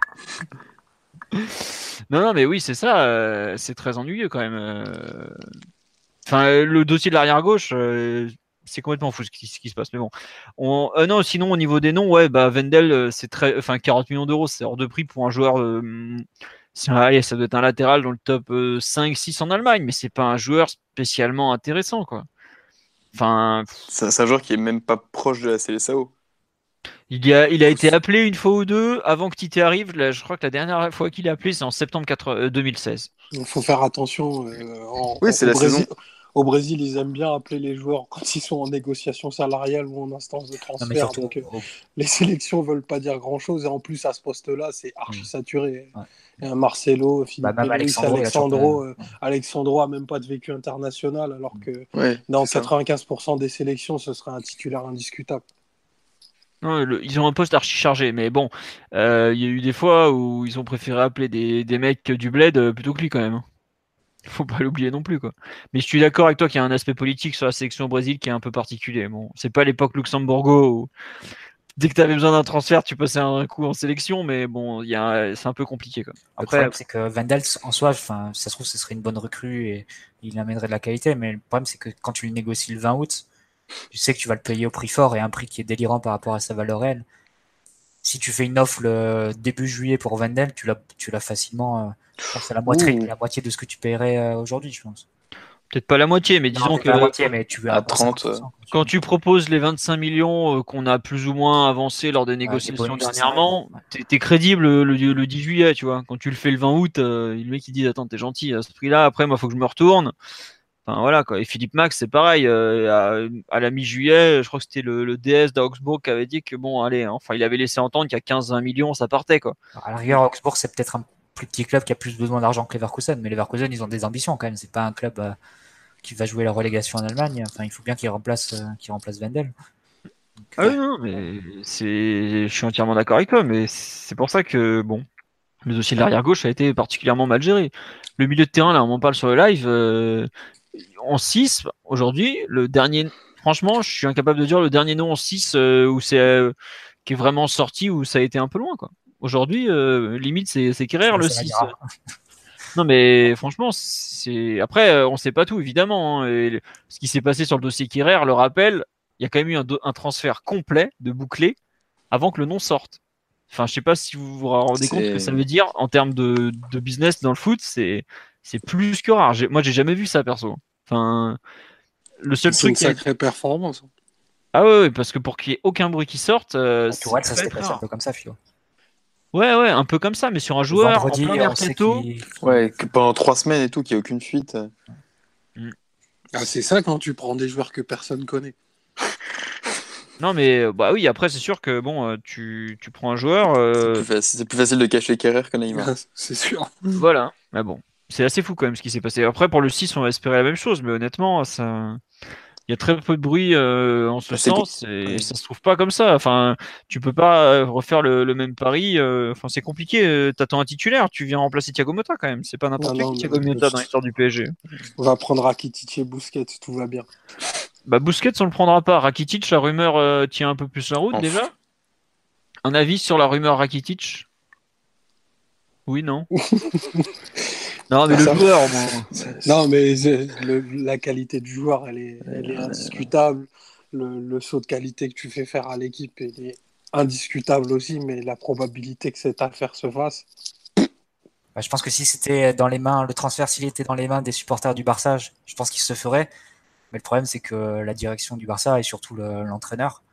[SPEAKER 1] non non mais oui c'est ça, euh, c'est très ennuyeux quand même. Euh. Enfin le dossier de l'arrière gauche, euh, c'est complètement fou ce qui, se passe. Mais bon, on, euh, non, sinon au niveau des noms, ouais, bah Vendel, euh, c'est très, enfin 40 millions d'euros, c'est hors de prix pour un joueur. Euh, allez, ça doit être un latéral dans le top 5-6 en Allemagne, mais c'est pas un joueur spécialement intéressant, quoi. Enfin,
[SPEAKER 3] c'est un joueur qui est même pas proche de la CSAO.
[SPEAKER 1] Il, a, il a été appelé une fois ou deux avant que Tite arrive. Là, je crois que la dernière fois qu'il est appelé, c'est en septembre 2016.
[SPEAKER 4] Il faut faire attention.
[SPEAKER 3] oui, c'est la saison.
[SPEAKER 4] Au Brésil, ils aiment bien appeler les joueurs quand ils sont en négociation salariale ou en instance de transfert. donc, euh, les sélections veulent pas dire grand-chose. Et en plus, à ce poste-là, c'est archi mm. saturé. un Marcelo, Philippe bah, Alexandro, euh, Alexandro, a même pas de vécu international, alors que dans 95% des sélections, ce serait un titulaire indiscutable.
[SPEAKER 1] ils ont un poste archi chargé, mais bon, euh, il y a eu des fois où ils ont préféré appeler des, des mecs du bled plutôt que lui quand même. Faut pas l'oublier non plus quoi. Mais je suis d'accord avec toi qu'il y a un aspect politique sur la sélection au Brésil qui est un peu particulier. Bon, c'est pas l'époque Luxembourgo où dès que tu avais besoin d'un transfert, tu passais un coup en sélection, mais bon, il y a, c'est un peu compliqué quoi.
[SPEAKER 2] Après, le problème c'est que Vandal en soi, enfin, ça se trouve ce serait une bonne recrue et il amènerait de la qualité, mais le problème c'est que quand tu le négocies le 20 août, tu sais que tu vas le payer au prix fort et un prix qui est délirant par rapport à sa valeur réelle. Si tu fais une offre le début juillet pour Vendel, tu l'as, tu l'as facilement. Euh, la moitié, la moitié de ce que tu paierais euh, aujourd'hui, je pense.
[SPEAKER 1] Peut-être pas la moitié, mais disons que.
[SPEAKER 2] La moitié, mais tu veux
[SPEAKER 3] à 30.
[SPEAKER 1] Quand tu proposes les 25 millions qu'on a plus ou moins avancé lors des négociations dernièrement, t'es, es crédible le, 10 juillet, tu vois. Quand tu le fais le 20 août, le mec il dit Attends, t'es gentil à ce prix-là, après, moi, faut que je me retourne. Enfin, voilà, quoi. Et Philippe Max, c'est pareil. Euh, à, la mi-juillet, je crois que c'était le, DS d'Augsbourg qui avait dit que, bon, allez, hein, enfin, il avait laissé entendre qu'à 15-20 millions, ça partait, quoi.
[SPEAKER 2] À la rigueur, Augsbourg, c'est peut-être un plus petit club qui a plus besoin d'argent que Leverkusen, mais Leverkusen, ils ont des ambitions quand même. C'est pas un club euh, qui va jouer la relégation en Allemagne. Enfin, il faut bien qu'il remplace, euh, remplace Wendel.
[SPEAKER 1] ah oui, non, mais c'est, je suis entièrement d'accord avec toi, mais c'est pour ça que, bon, le dossier de l'arrière gauche a été particulièrement mal géré. Le milieu de terrain, là, on en parle sur le live, en 6, aujourd'hui, le dernier, franchement, je suis incapable de dire le dernier nom en 6 euh, où c'est euh, qui est vraiment sorti où ça a été un peu loin, quoi. Aujourd'hui, euh, limite, c'est Kerrer le 6. Non, mais franchement, c'est après, on sait pas tout, évidemment. Hein, ce qui s'est passé sur le dossier Kerrer le rappelle, il y a quand même eu un, transfert complet de bouclé avant que le nom sorte. Enfin, je sais pas si vous vous rendez compte que ça veut dire en termes de, de business dans le foot. C'est c'est plus que rare. Moi, j'ai jamais vu ça perso. Enfin, le seul truc.
[SPEAKER 4] C'est une sacrée performance.
[SPEAKER 1] Ah ouais, parce que pour qu'il n'y ait aucun bruit qui sorte. Euh,
[SPEAKER 2] ça s'était passé un peu comme ça, Philo.
[SPEAKER 1] Ouais, ouais, un peu comme ça, mais sur un joueur
[SPEAKER 2] en plein mercato.
[SPEAKER 3] Ouais, que pendant trois semaines et tout, qu'il n'y ait aucune fuite.
[SPEAKER 4] Mm. Ah, c'est ça quand tu prends des joueurs que personne connaît.
[SPEAKER 1] Non, mais bah oui, après, c'est sûr que bon, euh, tu, tu prends un joueur. Euh,
[SPEAKER 3] c'est plus, facile de cacher Kerrer que Neymar.
[SPEAKER 4] c'est sûr.
[SPEAKER 1] Voilà, mais bon c'est assez fou quand même ce qui s'est passé. Après, pour le 6, on va espérer la même chose, mais honnêtement, ça. Il y a très peu de bruit euh, en ce bah, sens et ça se trouve pas comme ça. Enfin, tu peux pas euh, refaire le, même pari. Euh, enfin, c'est compliqué. T'attends un titulaire, tu viens remplacer Thiago Motta quand même. C'est pas n'importe qui Thiago Motta dans l'histoire du PSG.
[SPEAKER 4] On va prendre Rakitic et Busquets, tout va bien.
[SPEAKER 1] Bah Busquets, on le prendra pas. Rakitic, la rumeur tient un peu plus la route déjà. Un avis sur la rumeur Rakitic? Oui, non? Non, mais le joueur,
[SPEAKER 4] Non, mais la qualité du joueur, elle est, elle est indiscutable. Le, saut de qualité que tu fais faire à l'équipe, elle est indiscutable aussi, mais la probabilité que cette affaire se fasse.
[SPEAKER 2] Bah, je pense que si c'était dans les mains, le transfert, s'il était dans les mains des supporters du Barça, je pense qu'il se ferait. Mais le problème, c'est que la direction du Barça et surtout l'entraîneur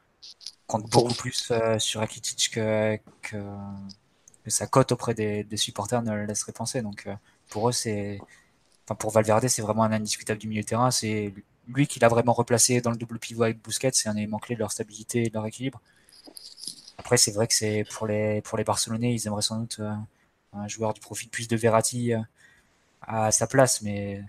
[SPEAKER 2] compte beaucoup plus euh, sur Rakitic que, que, sa cote auprès des, supporters ne le laisserait penser. Donc, euh, pour eux, c'est, enfin, pour Valverde, c'est vraiment un indiscutable du milieu de terrain. C'est lui qui l'a vraiment replacé dans le double pivot avec Busquets. C'est un élément clé de leur stabilité et de leur équilibre. Après, c'est vrai que c'est pour les, pour les Barcelonais, ils aimeraient sans doute euh, un joueur du profil plus de Verratti euh, à sa place, mais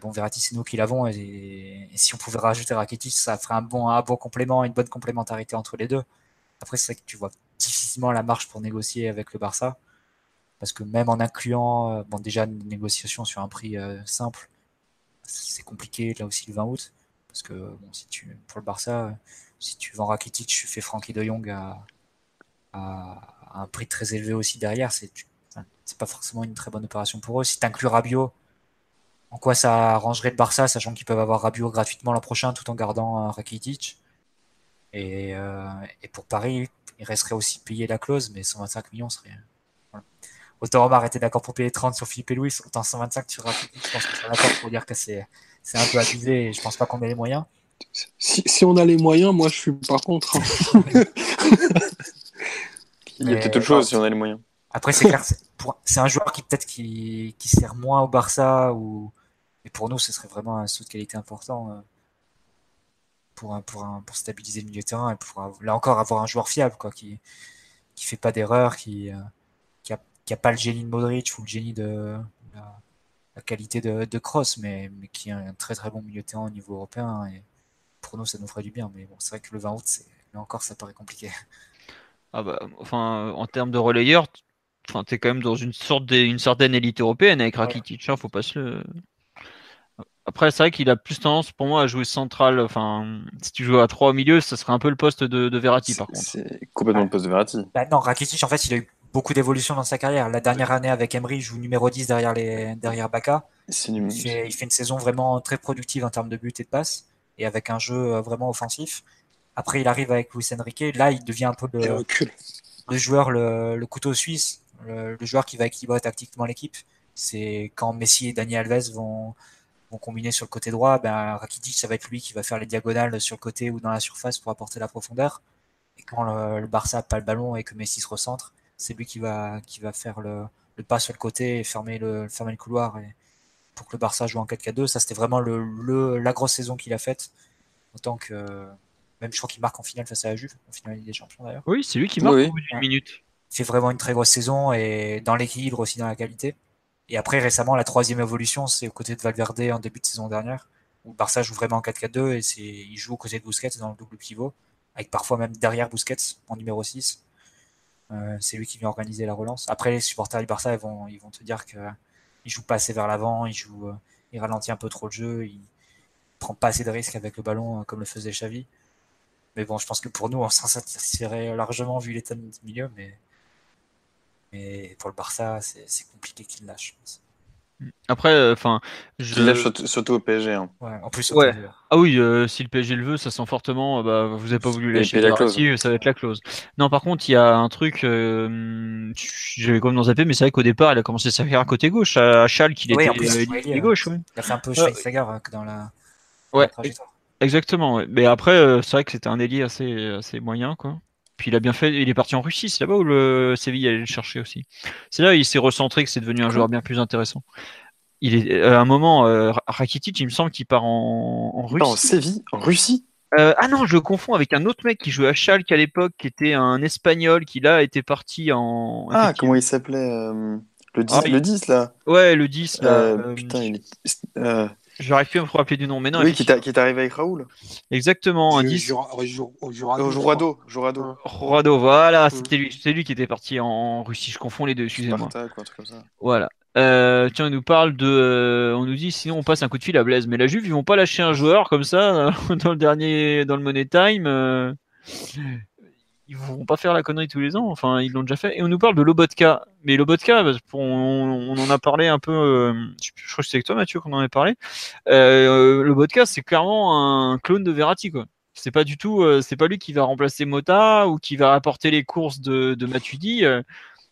[SPEAKER 2] bon, Verratti, c'est nous qui l'avons, et, si on pouvait rajouter Rakitic, ça ferait un bon, un bon complément, une bonne complémentarité entre les deux. Après, c'est vrai que tu vois difficilement la marche pour négocier avec le Barça parce que même en incluant, euh, déjà une négociation sur un prix euh, simple, c'est compliqué là aussi le 20 août, parce que bon, si tu, pour le Barça, si tu vends Rakitic, tu fais Frankie de Jong à, un prix très élevé aussi derrière, c'est pas forcément une très bonne opération pour eux. Si tu inclus Rabiot, en quoi ça arrangerait le Barça, sachant qu'ils peuvent avoir Rabiot gratuitement l'an prochain tout en gardant euh, Rakitic? Et, et, pour Paris, il resterait aussi payé la clause, mais 125 millions serait autant Omar était d'accord pour payer 30 sur Philippe et Louis, autant 125 sur Rakitic. Je pense que c'est d'accord pour dire que c'est un peu abusé et je pense pas qu'on ait les moyens.
[SPEAKER 4] Si, si, on a les moyens, moi je suis pas contre. Hein.
[SPEAKER 3] Il y a peut-être autre chose si on a les moyens.
[SPEAKER 2] Après, c'est clair, c'est un joueur qui peut-être qui, qui, sert moins au Barça ou et pour nous, ce serait vraiment un saut de qualité important euh, pour, un, pour, un, pour stabiliser le milieu de terrain et pour là encore avoir un joueur fiable quoi, qui qui fait pas d'erreur, qui euh, qui a pas le génie de Modric ou le génie de la, qualité de, de Cross, mais, mais, qui est un très très bon milieu de terrain au niveau européen. Et pour nous, ça nous ferait du bien. Mais bon, c'est vrai que le 20 août, là encore, ça paraît compliqué.
[SPEAKER 1] Ah bah, enfin, en termes de relayeur, tu es quand même dans une sorte une certaine élite européenne avec Rakitic. Hein, faut pas se le... Après, c'est vrai qu'il a plus tendance pour moi à jouer central. Enfin, si tu joues à 3 au milieu, ça serait un peu le poste de, de Verratti par contre.
[SPEAKER 3] C'est complètement le poste de Verratti.
[SPEAKER 2] Bah non, Rakitic, en fait, il a eu beaucoup d'évolution dans sa carrière. La dernière année avec Emery, il joue numéro 10 derrière, les, derrière Baka. Il fait, il fait, une saison vraiment très productive en termes de buts et de passes, et avec un jeu euh, vraiment offensif. Après, il arrive avec Luis Enrique. Là, il devient un peu le. le joueur, le, le couteau suisse, le, le, joueur qui va équilibrer tactiquement l'équipe. C'est quand Messi et Dani Alves vont, vont combiner sur le côté droit, ben Rakitic, ça va être lui qui va faire les diagonales sur le côté ou dans la surface pour apporter la profondeur. Et quand le, le Barça n'a pas le ballon et que Messi se recentre, c'est lui qui va, qui va faire le, le, pas sur le côté et fermer le, fermer le couloir et, pour que le Barça joue en 4-4-2. Ça, c'était vraiment le, le, la grosse saison qu'il a faite. Autant que, même je crois qu'il marque en finale face à la Juve, en finale des Champions d'ailleurs.
[SPEAKER 1] Oui, c'est lui qui marque
[SPEAKER 3] Oui,
[SPEAKER 1] au bout d'une minute.
[SPEAKER 2] Il fait vraiment une très grosse saison et dans l'équilibre aussi dans la qualité. Et après, récemment, la troisième évolution, c'est aux côtés de Valverde en début de saison dernière, où le Barça joue vraiment en 4-4-2 et c'est, il joue aux côtés de Busquets dans le double pivot, avec parfois même derrière Busquets en numéro 6. Euh, c'est lui qui vient organiser la relance. Après, les supporters du Barça, ils vont, ils vont te dire que il joue pas assez vers l'avant, il joue, euh, il ralentit un peu trop le jeu, il prend pas assez de risques avec le ballon euh, comme le faisait Xavi. Mais bon, je pense que pour nous, on s'en satisferait largement vu l'état du milieu, mais mais pour le Barça, c'est compliqué qu'il lâche. Je pense.
[SPEAKER 1] Après, enfin, euh, je...
[SPEAKER 3] lâche surtout, au PSG. Hein.
[SPEAKER 2] Ouais, en plus.
[SPEAKER 1] Ouais. Ah oui, euh, si le PSG le veut, ça sent fortement. Bah, vous avez pas voulu lâcher la clause. Ça va être la clause. Non, par contre, il y a un truc. Euh, J'avais comme dans zappé, mais c'est vrai qu'au départ, il a commencé sa carrière côté gauche. À Schalke, il
[SPEAKER 2] oui,
[SPEAKER 1] était
[SPEAKER 2] plus,
[SPEAKER 1] euh, il gauche. Ouais.
[SPEAKER 2] Il a fait un peu Schweinsteiger euh, dans la.
[SPEAKER 1] Ouais. Dans la exactement. Ouais. Mais après, euh, c'est vrai que c'était un ailier assez assez moyen, quoi. Puis il a bien fait, il est parti en Russie, c'est là-bas où le Séville allait le chercher aussi. C'est là il s'est recentré que c'est devenu un joueur bien plus intéressant. Il est à un moment euh, Rakitic, il me semble qu'il part en, en Russie.
[SPEAKER 3] en Séville, en Russie?
[SPEAKER 1] Euh, ah non, je le confonds avec un autre mec qui jouait à Schalke à l'époque, qui était un Espagnol, qui là était parti en.
[SPEAKER 3] Ah, comment il s'appelait euh, le, 10, ah, le 10 là?
[SPEAKER 1] Ouais, le euh, 10 là.
[SPEAKER 3] putain, il est.
[SPEAKER 1] J'aurais pu me rappeler du nom, mais non.
[SPEAKER 3] Oui, qui, est arrivé avec Raoul.
[SPEAKER 1] Exactement, un 10.
[SPEAKER 3] Jurado. Jurado.
[SPEAKER 1] Jurado, voilà, c'était lui, c'est lui qui était parti en Russie. Je confonds les deux, excusez-moi. Voilà. Euh, tiens, on nous parle de, euh, on nous dit sinon on passe un coup de fil à Blaise, mais la Juve ils vont pas lâcher un joueur comme ça dans le dernier, dans le Money Time. Euh, ils vont pas faire la connerie tous les ans. Enfin, ils l'ont déjà fait. Et on nous parle de Lobotka. Mais Lobotka, on, on en a parlé un peu. Euh, je, je, crois que c'est avec toi, Mathieu, qu'on en a parlé. Euh, Lobotka, c'est clairement un clone de Verratti, quoi. C'est pas du tout. Euh, c'est pas lui qui va remplacer Mota ou qui va apporter les courses de, de Matuidi.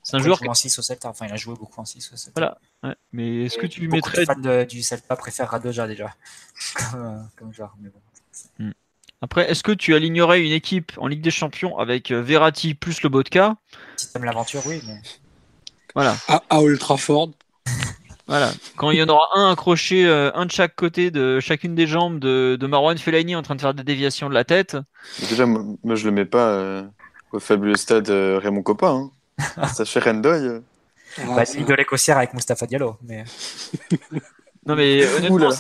[SPEAKER 1] C'est un joueur
[SPEAKER 2] qui en 6 au Celta. Enfin, il a joué beaucoup en 6 au Celta.
[SPEAKER 1] Voilà. Ouais. Mais est-ce que tu
[SPEAKER 2] beaucoup
[SPEAKER 1] mettrais.
[SPEAKER 2] De fans de, du Celta préfèrent Radoja déjà. comme, comme joueur. Mais bon.
[SPEAKER 1] Après, est-ce que tu alignerais une équipe en Ligue des Champions avec Verratti plus le Botka?
[SPEAKER 2] Si t'aimes l'aventure, oui. Mais...
[SPEAKER 1] Voilà.
[SPEAKER 4] À, à Old Trafford.
[SPEAKER 1] Voilà. Quand il y en aura un accroché, euh, un de chaque côté de chacune des jambes de, de Marwan Fellaini en train de faire des déviations de la tête.
[SPEAKER 3] Déjà, moi, moi je le mets pas euh, au fabuleux stade euh, Raymond Coppa. Hein. Ça fait Rendoy. Euh.
[SPEAKER 2] Ah, bah, il de l'Écossière avec Mustapha Diallo. Mais...
[SPEAKER 1] Non mais honnêtement,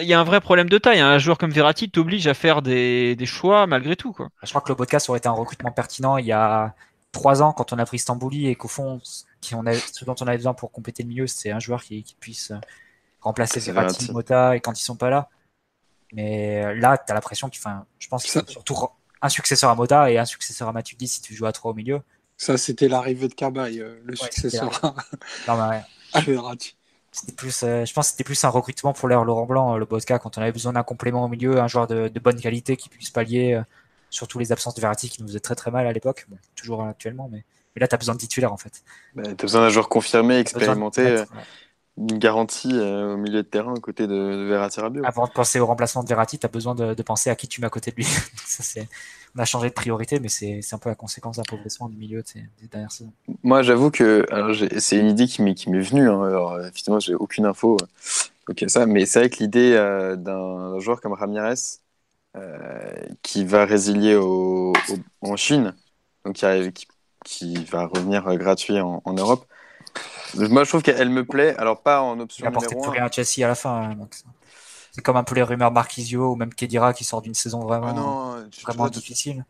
[SPEAKER 1] il y a un vrai problème de taille. Hein. Un joueur comme Verratti t'oblige à faire des, des, choix malgré tout. Quoi.
[SPEAKER 2] Je crois que le podcast aurait été un recrutement pertinent il y a trois ans quand on a pris Stambouli et qu'au fond, qui on a, ce dont on avait besoin pour compléter le milieu, c'est un joueur qui, qui puisse remplacer Verratti, Verratti, Mota et quand ils sont pas là. Mais là, tu as l'impression qu'il enfin, je pense qu'il faut surtout un successeur à Mota et un successeur à Matuidi si tu joues à trois au milieu.
[SPEAKER 4] Ça, c'était l'arrivée de Cabaye, le ouais, successeur
[SPEAKER 2] non, mais ouais.
[SPEAKER 4] à Verratti.
[SPEAKER 2] C'était plus, euh, je pense que c'était plus un recrutement pour l'air Laurent Blanc, le Bosca, quand on avait besoin d'un complément au milieu, un joueur de, de, bonne qualité qui puisse pallier euh, surtout les absences de Verratti qui nous faisaient très très mal à l'époque, bon, toujours actuellement, mais, mais là tu as besoin de titulaire en fait.
[SPEAKER 3] Bah, tu as besoin d'un joueur confirmé, expérimenté, ouais. Une garantie euh, au milieu de terrain à côté de, de Verratti Rabiot.
[SPEAKER 2] Avant de penser au remplacement de Verratti, tu as besoin de, de, penser à qui tu mets à côté de lui. Ça, on a changé de priorité, mais c'est un peu la conséquence d'un progressement du milieu de ces, des dernières saisons.
[SPEAKER 3] Moi, j'avoue que c'est une idée qui m'est venue. Hein. Alors, effectivement, j'ai aucune info. Ok, ça, mais c'est vrai que l'idée euh, d'un joueur comme Ramirez euh, qui va résilier au, au, en Chine, donc qui, qui, qui, va revenir gratuit en, en, Europe. Moi, je trouve qu'elle me plaît. Alors, pas en option
[SPEAKER 2] Il a apporté plus rien à Chelsea à la fin. Hein, c'est comme un peu les rumeurs Marquisio ou même Kedira qui sort d'une saison vraiment,
[SPEAKER 3] ah non,
[SPEAKER 2] vraiment difficile.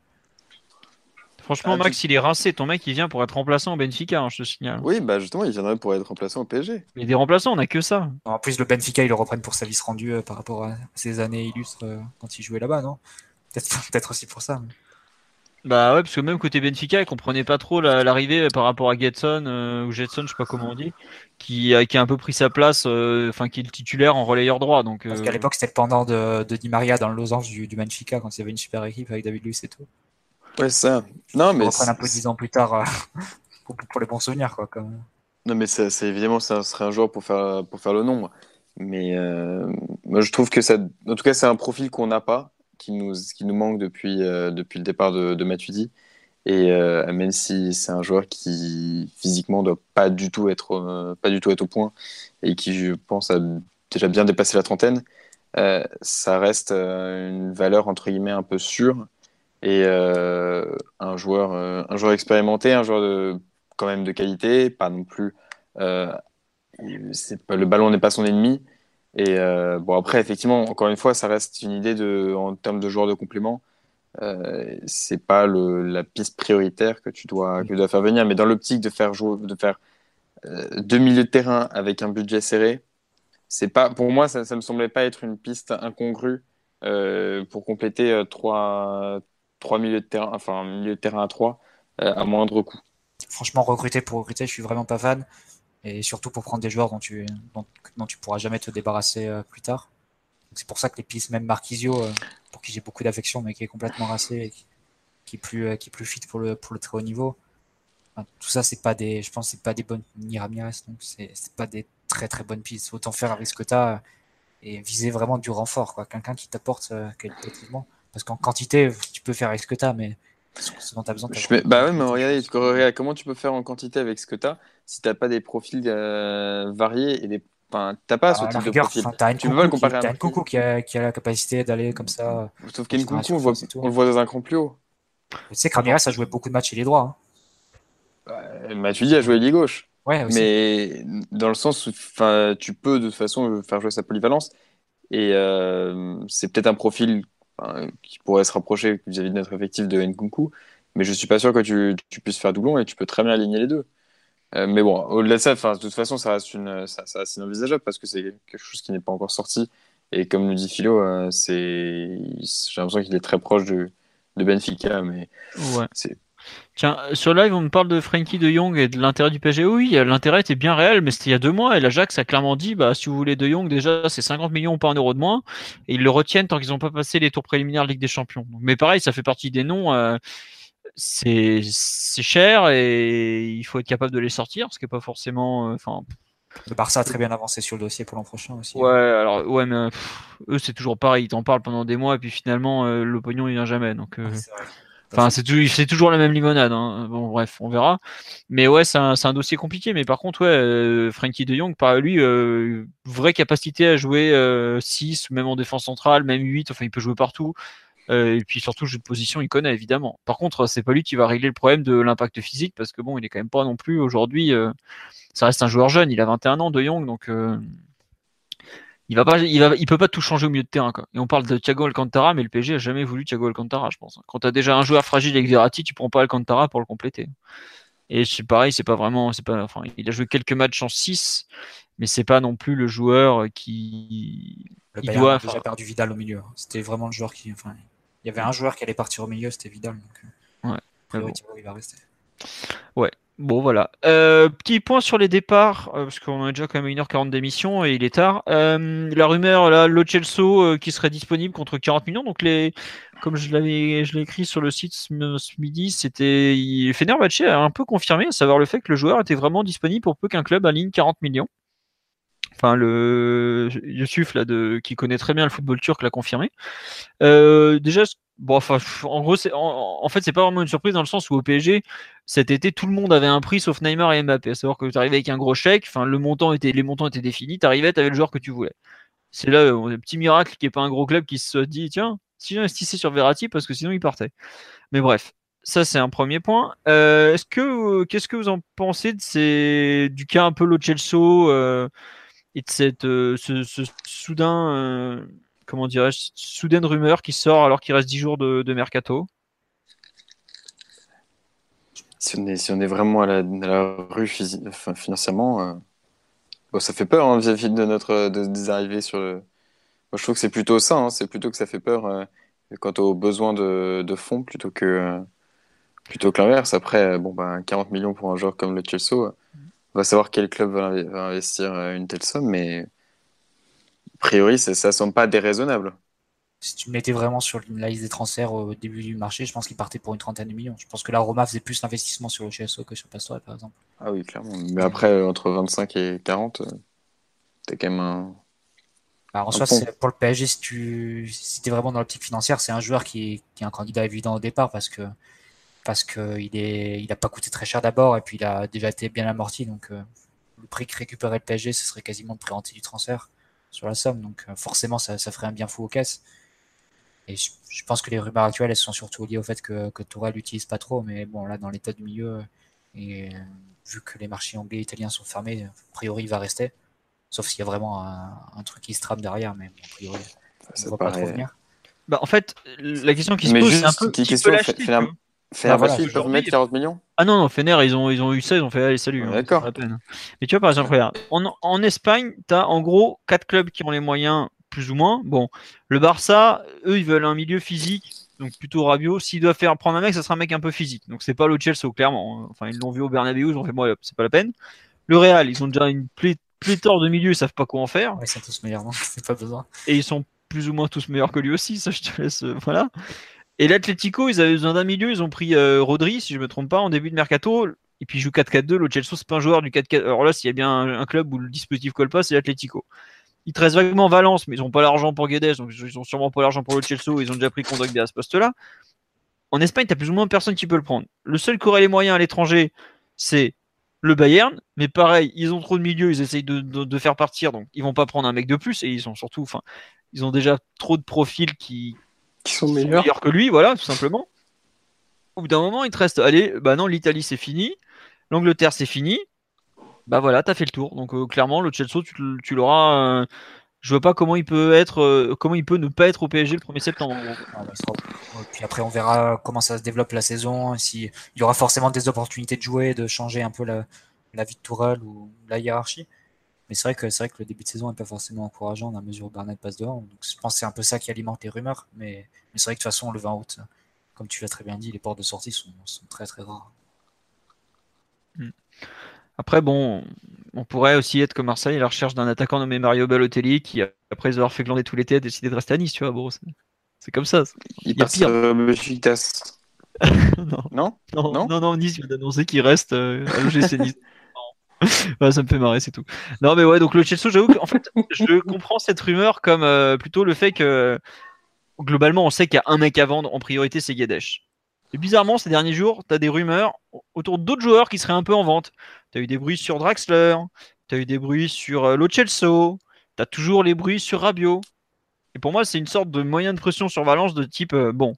[SPEAKER 1] Franchement, ah, Max, tu... il est rincé. Ton mec, il vient pour être remplaçant au Benfica, hein, je te signale.
[SPEAKER 3] Oui, bah justement, il viendrait pour être remplaçant au PSG.
[SPEAKER 1] Mais des remplaçants, on a que ça.
[SPEAKER 2] En plus, le Benfica, ils le reprennent pour sa vice rendue euh, par rapport à ses années illustres euh, quand il jouait là-bas, non? Peut-être peut aussi pour ça. Mais...
[SPEAKER 1] Bah ouais, parce que même côté Benfica, ils comprenaient pas trop l'arrivée la, par rapport à Getson euh, ou Jetson, je sais pas comment on dit, qui, qui a un peu pris sa place, enfin euh, qui est le titulaire en relayeur droit. Donc,
[SPEAKER 2] parce qu'à l'époque, c'était le pendant de, de, Di Maria dans le losange du, du Benfica quand il y avait une super équipe avec David Luiz et tout.
[SPEAKER 3] Ouais, ça. Non, mais.
[SPEAKER 2] reprenne un peu dix ans plus tard euh, pour, pour, les bons souvenirs, quoi. Comme...
[SPEAKER 3] Non, mais c'est évidemment, ça serait un joueur pour faire, pour faire le nombre. Mais euh, moi, je trouve que ça. En tout cas, c'est un profil qu'on n'a pas, qui nous, qui nous manque depuis, euh, depuis le départ de, de Matuidi. Et euh, même si c'est un joueur qui physiquement doit pas du tout être euh, pas du tout être au point et qui je pense a déjà bien dépassé la trentaine, ça reste une valeur entre guillemets un peu sûre et un joueur un joueur expérimenté, un joueur de quand même de qualité, pas non plus c'est pas le ballon n'est pas son ennemi. Et bon après effectivement encore une fois ça reste une idée de en termes de joueur de complément euh, c'est pas le, la piste prioritaire que tu dois, que tu dois faire venir. Mais dans l'optique de faire jouer, de faire euh, deux milieux de terrain avec un budget serré, c'est pas, pour moi, ça, ça me semblait pas être une piste incongrue euh, pour compléter euh, trois, trois milieux de terrain, enfin milieu de terrain à trois euh, à moindre coût.
[SPEAKER 2] Franchement, recruter pour recruter, je suis vraiment pas fan. Et surtout pour prendre des joueurs dont tu, dont, tu pourras jamais te débarrasser euh, plus tard. C'est pour ça que les pistes, même Marquisio, pour qui j'ai beaucoup d'affection, mais qui est complètement rassé qui, est plus, euh, qui est plus fit pour le, pour le très haut niveau. Tout ça, c'est pas des, je pense, c'est pas des bonnes, ni Ramirez, donc c'est, pas des très très bonnes pistes. Autant faire avec ce que tu as et viser vraiment du renfort, quoi. Quelqu'un qui t'apporte euh, qualitativement. Parce qu'en quantité, tu peux faire avec ce que tu as, mais as besoin.
[SPEAKER 3] Je. Bah ouais, mais regardez, comment tu peux faire en quantité avec ce que tu as si tu pas des profils euh, variés et des Enfin, t'as pas ce type rigueur, de profil.
[SPEAKER 2] As tu peux pas le comparer qui, à un Coucou qui a, qui a la capacité d'aller comme ça.
[SPEAKER 3] Sauf qu'Nkoukou, on, voit, on le voit dans un cran plus haut.
[SPEAKER 2] Tu sais que Ramirez a joué beaucoup de matchs chez les droits.
[SPEAKER 3] Hein. Bah, Matuidi a joué les gauche.
[SPEAKER 2] Ouais, aussi.
[SPEAKER 3] Mais dans le sens où tu peux de toute façon faire jouer sa polyvalence. Et euh, c'est peut-être un profil qui pourrait se rapprocher vis-à-vis de notre effectif de Nkunku. Mais je suis pas sûr que tu, tu puisses faire doublon et tu peux très bien aligner les deux. Euh, mais bon, au-delà de ça, de toute façon, ça reste, une, ça, ça reste inenvisageable parce que c'est quelque chose qui n'est pas encore sorti. Et comme nous dit Philo, euh, c'est, j'ai l'impression qu'il est très proche de, de Benfica. Mais
[SPEAKER 1] ouais. c'est... Tiens, sur live, on me parle de Frankie de Jong et de l'intérêt du PSG. Oui, l'intérêt était bien réel, mais c'était il y a deux mois. Et l'Ajax a clairement dit bah, si vous voulez de Jong, déjà, c'est 50 millions, pas un euro de moins. Et ils le retiennent tant qu'ils n'ont pas passé les tours préliminaires de Ligue des Champions. Mais pareil, ça fait partie des noms. Euh, c'est cher et il faut être capable de les sortir, ce qui n'est pas forcément. Euh, enfin.
[SPEAKER 2] le Barça a très bien avancé sur le dossier pour l'an prochain aussi.
[SPEAKER 1] Ouais, alors ouais, mais eux c'est toujours pareil, ils t'en parlent pendant des mois et puis finalement euh, le pognon il vient jamais. Donc, euh, enfin c'est toujours la même limonade. Hein. Bon bref, on verra. Mais ouais, c'est un, dossier compliqué. Mais par contre ouais, euh, Frankie De Jong, par lui, vraie capacité à jouer 6 même en défense centrale, même 8. Enfin il peut jouer partout. Euh, et puis surtout, jeu de position, il connaît évidemment. Par contre, c'est pas lui qui va régler le problème de l'impact physique parce que bon, il est quand même pas non plus aujourd'hui. Euh, ça reste un joueur jeune, il a 21 ans de Young, donc euh, il va pas, il va, il peut pas tout changer au milieu de terrain. Quoi. Et on parle de Thiago Alcantara, mais le PSG a jamais voulu Thiago Alcantara, je pense. Quand tu as déjà un joueur fragile avec Verratti, tu prends pas Alcantara pour le compléter. Et c'est pareil, c'est pas vraiment, c'est pas, enfin, il a joué quelques matchs en 6 mais c'est pas non plus le joueur qui.
[SPEAKER 2] Le il doit, a déjà perdu Vidal au milieu. C'était vraiment le joueur qui, enfin, il y avait un joueur qui allait partir au milieu, c'était Vidal. Donc,
[SPEAKER 1] euh, ouais.
[SPEAKER 2] Bon. il va rester.
[SPEAKER 1] Ouais. Bon, voilà. Euh, petit point sur les départs, euh, parce qu'on a déjà quand même 1h40 d'émission et il est tard. Euh, la rumeur, là, Lo Celso euh, qui serait disponible contre 40 millions. Donc, les, comme je l'avais, je l'ai écrit sur le site ce midi, c'était, Fenerbahce a un peu confirmé, à savoir le fait que le joueur était vraiment disponible pour peu qu'un club aligne 40 millions. Enfin, le Yusuf, là, qui connaît très bien le football turc, l'a confirmé. Euh, déjà, bon, enfin, en gros, en, en, fait, c'est pas vraiment une surprise dans le sens où au PSG, cet été, tout le monde avait un prix sauf Neymar et Mbappé. À savoir que tu arrivais avec un gros chèque, enfin, le montant était, les montants étaient définis, tu arrivais, tu avais le joueur que tu voulais. C'est là euh, un petit miracle qui est pas un gros club qui se dit, tiens, si j'investissais sur Verratti, parce que sinon il partait. Mais bref, ça c'est un premier point. Euh, est-ce que qu'est-ce que vous en pensez de ces du cas un peu Lo Celso euh, et de cette, euh, ce, ce, soudain, euh, comment dirais-je, soudaine rumeur qui sort alors qu'il reste 10 jours de, mercato
[SPEAKER 3] si on, est, si on est vraiment à la, rue enfin, financièrement, euh, bon, ça fait peur hein, vis-à-vis de notre de, des arrivées sur le. Je trouve que c'est plutôt ça, hein, c'est plutôt que ça fait peur quant aux besoins de, fonds plutôt que, plutôt que l'inverse. Après, bon, bah, 40 millions pour un joueur comme le Chelsea, on va savoir quel club va investir une telle somme, mais a priori, ça ne semble pas déraisonnable.
[SPEAKER 2] si tu mettais vraiment sur la liste des transferts au début du marché, je pense qu'il partait pour une trentaine de millions. Je pense que la Roma faisait plus d'investissement sur le CSO que sur Pastore, par exemple.
[SPEAKER 3] Ah oui, clairement. Mais après, euh, entre 25 et 40, euh, t'es quand même un.
[SPEAKER 2] Bah, en soi, pour le PSG, si tu si es vraiment dans l'optique financière, c'est un joueur qui est, qui est un candidat évident au départ parce que parce qu'il est il a pas coûté très cher d'abord et puis il a déjà été bien amorti. Donc euh, le prix que récupérait le PSG, ce serait quasiment de préhenté du transfert sur la somme. Donc forcément, ça, ça ferait un bien fou aux caisses. Et je, pense que les rumeurs actuelles, elles sont surtout liées au fait que, que Tourelle l'utilise pas trop. Mais bon, là, dans l'état du milieu, et euh, vu que les marchés anglais et italiens sont fermés, a priori, il va rester. Sauf s'il y a vraiment un, truc qui se trame derrière, mais a priori, ça ne va pas trop venir.
[SPEAKER 1] Bah, en fait, la question qui se pose, c'est un peu qui, question,
[SPEAKER 3] peut Fener, Fener ils peuvent mettre 40 millions
[SPEAKER 1] Ah non, non, Fener, ils ont, ils ont eu ça, ils ont fait allez, salut.
[SPEAKER 3] Hein, D'accord.
[SPEAKER 1] Mais tu vois, par exemple, regarde, en, en Espagne, tu as en gros 4 clubs qui ont les moyens plus ou moins. Bon, le Barça, eux, ils veulent un milieu physique, donc plutôt Rabiot. S'ils doivent faire prendre un mec, ça sera un mec un peu physique. Donc c'est pas le Chelsea, clairement. Enfin, ils l'ont vu au Bernabeu, ils ont fait, moi, c'est pas la peine. Le Real, ils ont déjà une pléthore de milieux, ils savent pas quoi en faire.
[SPEAKER 2] ils sont tous meilleurs, non C'est pas besoin.
[SPEAKER 1] Et ils sont plus ou moins tous meilleurs que lui aussi, ça je te laisse. Euh, voilà. Et l'Atletico, ils avaient besoin d'un milieu, ils ont pris euh, Rodri, si je me trompe pas, en début de mercato. Et puis ils jouent 4-4-2. Le Chelsea, c'est pas un joueur du 4-4. Alors là, s'il y a bien un, club où le dispositif colle pas, c'est l'Atletico. Il te reste vaguement Valence, mais ils n'ont pas l'argent pour Guedes, donc ils ont sûrement pas l'argent pour le Chelsea, ils ont déjà pris Kondogbia à ce poste-là. En Espagne, tu as plus ou moins personne qui peut le prendre. Le seul qui aurait les moyens à l'étranger, c'est le Bayern, mais pareil, ils ont trop de milieux, ils essayent de, faire partir, donc ils vont pas prendre un mec de plus, et ils sont surtout, ils ont déjà trop de profils qui,
[SPEAKER 4] sont, meilleurs.
[SPEAKER 1] que lui, voilà, tout simplement. Au bout d'un moment, il te reste, allez, bah non, l'Italie c'est fini, l'Angleterre c'est fini, bah voilà, t'as fait le tour. Donc euh, clairement, le Chelsea, tu, l'auras. Euh, je vois pas comment il peut être, euh, comment il peut ne pas être au PSG le 1er septembre. Ah,
[SPEAKER 2] bah, puis après, on verra comment ça se développe la saison. Si il y aura forcément des opportunités de jouer, de changer un peu la, vie de Tourelle ou la hiérarchie. Mais c'est vrai que c'est vrai que le début de saison n'est pas forcément encourageant dans la mesure où Barnett passe dehors. Donc je pense que c'est un peu ça qui alimente les rumeurs. Mais, c'est vrai que de toute façon, le 20 août, comme tu l'as très bien dit, les portes de sortie sont, très très rares.
[SPEAKER 1] Hmm. Après, bon, on pourrait aussi être comme Marseille à la recherche d'un attaquant nommé Mario Balotelli qui, après avoir fait glander tout l'été, a décidé de rester à Nice, tu vois. Bon, c'est comme ça.
[SPEAKER 3] Il, passe pire. Euh,
[SPEAKER 1] non. Non, non. non, non, Nice vient d'annoncer qu'il reste euh, à l'OGC Nice. ça me fait marrer, c'est tout. Non, mais ouais, donc le Chelsea, j'avoue qu'en fait, je comprends cette rumeur comme euh, plutôt le fait que globalement, on sait qu'il y a un mec à vendre en priorité, c'est Guedes. Et bizarrement, ces derniers jours, tu as des rumeurs autour d'autres joueurs qui seraient un peu en vente. Tu as eu des bruits sur Draxler, tu as eu des bruits sur euh, Lo Celso, tu as toujours les bruits sur Rabiot. Et pour moi, c'est une sorte de moyen de pression sur Valence de type euh, bon,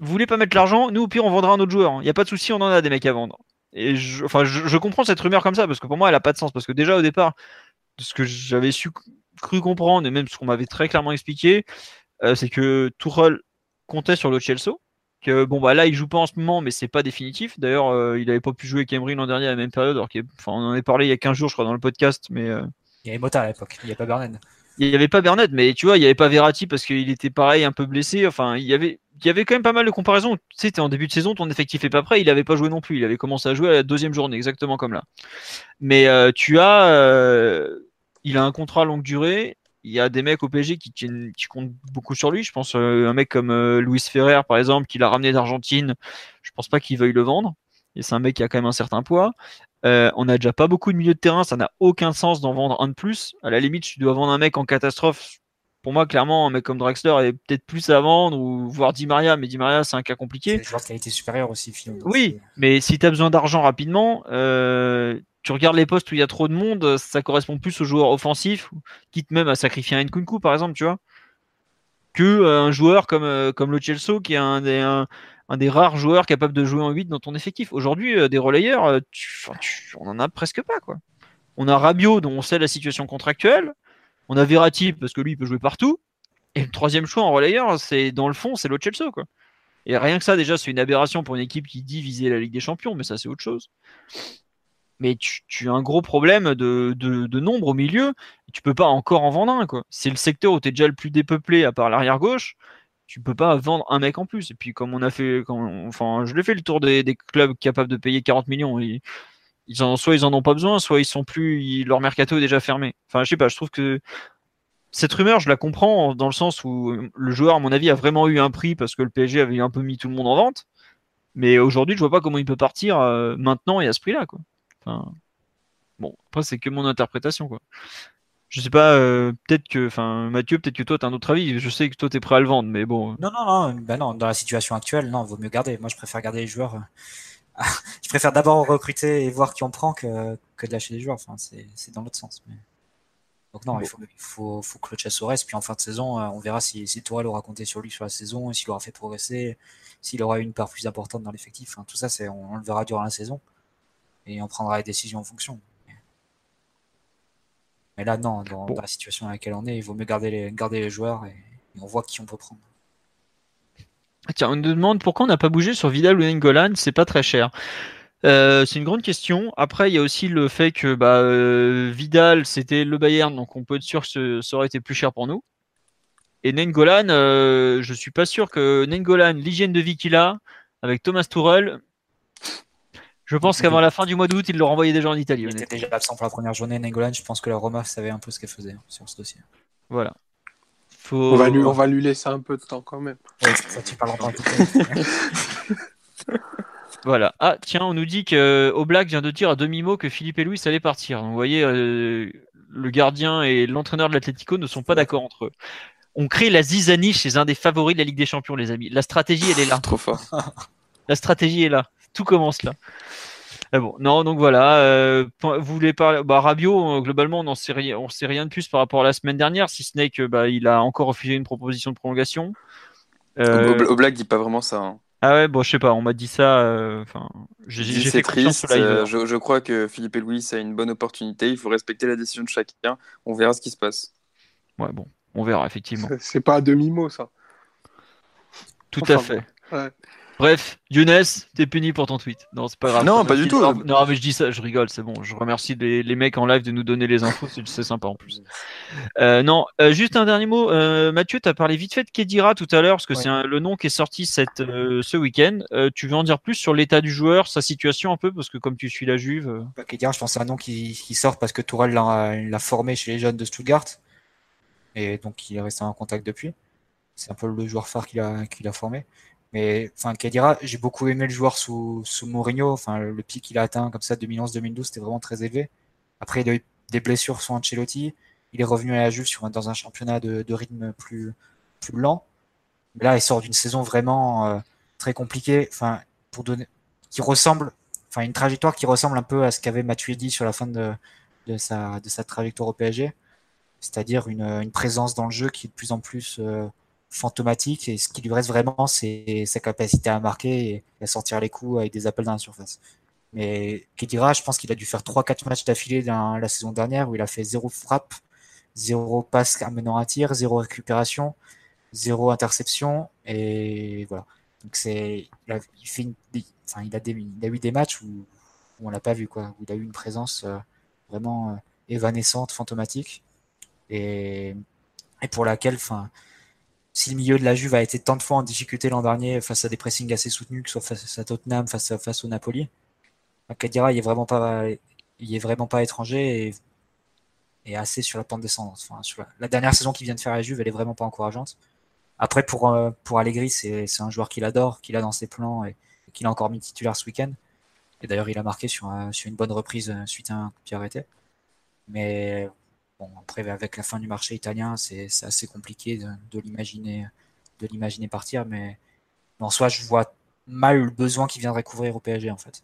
[SPEAKER 1] vous voulez pas mettre l'argent, nous au pire on vendra un autre joueur. Il n'y a pas de souci, on en a des mecs à vendre. Et je, enfin, je, comprends cette rumeur comme ça parce que pour moi, elle a pas de sens. Parce que déjà au départ, de ce que j'avais su cru comprendre et même ce qu'on m'avait très clairement expliqué, euh, c'est que Tourelle comptait sur Lo Celso que bon bah là il joue pas en ce moment mais c'est pas définitif. D'ailleurs euh, il avait pas pu jouer Emery l'an dernier à la même période alors enfin, on en avait parlé il y a 15 jours je crois dans le podcast mais euh,
[SPEAKER 2] il y avait Mota à l'époque il n'y avait pas Bernard.
[SPEAKER 1] il n'y avait pas Bernard mais tu vois il n'y avait pas Verratti parce qu'il était pareil un peu blessé. Enfin il y avait y avait quand même pas mal de comparaisons tu sais en début de saison ton effectif est pas prêt il avait pas joué non plus il avait commencé à jouer à la deuxième journée exactement comme là mais euh, tu as il a un contrat longue durée il y a des mecs au PSG qui, comptent beaucoup sur lui. Je pense euh, un mec comme euh, Luis Ferrer, par exemple, qui l'a ramené d'Argentine. Je pense pas qu'il veuille le vendre. Et c'est un mec qui a quand même un certain poids. Euh, on n'a déjà pas beaucoup de milieux de terrain, ça n'a aucun sens d'en vendre un de plus. À la limite, tu dois vendre un mec en catastrophe. Pour moi, clairement, un mec comme Draxler est peut-être plus à vendre, ou voir Di Maria, mais Di Maria, c'est un cas compliqué.
[SPEAKER 2] C'est un joueur qui a été supérieur aussi,
[SPEAKER 1] finalement. Oui, mais si tu as besoin d'argent rapidement, tu regardes les postes où il y a trop de monde, ça correspond plus aux joueurs offensifs, quitte même à sacrifier un Nkunku par exemple, tu vois, que euh, un joueur comme, euh, comme le Chelsea qui est un des, un, des rares joueurs capables de jouer en 8 dans ton effectif. Aujourd'hui, euh, des relayeurs, on en a presque pas quoi. On a Rabiot dont on sait la situation contractuelle, on a Verratti parce que lui il peut jouer partout, et le troisième choix en relayeur, c'est dans le fond, c'est le Chelsea quoi. Et rien que ça déjà, c'est une aberration pour une équipe qui dit viser la Ligue des Champions, mais ça c'est autre chose mais tu, as un gros problème de, nombre au milieu. tu peux pas encore en vendre un. C'est le secteur où tu es déjà le plus dépeuplé à part l'arrière gauche. Tu peux pas vendre un mec en plus. Et puis, comme on a fait, enfin, je l'ai fait le tour des, clubs capables de payer 40 millions. Soit ils en ont pas besoin, soit ils sont plus, leur mercato est déjà fermé. Enfin, je sais pas, je trouve que cette rumeur, je la comprends dans le sens où le joueur, à mon avis, a vraiment eu un prix parce que le PSG avait un peu mis tout le monde en vente. Mais aujourd'hui, je vois pas comment il peut partir euh, maintenant et à ce prix-là. Quoi. bon, après, c'est que mon interprétation. Quoi. Je sais pas, euh, peut-être que, enfin, Mathieu, peut-être que toi, tu as un autre avis. Je sais que toi, tu es prêt à le vendre, mais bon.
[SPEAKER 2] Non, non, non, bah non, dans la situation actuelle, non, vaut mieux garder. Moi, je préfère garder les joueurs. Je préfère d'abord recruter et voir qui on prend que, que de lâcher les joueurs. Enfin, c'est dans l'autre sens. Mais... Donc non, il faut, il faut, faut que le chasse reste. Puis en fin de saison, euh, on verra si, si Tourelle aura compté sur lui sur la saison, s'il aura fait progresser, s'il aura eu une part plus importante dans l'effectif. tout ça, c'est, on, le verra durant la saison. Et on prendra les décisions en fonction. Mais là, non, dans, la situation dans laquelle on est, il vaut mieux garder les, garder les joueurs et, on voit qui on peut prendre.
[SPEAKER 1] Tiens, on nous demande pourquoi on n'a pas bougé sur Vidal ou N'Golan, c'est pas très cher. Euh, c'est une grande question. Après, il y a aussi le fait que bah, euh, Vidal, c'était le Bayern, donc on peut être sûr que ça aurait été plus cher pour nous. Et Nengolan, euh, je suis pas sûr que Nengolan, l'hygiène de vie qu'il a, avec Thomas Tourel, je pense qu'avant la fin du mois d'août, il le renvoyait déjà en Italie.
[SPEAKER 2] Il était déjà absent pour la première journée. Nengolan, je pense que la Roma savait un peu ce qu'elle faisait sur ce dossier.
[SPEAKER 1] Voilà.
[SPEAKER 4] On, va lui, on va lui laisser un peu de temps quand même. ça, tu parles
[SPEAKER 1] Voilà. Ah, tiens, on nous dit que euh, Oblak vient de dire à demi-mot que Philippe et Louis allaient partir. Donc, vous voyez, euh, le gardien et l'entraîneur de l'Atlético ne sont pas d'accord entre eux. On crée la zizanie chez un des favoris de la Ligue des Champions, les amis. La stratégie, elle est là.
[SPEAKER 3] Trop fort.
[SPEAKER 1] La stratégie est là. Tout commence là. Bon, non, donc voilà. Euh, vous voulez parler bah, Rabio, globalement, on n'en sait rien, on sait rien de plus par rapport à la semaine dernière, si ce n'est que bah, il a encore refusé une proposition de prolongation.
[SPEAKER 3] Oblak dit pas vraiment ça. Hein.
[SPEAKER 1] Ah ouais, bon, je sais pas, on m'a dit ça. Euh, enfin,
[SPEAKER 3] j'ai fait triste. Euh, je, je, crois que Philippe et Louis a une bonne opportunité. Il faut respecter la décision de chacun. On verra ce qui se passe.
[SPEAKER 1] Ouais, bon, on verra effectivement.
[SPEAKER 4] C'est pas à demi mot ça.
[SPEAKER 1] Tout à fait. Ouais. Bref, Younes, t'es puni pour ton tweet. Non, c'est pas grave.
[SPEAKER 3] Non, pas du tout.
[SPEAKER 1] Non, mais je dis ça, je rigole, c'est bon. Je remercie les, mecs en live de nous donner les infos, c'est sympa en plus. Euh, non, euh, juste un dernier mot. Euh, Mathieu, tu as parlé vite fait de Kedira tout à l'heure, parce que c'est le nom qui est sorti cette, ce week-end. tu veux en dire plus sur l'état du joueur, sa situation un peu, parce que comme tu suis la Juve.
[SPEAKER 2] Bah, Kedira, je pense que c'est un nom qui, sort parce que Tourelle l'a formé chez les jeunes de Stuttgart. Et donc, il est resté en contact depuis. C'est un peu le joueur phare qu'il a, qu'il a formé. Mais enfin, Kadira, j'ai beaucoup aimé le joueur sous, sous Mourinho. Enfin, le, pic qu'il a atteint comme ça 2011-2012, c'était vraiment très élevé. Après, il a eu des blessures sur Ancelotti. Il est revenu à la Juve sur, dans un championnat de, de rythme plus, plus lent. Mais là, il sort d'une saison vraiment euh, très compliquée. Enfin, pour donner, qui ressemble, enfin, une trajectoire qui ressemble un peu à ce qu'avait Matuidi sur la fin de, de sa, de sa trajectoire au PSG. C'est-à-dire une, une présence dans le jeu qui est de plus en plus euh, fantomatique et ce qui lui reste vraiment, c'est sa capacité à marquer et à sortir les coups avec des appels dans la surface. Mais Kedira, je pense qu'il a dû faire 3-4 matchs d'affilée la saison dernière où il a fait zéro frappe, zéro passe amenant un tir, zéro récupération, zéro interception et voilà. Donc c'est, il a, fait une, enfin, il a, des, il a eu des matchs où, où on l'a pas vu quoi, où il a eu une présence euh, vraiment euh, évanescente, fantomatique et, et pour laquelle, enfin, si le milieu de la Juve a été tant de fois en difficulté l'an dernier face à des pressings assez soutenus, que ce soit face à Tottenham, face, à, face au Napoli, Kadira, il est vraiment pas, il est vraiment pas étranger et, et assez sur la pente descendante. Enfin, sur la, dernière saison qu'il vient de faire à la Juve, elle est vraiment pas encourageante. Après, pour, euh, pour Allegri, c'est un joueur qu'il adore, qu'il a dans ses plans et, qu'il a encore mis titulaire ce week-end. Et d'ailleurs, il a marqué sur, sur une bonne reprise euh, suite à un coup arrêté. Mais après, avec la fin du marché italien, c'est assez compliqué de, l'imaginer de l'imaginer partir, mais, en soi, je vois mal le besoin qu'il viendrait couvrir au PSG en fait.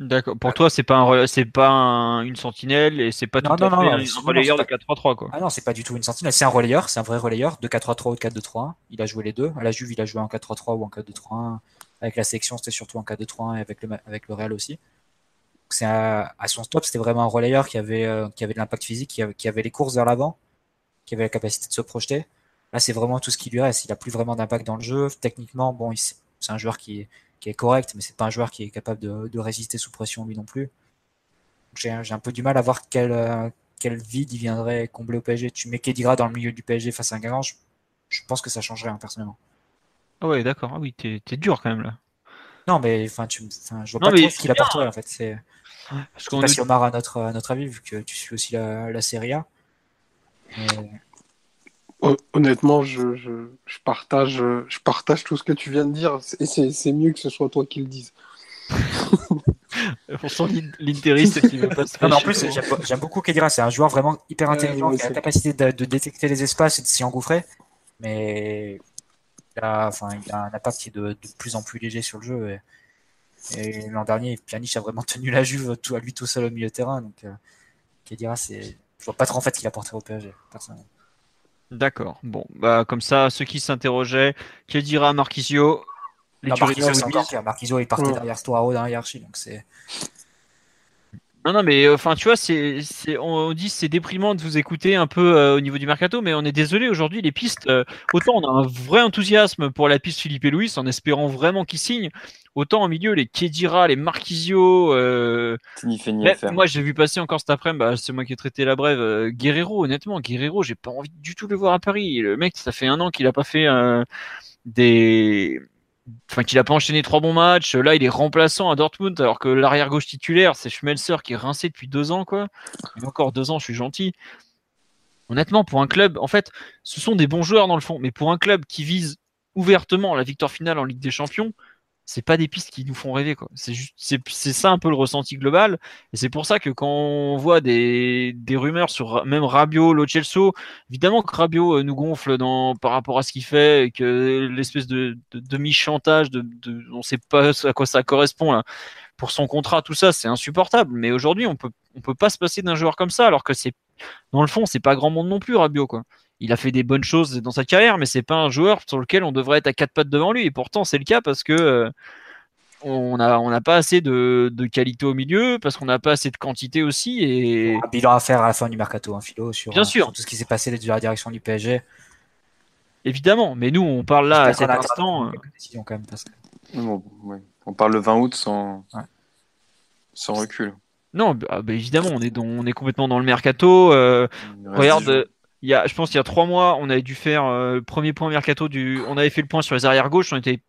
[SPEAKER 1] D'accord. Pour toi, c'est pas c'est pas une sentinelle et c'est pas tout à fait un relayeur de 4-3-3 quoi.
[SPEAKER 2] Ah non, c'est pas du tout une sentinelle. C'est un relayeur, c'est un vrai relayeur de 4-3-3 ou de 4-2-3. Il a joué les deux. À la Juve, il a joué en 4-3-3 ou en 4-2-3. Avec la sélection, c'était surtout en 4-2-3 et avec le avec le Real aussi c'est à, son stop, c'était vraiment un relayeur qui avait, euh, qui avait de l'impact physique, qui avait, les courses vers l'avant, qui avait la capacité de se projeter. Là, c'est vraiment tout ce qui lui reste. Il a plus vraiment d'impact dans le jeu. Techniquement, bon, c'est un joueur qui est, qui est correct, mais c'est pas un joueur qui est capable de, de résister sous pression lui non plus. J'ai un peu du mal à voir quel, euh, quel vide il viendrait combler au PSG. Tu mets Kedira dans le milieu du PSG face à un Guingamp, je, pense que ça changerait hein, personnellement.
[SPEAKER 1] Ah ouais, d'accord. Ah oui, t'es dur quand même là.
[SPEAKER 2] Non, mais enfin, tu, je vois pas trop ce qu'il apporte en fait. Je sais pas si Omar a notre, notre avis, vu que tu suis aussi la, la Serie A.
[SPEAKER 4] Honnêtement, je, je, je, partage, je partage tout ce que tu viens de dire et c'est mieux que ce soit toi qui le dise.
[SPEAKER 1] On sent l'intériste qui veut pas se
[SPEAKER 2] non, En plus, j'aime beaucoup Kedira. C'est un joueur vraiment hyper intelligent qui a la capacité de, de, détecter les espaces et de s'y engouffrer. Mais il a, enfin, il a un impact qui est de, de, plus en plus léger sur le jeu. Et, et l'an dernier, Pjanic a vraiment tenu la Juve tout, à lui tout seul au milieu de terrain. Donc, euh, Kedira, c'est. Je vois pas trop en fait qu'il apporterait au PSG, personnellement.
[SPEAKER 1] D'accord. Bon, bah comme ça, ceux qui s'interrogeaient, Kedira, Marquisio,
[SPEAKER 2] les non, Marquisio, c'est encore pire. Marquisio, il partait derrière Stoaro dans la hiérarchie, donc c'est.
[SPEAKER 1] Non, non, mais enfin, tu vois, c'est, on dit c'est déprimant de vous écouter un peu euh, au niveau du mercato, mais on est désolé aujourd'hui, les pistes, euh, autant on a un vrai enthousiasme pour la piste Philippe et Louis en espérant vraiment qu'ils signent, autant au milieu, les Kedira, les Marquisio. Euh, moi, j'ai vu passer encore cet après-midi, bah, c'est moi qui ai traité la brève, Guerrero, honnêtement, Guerrero, j'ai pas envie du tout de le voir à Paris. Le mec, ça fait un an qu'il a pas fait des enfin qu'il a pas enchaîné trois bons matchs. Là, il est remplaçant à Dortmund, alors que l'arrière gauche titulaire, c'est Schmelzer qui est rincé depuis deux ans, quoi. Encore deux ans, je suis gentil. Honnêtement, pour un club, en fait, ce sont des bons joueurs dans le fond, mais pour un club qui vise ouvertement la victoire finale en Ligue des Champions, c'est pas des pistes qui nous font rêver quoi. C'est juste c'est ça un peu le ressenti global. Et c'est pour ça que quand on voit des, des rumeurs sur même Rabiot, Lo Celso, évidemment que Rabiot euh, nous gonfle dans par rapport à ce qu'il fait et que l'espèce de, de demi-chantage de, de on sait pas à quoi ça correspond là pour son contrat tout ça, c'est insupportable. Mais aujourd'hui on peut on peut pas se passer d'un joueur comme ça alors que c'est dans le fond, c'est pas grand monde non plus Rabiot quoi il a fait des bonnes choses dans sa carrière, mais c'est pas un joueur sur lequel on devrait être à quatre pattes devant lui. Et pourtant, c'est le cas parce que euh, on n'a on a pas assez de, de, qualité au milieu, parce qu'on n'a pas assez de quantité aussi. Et...
[SPEAKER 2] Un bilan à faire à la fin du mercato, hein, Philo, sur, Bien sûr. tout ce qui s'est passé dans la direction du PSG.
[SPEAKER 1] Évidemment, mais nous, on parle là à cet instant. Euh,
[SPEAKER 3] quand même, parce que... On parle le 20 août sans, sans recul.
[SPEAKER 1] Non, bah, bah, évidemment, on est, dans, on est complètement dans le mercato. Euh, regarde, il y a, je pense qu'il y a trois mois, on avait dû faire euh, le premier point mercato. On avait fait le point sur les arrières gauche. On était,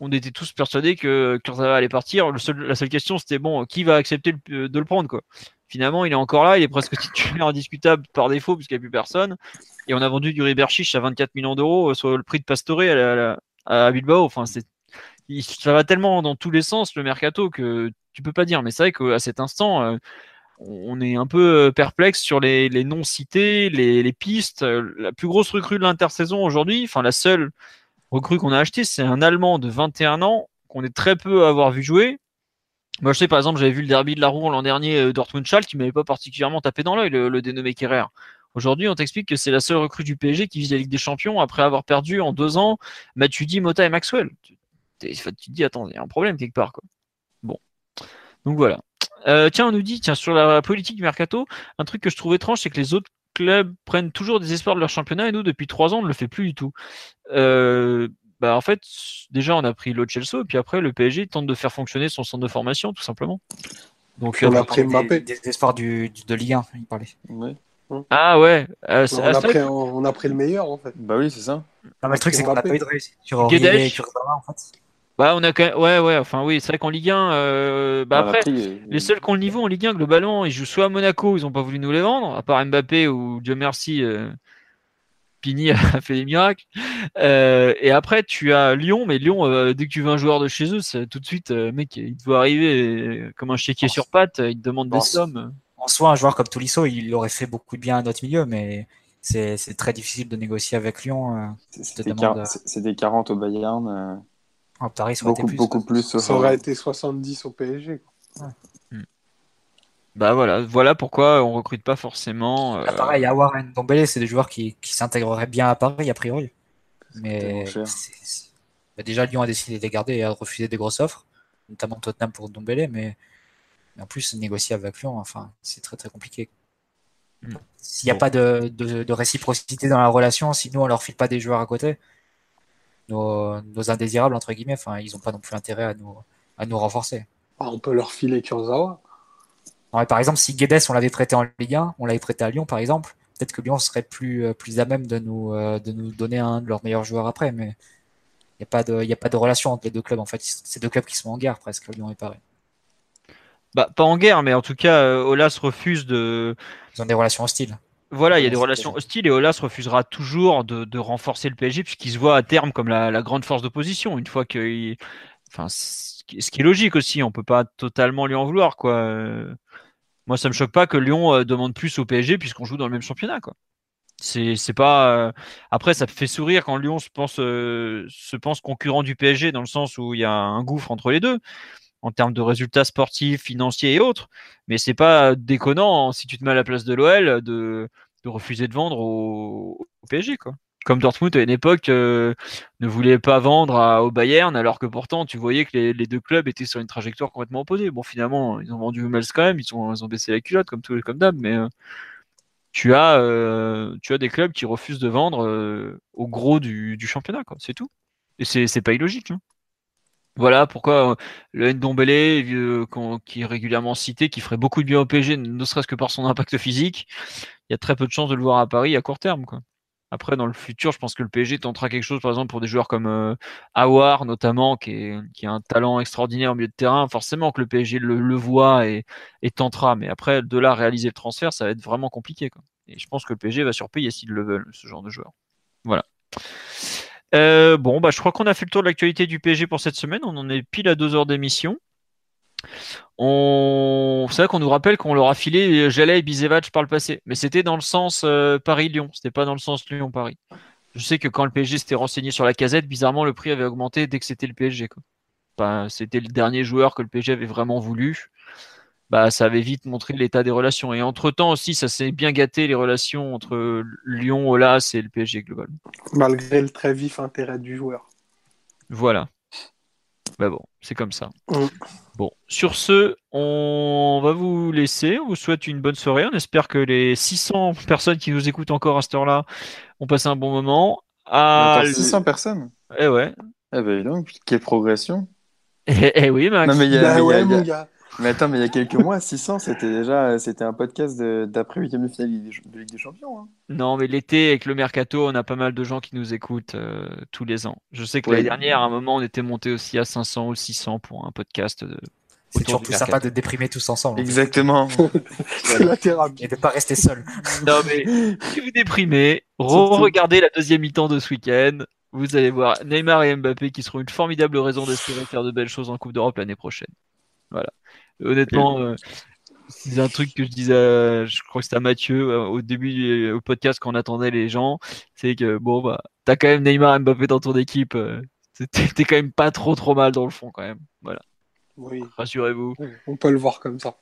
[SPEAKER 1] on était tous persuadés que Kurzawa allait partir. La seule question, c'était bon, qui va accepter de le prendre quoi. Finalement, il est encore là. Il est presque titulaire indiscutable par défaut puisqu'il n'y a plus personne. Et on a vendu du Riberchich à 24 millions d'euros, euh, soit le prix de Pastore à, Bilbao. Enfin, ça va tellement dans tous les sens le mercato que tu peux pas dire. Mais c'est vrai qu'à cet instant. Euh, on est un peu euh, perplexe sur les, les noms cités, les, pistes. La plus grosse recrue de l'intersaison aujourd'hui, enfin la seule recrue qu'on a achetée, c'est un Allemand de 21 ans qu'on est très peu à avoir vu jouer. Moi, je sais par exemple, j'avais vu le derby de la Rouen l'an dernier, euh, dortmund schall qui m'avait pas particulièrement tapé dans l'œil, le, dénommé Kerrer. Aujourd'hui, on t'explique que c'est la seule recrue du PSG qui vise la Ligue des Champions après avoir perdu en deux ans Matuidi, Mota et Maxwell. Tu, te dis, attends, il y a un problème quelque part. Quoi. Bon. Donc voilà. Euh, tiens, on nous dit, tiens, sur la politique du mercato, un truc que je trouve étrange, c'est que les autres clubs prennent toujours des espoirs de leur championnat et nous, depuis trois ans, on ne le fait plus du tout. Euh, bah, en fait, déjà, on a pris l'autre Chelsea et puis après, le PSG tente de faire fonctionner son centre de formation, tout simplement.
[SPEAKER 2] Donc, on a pris Mbappé. Des, espoirs du, de Ligue 1, il parlait.
[SPEAKER 1] Ah ouais.
[SPEAKER 4] Euh, on, a pris, on, a pris, le meilleur, en fait.
[SPEAKER 3] Bah oui, c'est ça.
[SPEAKER 2] Non, mais le truc, c'est qu'on n'a pas eu de réussite sur Guedes. Sur en fait.
[SPEAKER 1] Bah, on a quand même... Ouais, ouais, enfin oui, c'est vrai qu'en Ligue 1, euh... bah, après, les seuls qui ont le niveau en Ligue 1, globalement, ils jouent soit à Monaco, ils n'ont pas voulu nous les vendre, à part Mbappé ou Dieu merci, euh... Pini a fait des miracles. Euh, et après, tu as Lyon, mais Lyon, euh, dès que tu veux un joueur de chez eux, tout de suite, euh, mec, il doit arriver comme un chéquier sur patte, il te demande des sommes.
[SPEAKER 2] En soi, un joueur comme Tolisso, il aurait fait beaucoup de bien à notre milieu, mais c'est très difficile de négocier avec Lyon.
[SPEAKER 3] C'est des, 40 au Bayern.
[SPEAKER 2] En Paris, ça
[SPEAKER 3] beaucoup,
[SPEAKER 2] plus,
[SPEAKER 3] beaucoup plus.
[SPEAKER 4] Ça aurait été 70 au PSG.
[SPEAKER 1] Hmm. Bah voilà, voilà pourquoi on recrute pas forcément.
[SPEAKER 2] Euh... pareil, à Warren, Dombele, c'est des joueurs qui, qui s'intégreraient bien à Paris a priori. Mais bah, déjà Lyon a décidé de les garder et a refusé des grosses offres, notamment Tottenham pour Dombele, mais... mais en plus négocier avec Lyon, enfin c'est très très compliqué. Hmm. S'il n'y a pas de, de, de, réciprocité dans la relation, si nous on leur file pas des joueurs à côté, nos, indésirables, entre guillemets. Enfin, ils n'ont pas non plus intérêt à nous, à nous renforcer.
[SPEAKER 4] Ah, on peut leur filer Kurzawa.
[SPEAKER 2] par exemple, si Guedes, on l'avait prêté en Ligue 1, on l'avait prêté à Lyon, par exemple, peut-être que Lyon serait plus, euh, plus à même de nous, euh, de nous donner un de leurs meilleurs joueurs après. Mais il n'y a, pas de, a pas de relation entre les deux clubs. En fait, c'est deux clubs qui sont en guerre presque, Lyon et Paris.
[SPEAKER 1] Bah, pas en guerre, mais en tout cas, euh, Olas refuse de.
[SPEAKER 2] Ils ont des relations hostiles.
[SPEAKER 1] Voilà, il y a des
[SPEAKER 2] Ouais, c'est
[SPEAKER 1] relations hostiles et Olas refusera toujours de, de renforcer le PSG puisqu'il se voit à terme comme la, la grande force d'opposition. Une fois qu'il, enfin, ce qui est logique aussi, on peut pas totalement lui en vouloir, quoi. Euh, Moi, ça me choque pas que Lyon euh, demande plus au PSG puisqu'on joue dans le même championnat, quoi. C'est, c'est pas. euh, Après, ça fait sourire quand Lyon se pense, euh, se pense concurrent du PSG dans le sens où il y a un gouffre entre les deux en termes de résultats sportifs, financiers et autres. Mais c'est pas déconnant hein, si tu te mets à la place de l'OL de, refuser de vendre au, PSG, quoi. Comme Dortmund à une époque euh, ne voulait pas vendre au Bayern, alors que pourtant tu voyais que les, deux clubs étaient sur une trajectoire complètement opposée. Bon, finalement, ils ont vendu Hummels quand même, ils ont, baissé la culotte comme tout, comme d'hab, mais euh, tu as, euh, tu as des clubs qui refusent de vendre au gros du, du championnat, quoi. C'est tout. Et c'est c'est pas illogique. hein. Voilà pourquoi euh, le Ndombele, euh, qui est régulièrement cité, qui ferait beaucoup de bien au PSG, ne serait-ce que par son impact physique, il y a très peu de chances de le voir à Paris à court terme. Après, dans le futur, je pense que le PSG tentera quelque chose, par exemple, pour des joueurs comme euh, Aouar, notamment, qui, est, a un talent extraordinaire au milieu de terrain. Forcément que le PSG le, voit et, tentera. Mais après, de là réaliser le transfert, ça va être vraiment compliqué. Quoi. Et je pense que le PSG va surpayer s'ils le veulent, ce genre de joueur. Voilà. Euh, bon, bah, je crois qu'on a fait le tour de l'actualité du PSG pour cette semaine. On en est pile à deux heures d'émission. On... C'est vrai qu'on nous rappelle qu'on leur a filé Jalais et Bizevac par le passé, mais c'était dans le sens euh, Paris-Lyon, c'était pas dans le sens Lyon-Paris. Je sais que quand le PSG s'était renseigné sur la casette, bizarrement le prix avait augmenté dès que c'était le PSG. C'était le dernier joueur que le PSG avait vraiment voulu. Bah, ça avait vite montré l'état des relations. Et entre-temps aussi, ça s'est bien gâté les relations entre Lyon, Olas et le PSG global.
[SPEAKER 4] Malgré le très vif intérêt du joueur.
[SPEAKER 1] Voilà. Bah bon, c'est comme ça.
[SPEAKER 4] Mm.
[SPEAKER 1] Bon, sur ce, on va vous laisser. On vous souhaite une bonne soirée. On espère que les 600 personnes qui nous écoutent encore à cette heure-là ont passé un bon moment. Ah, le-
[SPEAKER 3] 600 personnes
[SPEAKER 1] Eh ouais.
[SPEAKER 3] Eh ben, donc, quelle progression.
[SPEAKER 1] Eh, eh oui, Max.
[SPEAKER 3] Non, mais il y a-
[SPEAKER 4] Bah
[SPEAKER 3] y a-
[SPEAKER 4] ouais,
[SPEAKER 3] il y a-
[SPEAKER 4] mon gars.
[SPEAKER 3] Mais attends, mais il y a quelques mois, 600, c'était déjà c'était un podcast d'après huitième de finale de Ligue des- Champions. hein.
[SPEAKER 1] Non, mais l'été, avec le mercato, on a pas mal de gens qui nous écoutent euh, tous les ans. Je sais que l'année dernière, à un moment, on était monté aussi à 500 ou 600 pour un podcast. De...
[SPEAKER 2] C'est
[SPEAKER 1] autour
[SPEAKER 2] toujours plus sympa de déprimer tous ensemble.
[SPEAKER 3] Exactement.
[SPEAKER 4] C'est la thérapie.
[SPEAKER 2] Et de pas rester seul.
[SPEAKER 1] Non, mais si vous déprimez, regardez la deuxième mi-temps de ce week-end. Vous allez voir Neymar et Mbappé qui seront une formidable raison d'espérer faire de belles choses en Coupe d'Europe l'année prochaine. Voilà. Honnêtement, euh, c'est un truc que je disais, à- je crois que c'était à Mathieu euh, au début du au podcast quand on attendait les gens. C'est que bon, bah, t'as quand même Neymar et Mbappé dans ton équipe. euh, T'es t'es quand même pas trop trop mal dans le fond quand même. Voilà.
[SPEAKER 4] Oui,
[SPEAKER 1] Rassurez-vous.
[SPEAKER 4] on peut le voir comme ça.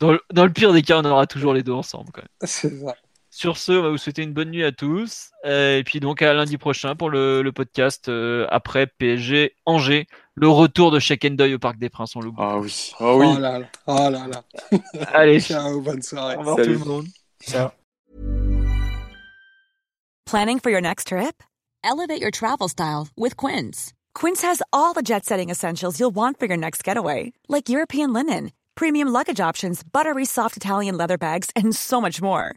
[SPEAKER 1] Dans le, dans le pire des cas, on aura toujours les deux ensemble quand même.
[SPEAKER 4] C'est ça.
[SPEAKER 1] Sur ce, on va vous souhaiter une bonne nuit à tous. Euh, et puis donc à lundi prochain pour le, le podcast euh, après PSG Angers. Le retour de Shake and Doy au Parc des Princes, on l'oublie.
[SPEAKER 3] Ah oui. Ah oui.
[SPEAKER 4] Oh là là. Oh là là.
[SPEAKER 1] Allez,
[SPEAKER 4] Ciao, bonne soirée.
[SPEAKER 1] au revoir
[SPEAKER 3] Salut.
[SPEAKER 1] tout le monde.
[SPEAKER 2] Ciao.
[SPEAKER 5] Planning for your next trip? Elevate your travel style with Quince. Quince has all the jet setting essentials you'll want for your next getaway, like European linen, premium luggage options, buttery soft Italian leather bags, and so much more.